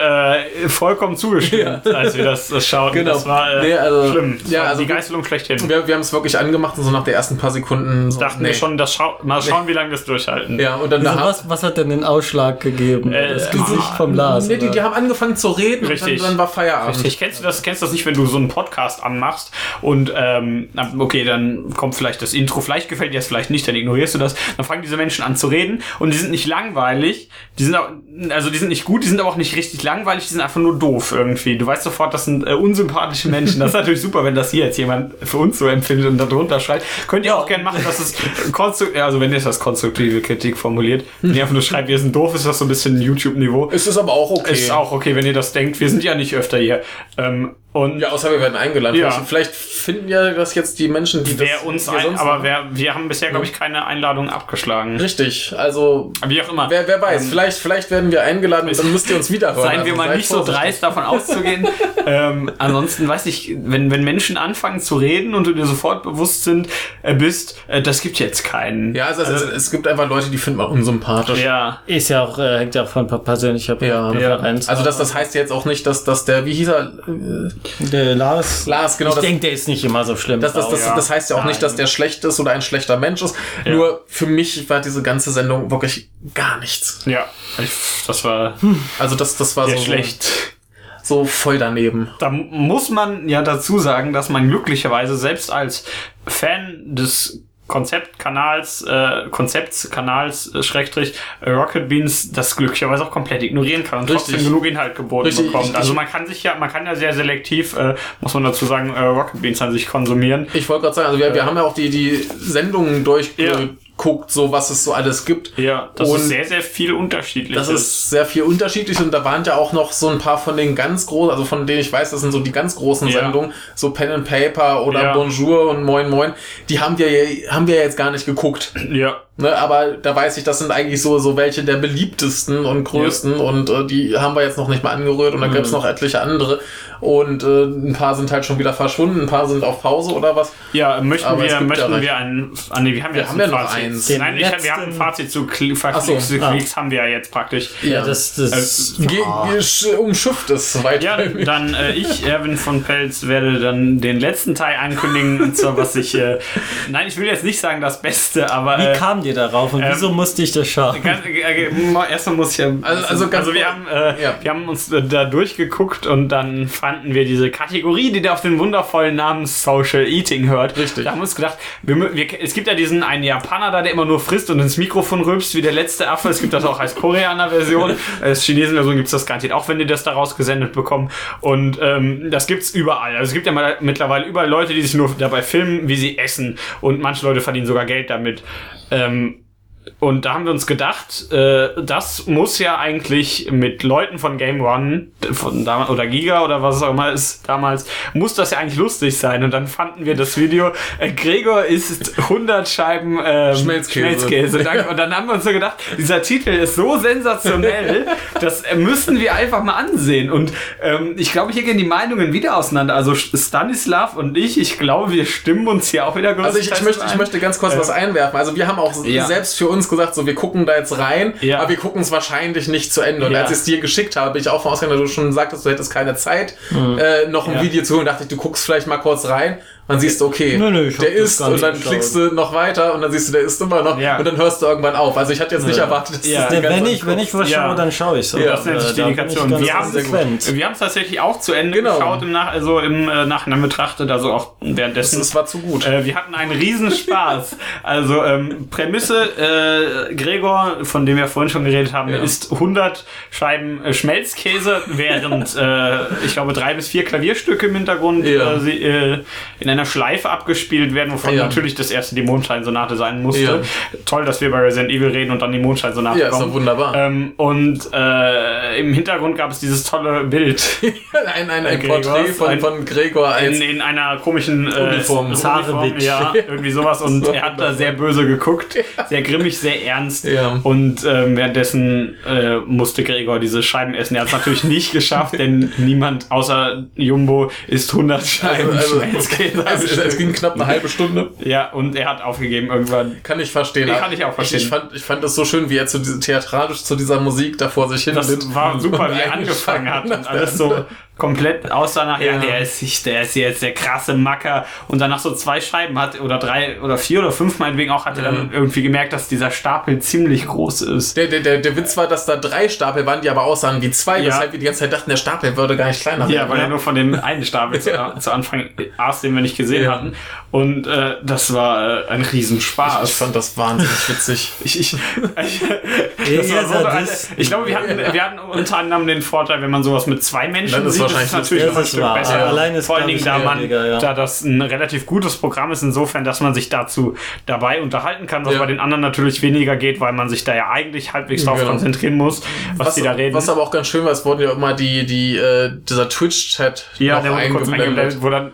äh, vollkommen zugestimmt, als wir das, das schauten. Genau. Das war äh, Nee, also- schlimm. Das ja, war also die Geißelung schlechthin. Wir, wir haben es wirklich angemacht angemacht und so nach der ersten paar Sekunden so, Dachten nee. wir schon, das schau mal schauen, wie lange wir es durchhalten. Ja, und dann da was, was hat denn den Ausschlag gegeben? Äh, das Gesicht vom Lars. Nee, die, die haben angefangen zu reden Richtig. und dann, dann war Feierabend. Richtig. Kennst du das, kennst du das nicht, wenn du so einen Podcast anmachst und ähm, okay, dann kommt vielleicht das Intro, vielleicht gefällt dir das vielleicht nicht, dann ignorierst du das, dann fangen diese Menschen an zu reden und die sind nicht langweilig, die sind auch, also die sind nicht gut, die sind aber auch nicht richtig langweilig, die sind einfach nur doof irgendwie. Du weißt sofort, das sind äh, unsympathische Menschen. Das ist natürlich super, wenn das hier jetzt jemand für uns so empfindet und darunter schreibt. Könnt ihr auch gerne machen, dass es konstruktiv, also wenn ihr das konstruktive Kritik formuliert, wenn ihr einfach nur schreibt, wir sind doof, ist das so ein bisschen YouTube-Niveau. Es ist aber auch okay. Ist auch okay, wenn ihr das denkt. Wir sind ja nicht öfter hier. Ähm, und ja, außer wir werden eingeladen. Ja. Vielleicht, finden ja das jetzt die Menschen, die wer das uns hier ein, sonst aber wer, wir haben bisher, glaube ich, keine Einladung abgeschlagen. Richtig, also Wie auch immer. wer, wer weiß, Ähm, vielleicht, vielleicht werden wir eingeladen und dann müsst ihr uns wieder hören. Seien Also wir mal seid nicht so dreist davon auszugehen. ähm, ansonsten weiß ich, wenn, wenn Menschen anfangen zu reden und du dir sofort bewusst sind, äh, bist, äh, das gibt jetzt keinen. Ja, also, es, es gibt einfach Leute, die findet man unsympathisch. Ja. Ist ja auch, äh, hängt ja auch von persönlicher Ja, Präferenz. Also das, das heißt jetzt auch nicht, dass, dass der, wie hieß er? Der Lars. Lars, genau. ich das, denke, der ist nicht immer so schlimm. das, das, das, ja. das heißt ja auch nicht, dass der schlecht ist oder ein schlechter Mensch ist. Nur für mich war diese ganze Sendung wirklich gar nichts. Ja. Ich, das war Also das, das war so, schlecht. so voll daneben. Da muss man ja dazu sagen, dass man glücklicherweise selbst als Fan des Konzeptkanals, äh, Konzeptskanals, äh, Schrägstrich, äh, Rocket Beans, das glücklicherweise auch komplett ignorieren kann und Richtig. trotzdem genug Inhalt geboten Richtig. bekommt. Ich- also man kann sich ja, man kann ja sehr selektiv, äh, muss man dazu sagen, äh, Rocket Beans an sich konsumieren. Ich wollte gerade sagen, also wir, wir haben ja auch die, die Sendungen durchgeguckt, so was es so alles gibt. Ja, das Und ist sehr, sehr viel unterschiedlich. Das ist sehr viel unterschiedlich und da waren ja auch noch so ein paar von den ganz großen, also von denen ich weiß, das sind so die ganz großen Ja. Sendungen, so Pen and Paper oder Ja. Bonjour und Moin Moin, die haben wir, haben wir jetzt gar nicht geguckt. ja. Ne, aber da weiß ich, das sind eigentlich so, so welche der beliebtesten und größten und äh, die haben wir jetzt noch nicht mal angerührt und dann gibt's noch etliche andere und äh, ein paar sind halt schon wieder verschwunden, ein paar sind auf Pause oder was. Ja, möchten Aber es wir, möchten ja wir ein, ah, nee, wir haben jetzt haben ein ja noch Fazit. eins. Den Nein, ich, wir haben ein Fazit zu Kli- Ach so, Verklicks, ah. Klicks haben wir ja jetzt praktisch. ja, das, das. Ge ge umschifft es weiter. Ja, dann äh, ich, Erwin von Pelz, werde dann den letzten Teil ankündigen, und zwar was ich, äh, nein, ich will jetzt nicht sagen das Beste, aber wie äh, kam dir darauf und wieso musste ich das schauen? Äh, erstmal muss ich ja. Also- also ganz wir, haben, äh, ja. wir haben uns da durchgeguckt und dann fanden wir diese Kategorie, die da auf den wundervollen Namen Social Eating hört. Richtig. Da haben wir uns gedacht, wir, wir, es gibt ja diesen einen Japaner da, der immer nur frisst und ins Mikrofon rülpst wie der letzte Affe. Es gibt das auch als Koreaner-Version. Als Chinesen-Version gibt es das garantiert auch, wenn die das daraus gesendet bekommen. Und ähm, das gibt's überall. Also es gibt ja mal, mittlerweile überall Leute, die sich nur dabei filmen, wie sie essen. Und manche Leute verdienen sogar Geld damit. Ähm, und da haben wir uns gedacht, äh, das muss ja eigentlich mit Leuten von Game One von damals oder Giga oder was es auch immer ist damals, muss das ja eigentlich lustig sein. Und dann fanden wir das Video, äh, Gregor isst 100 Scheiben ähm, Schmelzkäse. Schmelzkäse. Und dann haben wir uns so gedacht, dieser Titel ist so sensationell, das äh, müssen wir einfach mal ansehen. Und ähm, ich glaube, hier gehen die Meinungen wieder auseinander. Also Stanislav und ich, ich glaube, wir stimmen uns hier auch wieder Also ich, ich, möchte, ich möchte ganz kurz was einwerfen. Also wir haben auch Ja. selbst für uns gesagt, so wir gucken da jetzt rein, Ja. aber wir gucken es wahrscheinlich nicht zu Ende. Und Ja. als ich es dir geschickt habe, bin ich auch von ausgegangen, dass du schon sagtest, du hättest keine Zeit, äh, noch ein. Video zu holen. dachte ich, du guckst vielleicht mal kurz rein. Man siehst, okay, Nö, nö, der das ist und dann geschaut. klickst du noch weiter und dann siehst du, der ist immer noch Ja. und dann hörst du irgendwann auf. Also ich hatte jetzt nicht erwartet, dass Ja. das die ganze wenn ich, wenn ich was Ja. schaue, dann schaue ich so. Ja, Das sich Äh, Dedikation. ganz Wir haben- es tatsächlich auch zu Ende Genau. geschaut im Nach also im äh, Nachhinein betrachtet, also auch währenddessen. Das war zu gut. Äh, wir hatten einen riesen Spaß. also ähm, Prämisse, äh, Gregor, von dem wir vorhin schon geredet haben, Ja. isst 100 Scheiben äh, Schmelzkäse, während äh, ich glaube drei bis vier Klavierstücke im Hintergrund Ja. äh, sie, äh, in einer Schleife abgespielt werden, wovon Ja. natürlich das erste die Mondscheinsonate sein musste. Ja. Toll, dass wir bei Resident Evil reden und dann die Mondscheinsonate Ja, ist kommen. doch wunderbar. Ähm, und äh, im Hintergrund gab es dieses tolle Bild ein ein, ein Porträt von, ein- von Gregor als in, in einer komischen äh, Uniform. Zarewitsch. Ja, irgendwie sowas. Und er hat da sehr böse geguckt, sehr grimmig, sehr ernst. Ja. Und ähm, währenddessen äh, musste Gregor diese Scheiben essen. Er hat es natürlich nicht geschafft, denn niemand außer Jumbo isst 100 Scheiben Also- Schmelzkäse. es, es ging knapp eine halbe Stunde. ja, und er hat aufgegeben irgendwann. Kann ich verstehen. Nee, kann ich auch verstehen. Ich, fand, ich fand das so schön, wie er zu theatralisch zu dieser Musik da vor sich hin Das war super, wie er angefangen hat. Und alles so komplett aussah nach, ja, Ja. der ist der ist jetzt der krasse Macker und dann nach so zwei Scheiben hat oder drei oder vier oder fünf meinetwegen auch hat er dann irgendwie gemerkt, dass dieser Stapel ziemlich groß ist. Der, der, der, der Witz war, dass da drei Stapel waren, die aber aussahen wie zwei, Ja. weshalb wir die ganze Zeit dachten, der Stapel würde gar nicht kleiner Ja, werden. weil er nur von dem einen Stapel zu, zu Anfang aß, den wir nicht gesehen Ja. hatten. Und äh, das war äh, ein Riesenspaß. Ich fand das wahnsinnig witzig. Ich, ich, ich, Ja, so, ich glaube, wir hatten, wir hatten unter anderem den Vorteil, wenn man sowas mit zwei Menschen Dann ist sieht, das wahrscheinlich ist natürlich das noch ein Stück wahr. besser. Allein ist, Vor allen Dingen, ich, da, man, schwieriger, ja. da das ein relativ gutes Programm ist, insofern, dass man sich dazu dabei unterhalten kann, was Ja. bei den anderen natürlich weniger geht, weil man sich da ja eigentlich halbwegs drauf Genau. konzentrieren muss, was, die da reden. was aber auch ganz schön war, es wurden ja immer die, die, äh, dieser Twitch-Chat ja, noch der wurde kurz eingeblendet. eingeblendet, wo dann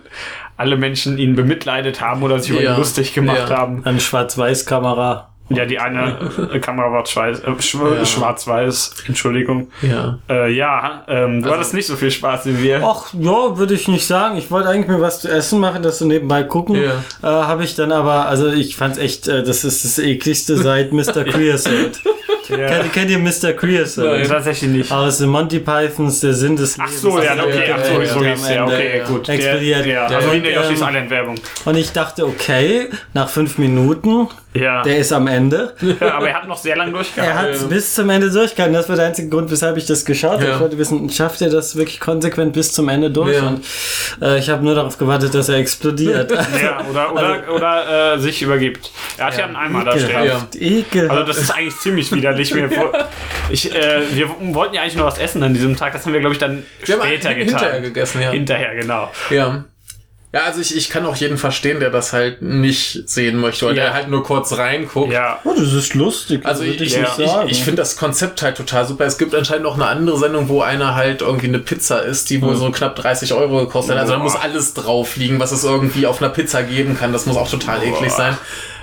alle Menschen ihn bemitleidet haben oder sich über Ja. ihn lustig gemacht Ja. haben. Eine Schwarz-Weiß-Kamera. Ja, die eine äh, Kamera war schwarz, äh, Ja. schwarz-weiß, Entschuldigung. Ja. Äh, ja, ähm, du hattest nicht so viel Spaß wie wir. Ach, ja, würde ich nicht sagen. Ich wollte eigentlich mir was zu essen machen, das so nebenbei gucken. Ja. Äh, Habe ich dann aber, also ich fand's echt, äh, das ist das ekligste seit Mr. Creosote. kennt, kennt ihr Mr. Creosote? Äh, Tatsächlich nicht. Aus den Monty Pythons, der Sinn des Ach so, ja, okay, ja, ach so, ja, so ja, hieß der, okay, ja. gut. Der, Explodiert. ja, Der- also wie in der Yoshi's ähm, Island Werbung. Und ich dachte, okay, nach fünf Minuten, Ja. der ist am Ende. ja, aber er hat noch sehr lange Er durchgehalten. hat bis zum Ende durchgehalten. Das war der einzige Grund, weshalb ich das geschaut habe. Ja. Ich wollte wissen, schafft er das wirklich konsequent bis zum Ende durch? Ja. Und äh, ich habe nur darauf gewartet, dass er explodiert. Ja, oder, oder, oder äh, sich übergibt. Er hat ja, einen Eimer da stehen. Ekelhaft. Ekelhaft. Also das ist eigentlich ziemlich widerlich. Ich, äh, wir wollten ja eigentlich nur was essen an diesem Tag. Das haben wir, glaube ich, dann Wir später getan. hinterher gegessen, ja. Hinterher, genau. Ja. Ja, also ich, ich kann auch jeden verstehen, der das halt nicht sehen möchte, oder Ja. der halt nur kurz reinguckt. Ja. oh, das ist lustig. Also ich, ich, ja. ich, ich finde das Konzept halt total super. Es gibt anscheinend auch eine andere Sendung, wo einer halt irgendwie eine Pizza isst, die wohl so knapp 30 Euro gekostet hat. Also da Boah. muss alles drauf liegen, was es irgendwie auf einer Pizza geben kann. Das muss auch total eklig sein.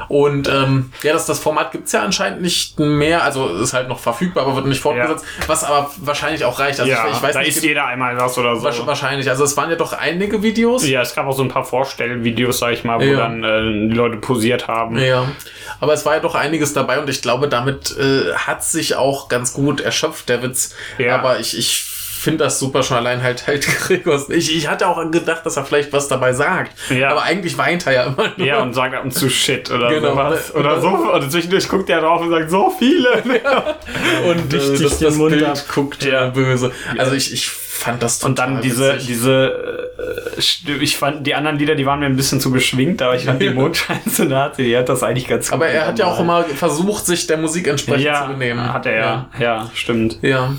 Und ähm, ja, das, das Format gibt's ja anscheinend nicht mehr. Also ist halt noch verfügbar, aber wird nicht fortgesetzt. Was aber wahrscheinlich auch reicht. Also ja, ich, ich weiß da nicht. isst jeder einmal was oder so. wahrsch- wahrscheinlich. Also es waren ja doch einige Videos. Ja, es gab auch so ein paar Vorstellvideos, sag ich mal, wo Ja. dann äh, die Leute posiert haben. Ja, aber es war ja doch einiges dabei und ich glaube, damit äh, hat sich auch ganz gut erschöpft, der Witz. Ja. Aber ich, ich finde das super schon allein halt halt Gregors. Ich, ich hatte auch gedacht, dass er vielleicht was dabei sagt. Ja. Aber eigentlich weint er ja immer nur. Ja, und sagt ab und zu Shit oder Genau. sowas. Oder so. Und zwischendurch guckt er drauf und sagt, so viele. und äh, Richtig das, den das Mund Bild ab. guckt Ja. ja. böse. Also ich, ich fand das total Und dann diese, witzig. diese, äh, ich fand die anderen Lieder, die waren mir ein bisschen zu beschwingt, aber ich fand die Mondscheinsonate, die hat das eigentlich ganz gut. Aber er hat ja auch immer versucht, sich der Musik entsprechend ja, zu benehmen. hat er ja. ja, stimmt. Ja.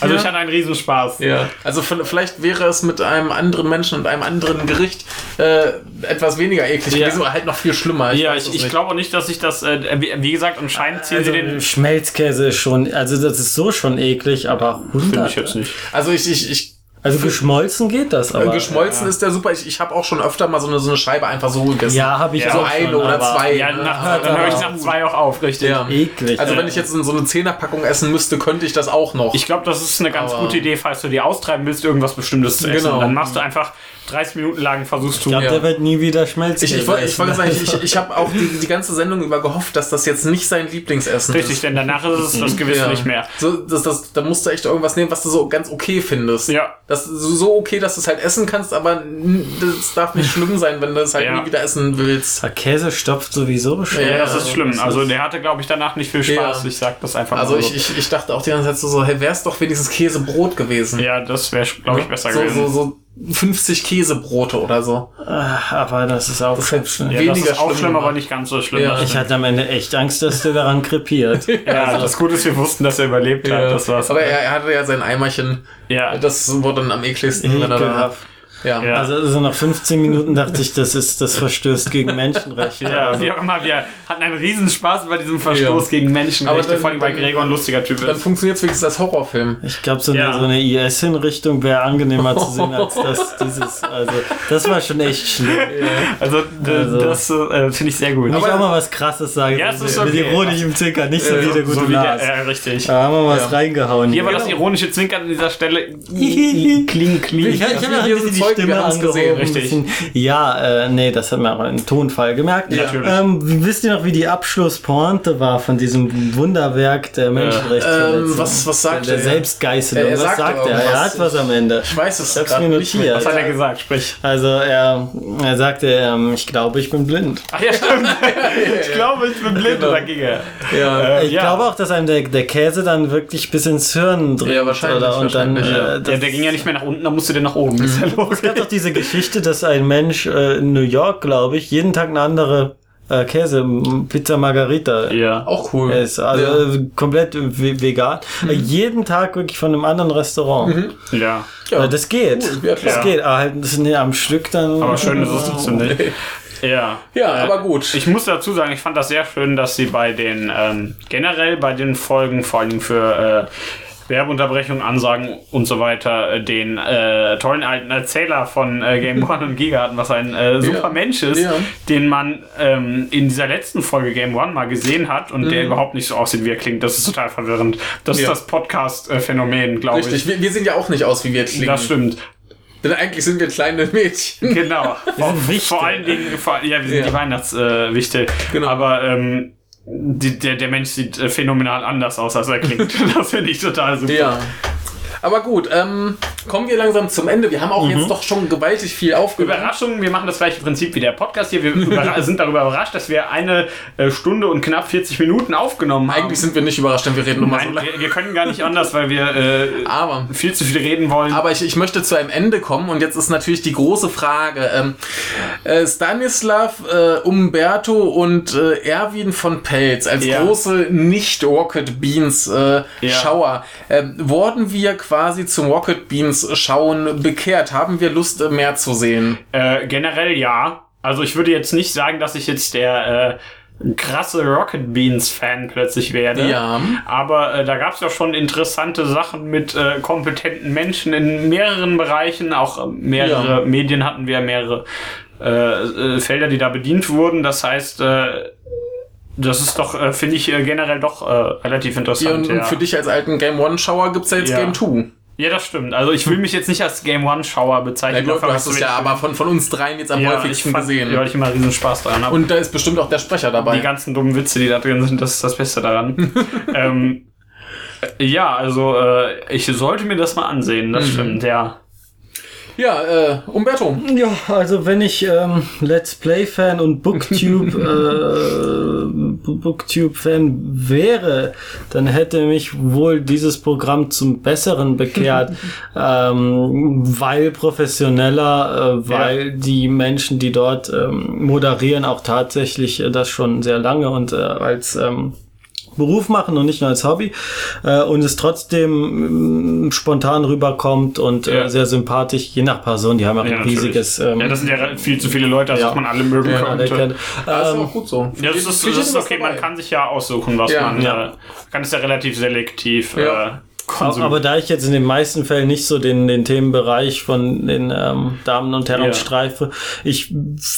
Also ich hatte einen Riesenspaß. Ja, also vielleicht wäre es mit einem anderen Menschen und einem anderen Gericht äh, etwas weniger eklig Ja. gewesen, oder halt noch viel schlimmer. Ja, ich, es ich nicht. glaube auch nicht, dass ich das, äh, wie, wie gesagt, anscheinend ziehen also, sie den. Schmelzkäse ist schon, also das ist so schon eklig, aber Finde 100. ich jetzt nicht. Also ich, ich, ich Also geschmolzen geht das, aber. geschmolzen ist der super. Ich, ich habe auch schon öfter mal so eine, so eine Scheibe einfach so gegessen. Ja, habe ich Ja, so auch eine schon, oder aber zwei. Ja, ne? nach, dann höre ich nach zwei auch auf, richtig. Ja. Eklig. Also Ja. wenn ich jetzt so eine Zehnerpackung essen müsste, könnte ich das auch noch. Ich glaube, das ist eine ganz Aber- gute Idee, falls du dir austreiben willst, irgendwas Bestimmtes zu essen. Genau. Dann machst du einfach 30 Minuten lang, versuchst du. Ich glaube, Ja. der wird nie wieder schmelzen. ich, ich, wollte- ich wollte sagen, ich, ich, ich habe auch die, die ganze Sendung über gehofft, dass das jetzt nicht sein Lieblingsessen Richtig, ist. denn danach ist es das gewiss Ja. nicht mehr. So, das, das, da musst du echt irgendwas nehmen, was du so ganz okay findest. Ja. Das ist so so okay, dass du es halt essen kannst, aber das darf nicht schlimm sein, wenn du es halt Ja. nie wieder essen willst. Der Käse stopft sowieso schon. Ja, Ja, das ist schlimm. das Also der hatte, glaube ich, danach nicht viel Spaß. Ja. Ich sag das einfach Also mal ich, so. ich, ich dachte auch die ganze Zeit so, so hey, wär's doch wenigstens Käsebrot gewesen. ja, das wäre, glaube ich, besser so, gewesen. so, so 50 Käsebrote oder so. Ah, aber das ist auch Das schon ist schlimm. ja, das weniger ist auch schlimm schlimm, aber nicht ganz so schlimm. Ja. Ich hatte am Ende echt Angst, dass der daran krepiert. Ja, das Gute ist, wir wussten, dass er überlebt hat. Das war's. Aber er, er hatte ja sein Eimerchen. ja. Das wurde dann am ekligsten, wenn er da. Ja. Ja. Also, also nach 15 Minuten dachte ich, das ist, das verstößt gegen Menschenrechte. ja, wie auch immer, wir hatten einen Riesenspaß bei diesem Verstoß Ja. gegen Menschenrechte, Aber dann- vor allem, dann- Gregor ein lustiger Typ Dann ist. funktioniert es wenigstens als Horrorfilm. Ich glaube, so eine, Ja. so eine IS-Hinrichtung wäre angenehmer zu sehen als das, dieses. Also, das war schon echt schlimm. Also, Also. das äh, finde ich sehr gut. Wenn ich auch mal was Krasses sage, Ja, es ist mit okay. ironischem Zwinkern, nicht so wie der gute so Nas. äh, richtig. Da haben wir was Ja. reingehauen. Hier war das ironische Zwinkern an dieser Stelle. Kling, kling. Ich, ich habe ja ein Hier bisschen die Folgen, wir angehoben, gesehen, Ja, äh, nee, das hat man auch im Tonfall gemerkt. Natürlich. Ähm, wisst ihr noch, wie die Abschlusspointe war von diesem Wunderwerk der Menschenrechtsverletzung? Ähm, was- was sagt der, er? der Selbstgeißelung? Er- er was sagt sagt er? Er hat was am Ende. Ich weiß es Ich mir nicht notiert. Was hat er gesagt? Sprich. Also er, er sagte, ähm, ich glaube, ich bin blind. Ach ja, stimmt. ich glaube, ich bin blind oder ging er. Ja. Äh, Ich ja. glaube auch, dass einem der, der Käse dann wirklich bis ins Hirn dringt. Ja, wahrscheinlich, Oder, und dann, wahrscheinlich, ja. äh, das Der, der ging ja nicht mehr nach unten, da musste der nach oben. Ist ja logisch. Es gab doch diese Geschichte, dass ein Mensch äh, in New York, glaube ich, jeden Tag eine andere äh, Käse, Pizza Margarita Ja. Auch cool. ist. Also Ja. äh, komplett ve- vegan. Äh, jeden Tag wirklich von einem anderen Restaurant. Ja. Ja. Äh, das geht. Ja, klar. das geht. Aber halt das nee, am Stück dann. Aber schön ist es trotzdem nicht. Ja. Ja, Äh, aber gut. Ich muss dazu sagen, ich fand das sehr schön, dass sie bei den, ähm, generell bei den Folgen, vor allem für äh, Werbeunterbrechungen, Ansagen und so weiter, äh, den äh, tollen alten Erzähler von äh, Game One und Giga hatten, was ein äh, super Ja. Mensch ist, Ja. den man ähm, in dieser letzten Folge Game One mal gesehen hat und der überhaupt nicht so aussieht, wie er klingt. Das ist total verwirrend. Das Mhm. Ja. ist das Podcast-Phänomen, glaube Richtig, ich. wir, wir sehen ja auch nicht aus, wie wir klingen. Das stimmt. Denn eigentlich sind wir kleine Mädchen. Genau. vor, vor allen Dingen, vor, ja, wir sind Ja. die Weihnachtswichte. Äh. Genau. Aber ähm, die, der, der Mensch sieht äh, phänomenal anders aus, als er klingt. das finde ich total super. Ja. Aber gut, ähm, kommen wir langsam zum Ende. Wir haben auch jetzt doch schon gewaltig viel aufgenommen. Überraschung, wir machen das gleiche Prinzip wie der Podcast hier. Wir sind darüber überrascht, dass wir eine äh, Stunde und knapp 40 Minuten aufgenommen haben. Eigentlich sind wir nicht überrascht, denn wir reden nur mal so lange. wir, wir können gar nicht anders, weil wir äh, Aber viel zu viel reden wollen. Aber ich, ich möchte zu einem Ende kommen und jetzt ist natürlich die große Frage. Ähm, äh, Stanislav, äh, Umberto und äh, Erwin von Pelz als Ja. große Nicht-Rocket Beans äh, Ja. Schauer, äh, wurden wir quasi zum Rocket Beans Schauen bekehrt? Haben wir Lust, mehr zu sehen? Äh, generell ja. Also ich würde jetzt nicht sagen, dass ich jetzt der äh, krasse Rocket Beans Fan plötzlich werde. Ja. Aber äh, da gab es ja schon interessante Sachen mit äh, kompetenten Menschen in mehreren Bereichen. Auch äh, mehrere Ja. Medien hatten wir, mehrere äh, äh, Felder, die da bedient wurden. Das heißt, äh, das ist doch, äh, finde ich, äh, generell doch äh, relativ Ja, interessant. und, und für dich als alten Game One-Schauer gibt's ja jetzt Ja. Game Two. Ja, das stimmt. Also ich will mich jetzt nicht als Game One-Schauer bezeichnen. Ja, du, Dafür du hast es ja aber von, von uns dreien jetzt am ja, ich häufigsten fand, gesehen. Ja, weil ich immer riesen Spaß daran habe. Und da ist bestimmt auch der Sprecher dabei. die ganzen dummen Witze, die da drin sind, das ist das Beste daran. ähm, äh, ja, also äh, ich sollte mir das mal ansehen, Mhm. das stimmt, ja. ja, äh, Umberto. Ja, also wenn ich ähm, Let's Play-Fan und Booktube äh, Booktube-Fan wäre, dann hätte mich wohl dieses Programm zum Besseren bekehrt, ähm, weil professioneller, äh, weil die Menschen, die dort ähm, moderieren, auch tatsächlich äh, das schon sehr lange und äh, als ähm, Beruf machen und nicht nur als Hobby äh, und es trotzdem mm, spontan rüberkommt und Ja. äh, sehr sympathisch, je nach Person. Die haben auch Ja, ein natürlich. riesiges ähm, Ja, das sind ja viel zu viele Leute, als Ja. dass man alle mögen ja, könnte. kennt. Das ist Ähm, auch gut so. Ja, das ist, das ist okay, man kann sich ja aussuchen, was Ja. man. Ja. Äh, kann es ja relativ selektiv Ja. äh, konsumieren. aber da ich jetzt in den meisten Fällen nicht so den, den Themenbereich von den ähm, Damen und Herren Ja. streife, ich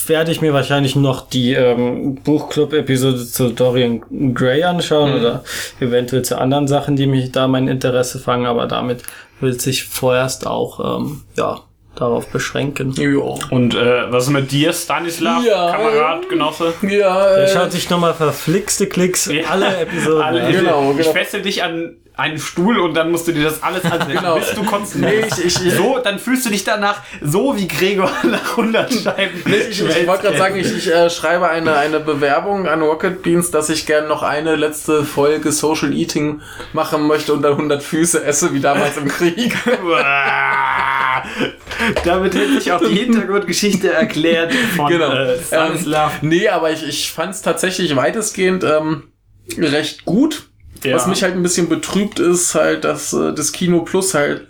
werde ich mir wahrscheinlich noch die ähm, Buchclub-Episode zu Dorian Gray anschauen oder eventuell zu anderen Sachen, die mich da mein Interesse fangen, aber damit will sich vorerst auch ähm, ja darauf beschränken. Ja, Und äh, was ist mit dir, Stanislav, Ja. Kamerad, Genosse? ja äh, schaut sich nochmal verflixte Klicks alle Episoden Alle, an. Genau, ich genau. fessel dich an einen Stuhl und dann musst du dir das alles ansehen, Genau. bis du kotzen Nee, ich- ich- so, dann fühlst du dich danach so wie Gregor nach 100 Scheiben. Ich, ich wollte gerade sagen, ich, ich äh, schreibe eine, eine Bewerbung an Rocket Beans, dass ich gern noch eine letzte Folge Social Eating machen möchte und dann 100 Füße esse, wie damals im Krieg. Damit hätte ich auch die Hintergrundgeschichte erklärt von genau. äh. Ähm, nee, aber ich, ich fand es tatsächlich weitestgehend ähm, recht gut. Ja. Was mich halt ein bisschen betrübt ist, halt, dass äh, das Kino Plus halt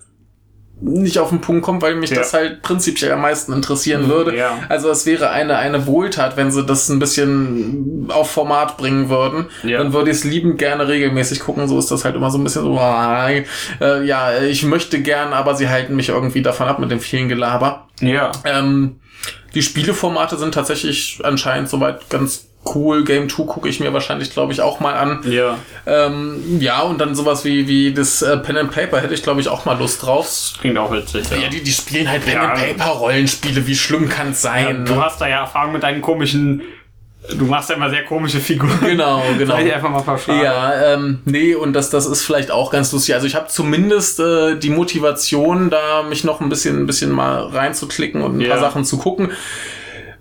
nicht auf den Punkt kommt, weil mich Ja. das halt prinzipiell am meisten interessieren würde. Ja. Also es wäre eine, eine Wohltat, wenn sie das ein bisschen auf Format bringen würden. Ja. Dann würde ich es liebend gerne regelmäßig gucken. So ist das halt immer so ein bisschen so, äh, ja, ich möchte gern, aber sie halten mich irgendwie davon ab mit dem vielen Gelaber. Ja. Ähm, die Spieleformate sind tatsächlich anscheinend soweit ganz cool. Game 2 gucke ich mir wahrscheinlich, glaube ich, auch mal an. Ja. Ähm, ja, und dann sowas wie, wie das äh, Pen and Paper hätte ich, glaube ich, auch mal Lust drauf. Klingt auch witzig. Ja. Ja, die, die spielen halt Pen Ja. and Paper Rollenspiele. Wie schlimm kann es sein? Du ne? hast da ja Erfahrung mit deinen komischen. Du machst ja immer sehr komische Figuren. Genau, genau. Soll ich einfach mal verschaden? Ja, ähm, nee, und das, das ist vielleicht auch ganz lustig. Also ich habe zumindest äh, die Motivation, da mich noch ein bisschen, ein bisschen mal reinzuklicken und ein Ja. paar Sachen zu gucken.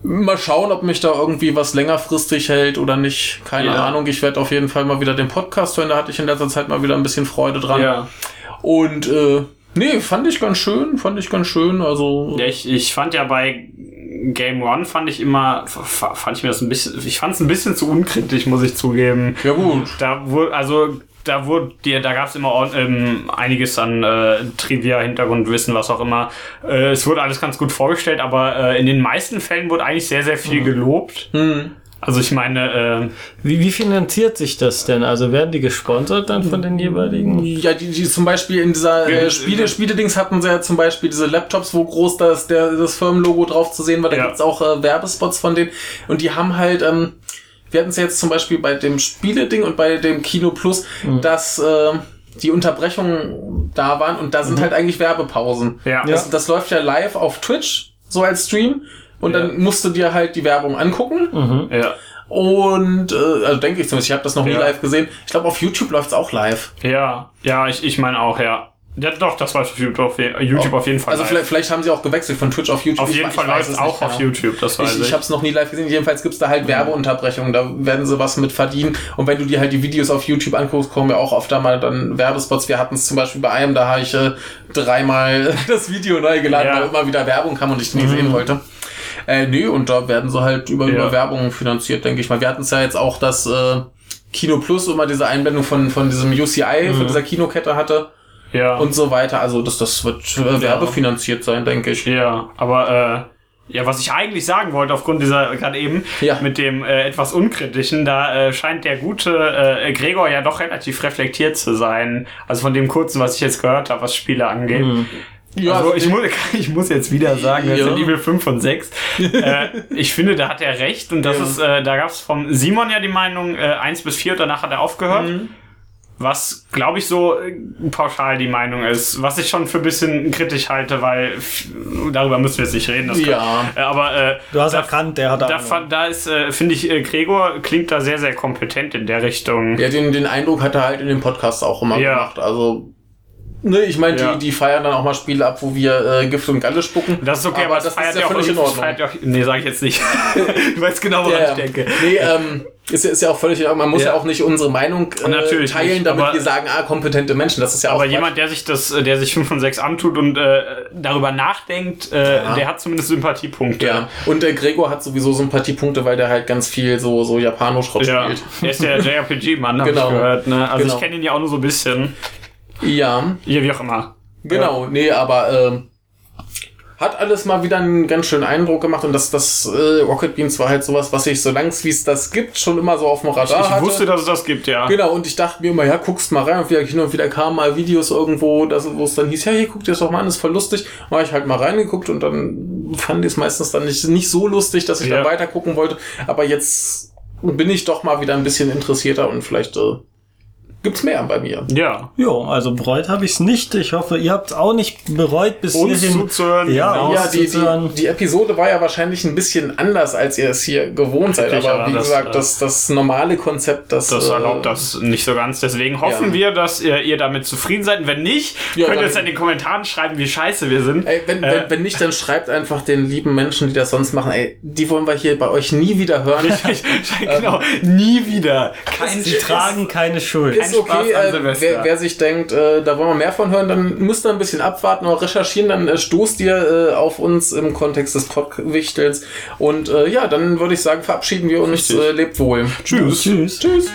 Mal schauen, ob mich da irgendwie was längerfristig hält oder nicht. Keine Ja. Ahnung. Ich werde auf jeden Fall mal wieder den Podcast hören. Da hatte ich in letzter Zeit mal wieder ein bisschen Freude dran. Ja. Und äh, nee, fand ich ganz schön, fand ich ganz schön. Also Ja, ich, ich fand ja bei Game One fand ich immer, fand ich mir das ein bisschen, ich fand es ein bisschen zu unkritisch, muss ich zugeben. ja gut. Da wurde, also da wurde dir, da gab es immer ähm, einiges an äh, Trivia, Hintergrundwissen, was auch immer. Äh, es wurde alles ganz gut vorgestellt, aber äh, in den meisten Fällen wurde eigentlich sehr, sehr viel gelobt. Also ich meine, äh, Wie, wie finanziert sich das denn? Also werden die gesponsert dann von den jeweiligen? Ja, die, die zum Beispiel in dieser äh, Spiele, Spiele-Dings hatten sie ja zum Beispiel diese Laptops, wo groß das, der, das Firmenlogo drauf zu sehen war. Da Ja. gibt's auch äh, Werbespots von denen. Und die haben halt, ähm, wir hatten es jetzt zum Beispiel bei dem Spiele-Ding und bei dem Kino Plus, Mhm. dass äh, die Unterbrechungen da waren und da sind halt eigentlich Werbepausen. Ja. Das, das läuft ja live auf Twitch, so als Stream. Und Ja. dann musst du dir halt die Werbung angucken. ja. Und, äh, also denke ich zumindest, ich habe das noch nie Ja. live gesehen. Ich glaube, auf YouTube läuft's auch live. Ja, ja, ich, ich meine auch, ja. Ja, doch, das war YouTube auf, YouTube auf jeden Fall. Also vielleicht, vielleicht haben sie auch gewechselt von Twitch auf YouTube. auf Ich jeden Fall läuft es es auch auf genau. YouTube, das weiß Ich, ich. ich habe es noch nie live gesehen. Jedenfalls gibt's da halt Werbeunterbrechungen. Da werden sie was mit verdienen. Und wenn du dir halt die Videos auf YouTube anguckst, kommen ja auch oft da mal dann Werbespots. Wir hatten es zum Beispiel bei einem, da habe ich äh, dreimal das Video neu geladen, Ja. weil immer wieder Werbung kam und ich nie sehen wollte. Äh, nee, und da werden sie halt über, Ja. über Werbung finanziert, denke ich mal. Wir hatten es ja jetzt auch, dass äh, Kino Plus immer diese Einblendung von, von diesem UCI, von dieser Kinokette hatte ja. und so weiter. Also das, das wird äh, werbefinanziert sein, denke ich. Ja, aber äh, ja, was ich eigentlich sagen wollte, aufgrund dieser gerade eben Ja. mit dem äh, etwas unkritischen, da äh, scheint der gute äh, Gregor ja doch relativ reflektiert zu sein. Also von dem kurzen, was ich jetzt gehört habe, was Spiele angeht. Ja, also ich, den- mu ich muss jetzt wieder sagen, das Ja. sind Level 5 von 6. äh, ich finde, da hat er recht und das Ja. ist, äh, da gab es vom Simon ja die Meinung äh, 1 bis 4 und danach hat er aufgehört. Mhm. Was, glaube ich, so äh, pauschal die Meinung ist. Was ich schon für ein bisschen kritisch halte, weil darüber müssen wir jetzt nicht reden. Das Ja. Äh, aber äh, Du hast da, erkannt, der hat da, Ahnung. fand- da ist, äh, finde ich, äh, Gregor klingt da sehr, sehr kompetent in der Richtung. Ja, den, den Eindruck hat er halt in dem Podcast auch immer Ja. gemacht. Also, ne, ich meine, Ja. die, die feiern dann auch mal Spiele ab, wo wir äh, Gift und Galle spucken. Das ist okay, aber, das das feiert ist ja völlig in Ordnung. feiert auch, Nee, sage ich jetzt nicht. du weißt genau, woran Ja, ich denke. Nee, ähm, ist, ja- ist ja auch völlig in Ordnung. Man muss ja, Ja. auch nicht unsere Meinung äh, Natürlich teilen, nicht, damit aber- wir sagen, ah, kompetente Menschen. Das ist ja auch Aber Quatsch. jemand, der sich das, der sich 5 von 6 antut und äh, darüber nachdenkt, äh, der hat zumindest Sympathiepunkte. Ja, und der Gregor hat sowieso Sympathiepunkte, weil der halt ganz viel so, so Japanoschrott Ja, spielt. der ist der JRPG-Mann, Genau. ich gehört. Ne? Also Genau. ich kenne ihn ja auch nur so ein bisschen. Ja, Ja, wie auch immer. Genau, nee, aber ähm, hat alles mal wieder einen ganz schönen Eindruck gemacht und das, das äh, Rocket Beans war halt sowas, was ich so langs wie es das gibt, schon immer so auf dem Radar Ich hatte. wusste, dass es das gibt, ja. Genau, und ich dachte mir immer, ja, guckst mal rein und wieder, hin und wieder kamen mal Videos irgendwo, wo es dann hieß, ja, hier, guck dir das doch mal an, ist voll lustig. Habe ich halt mal reingeguckt und dann fand ich es meistens dann nicht, nicht so lustig, dass ich Ja. dann weiter gucken wollte. Aber jetzt bin ich doch mal wieder ein bisschen interessierter und vielleicht äh, gibt's mehr bei mir. Ja. Jo, also bereut habe ich es nicht. Ich hoffe, ihr habt es auch nicht bereut bis Uns hierhin. zuzuhören, Ja, genau. Ja, die, die, die Episode war ja wahrscheinlich ein bisschen anders, als ihr es hier gewohnt seid. Richtig, aber wie das, gesagt, äh, das, das normale Konzept, das, Das äh, erlaubt das nicht so ganz. Deswegen hoffen Ja. wir, dass ihr, ihr damit zufrieden seid. Wenn nicht, Ja, könnt ihr dann- uns in den Kommentaren schreiben, wie scheiße wir sind. Ey, wenn, Äh, wenn, wenn nicht, dann schreibt einfach den lieben Menschen, die das sonst machen, ey, die wollen wir hier bei euch nie wieder hören. genau, nie wieder. Kein Sie tragen keine Schuld. Ist Spaß okay, an äh, wer, wer sich denkt, äh, da wollen wir mehr von hören, dann müsst ihr ein bisschen abwarten oder recherchieren, dann äh, stoßt ihr äh, auf uns im Kontext des Podwichtelns. Und äh, ja, dann würde ich sagen, verabschieden wir uns. Äh, lebt wohl. Tschüss. Tschüss. Tschüss.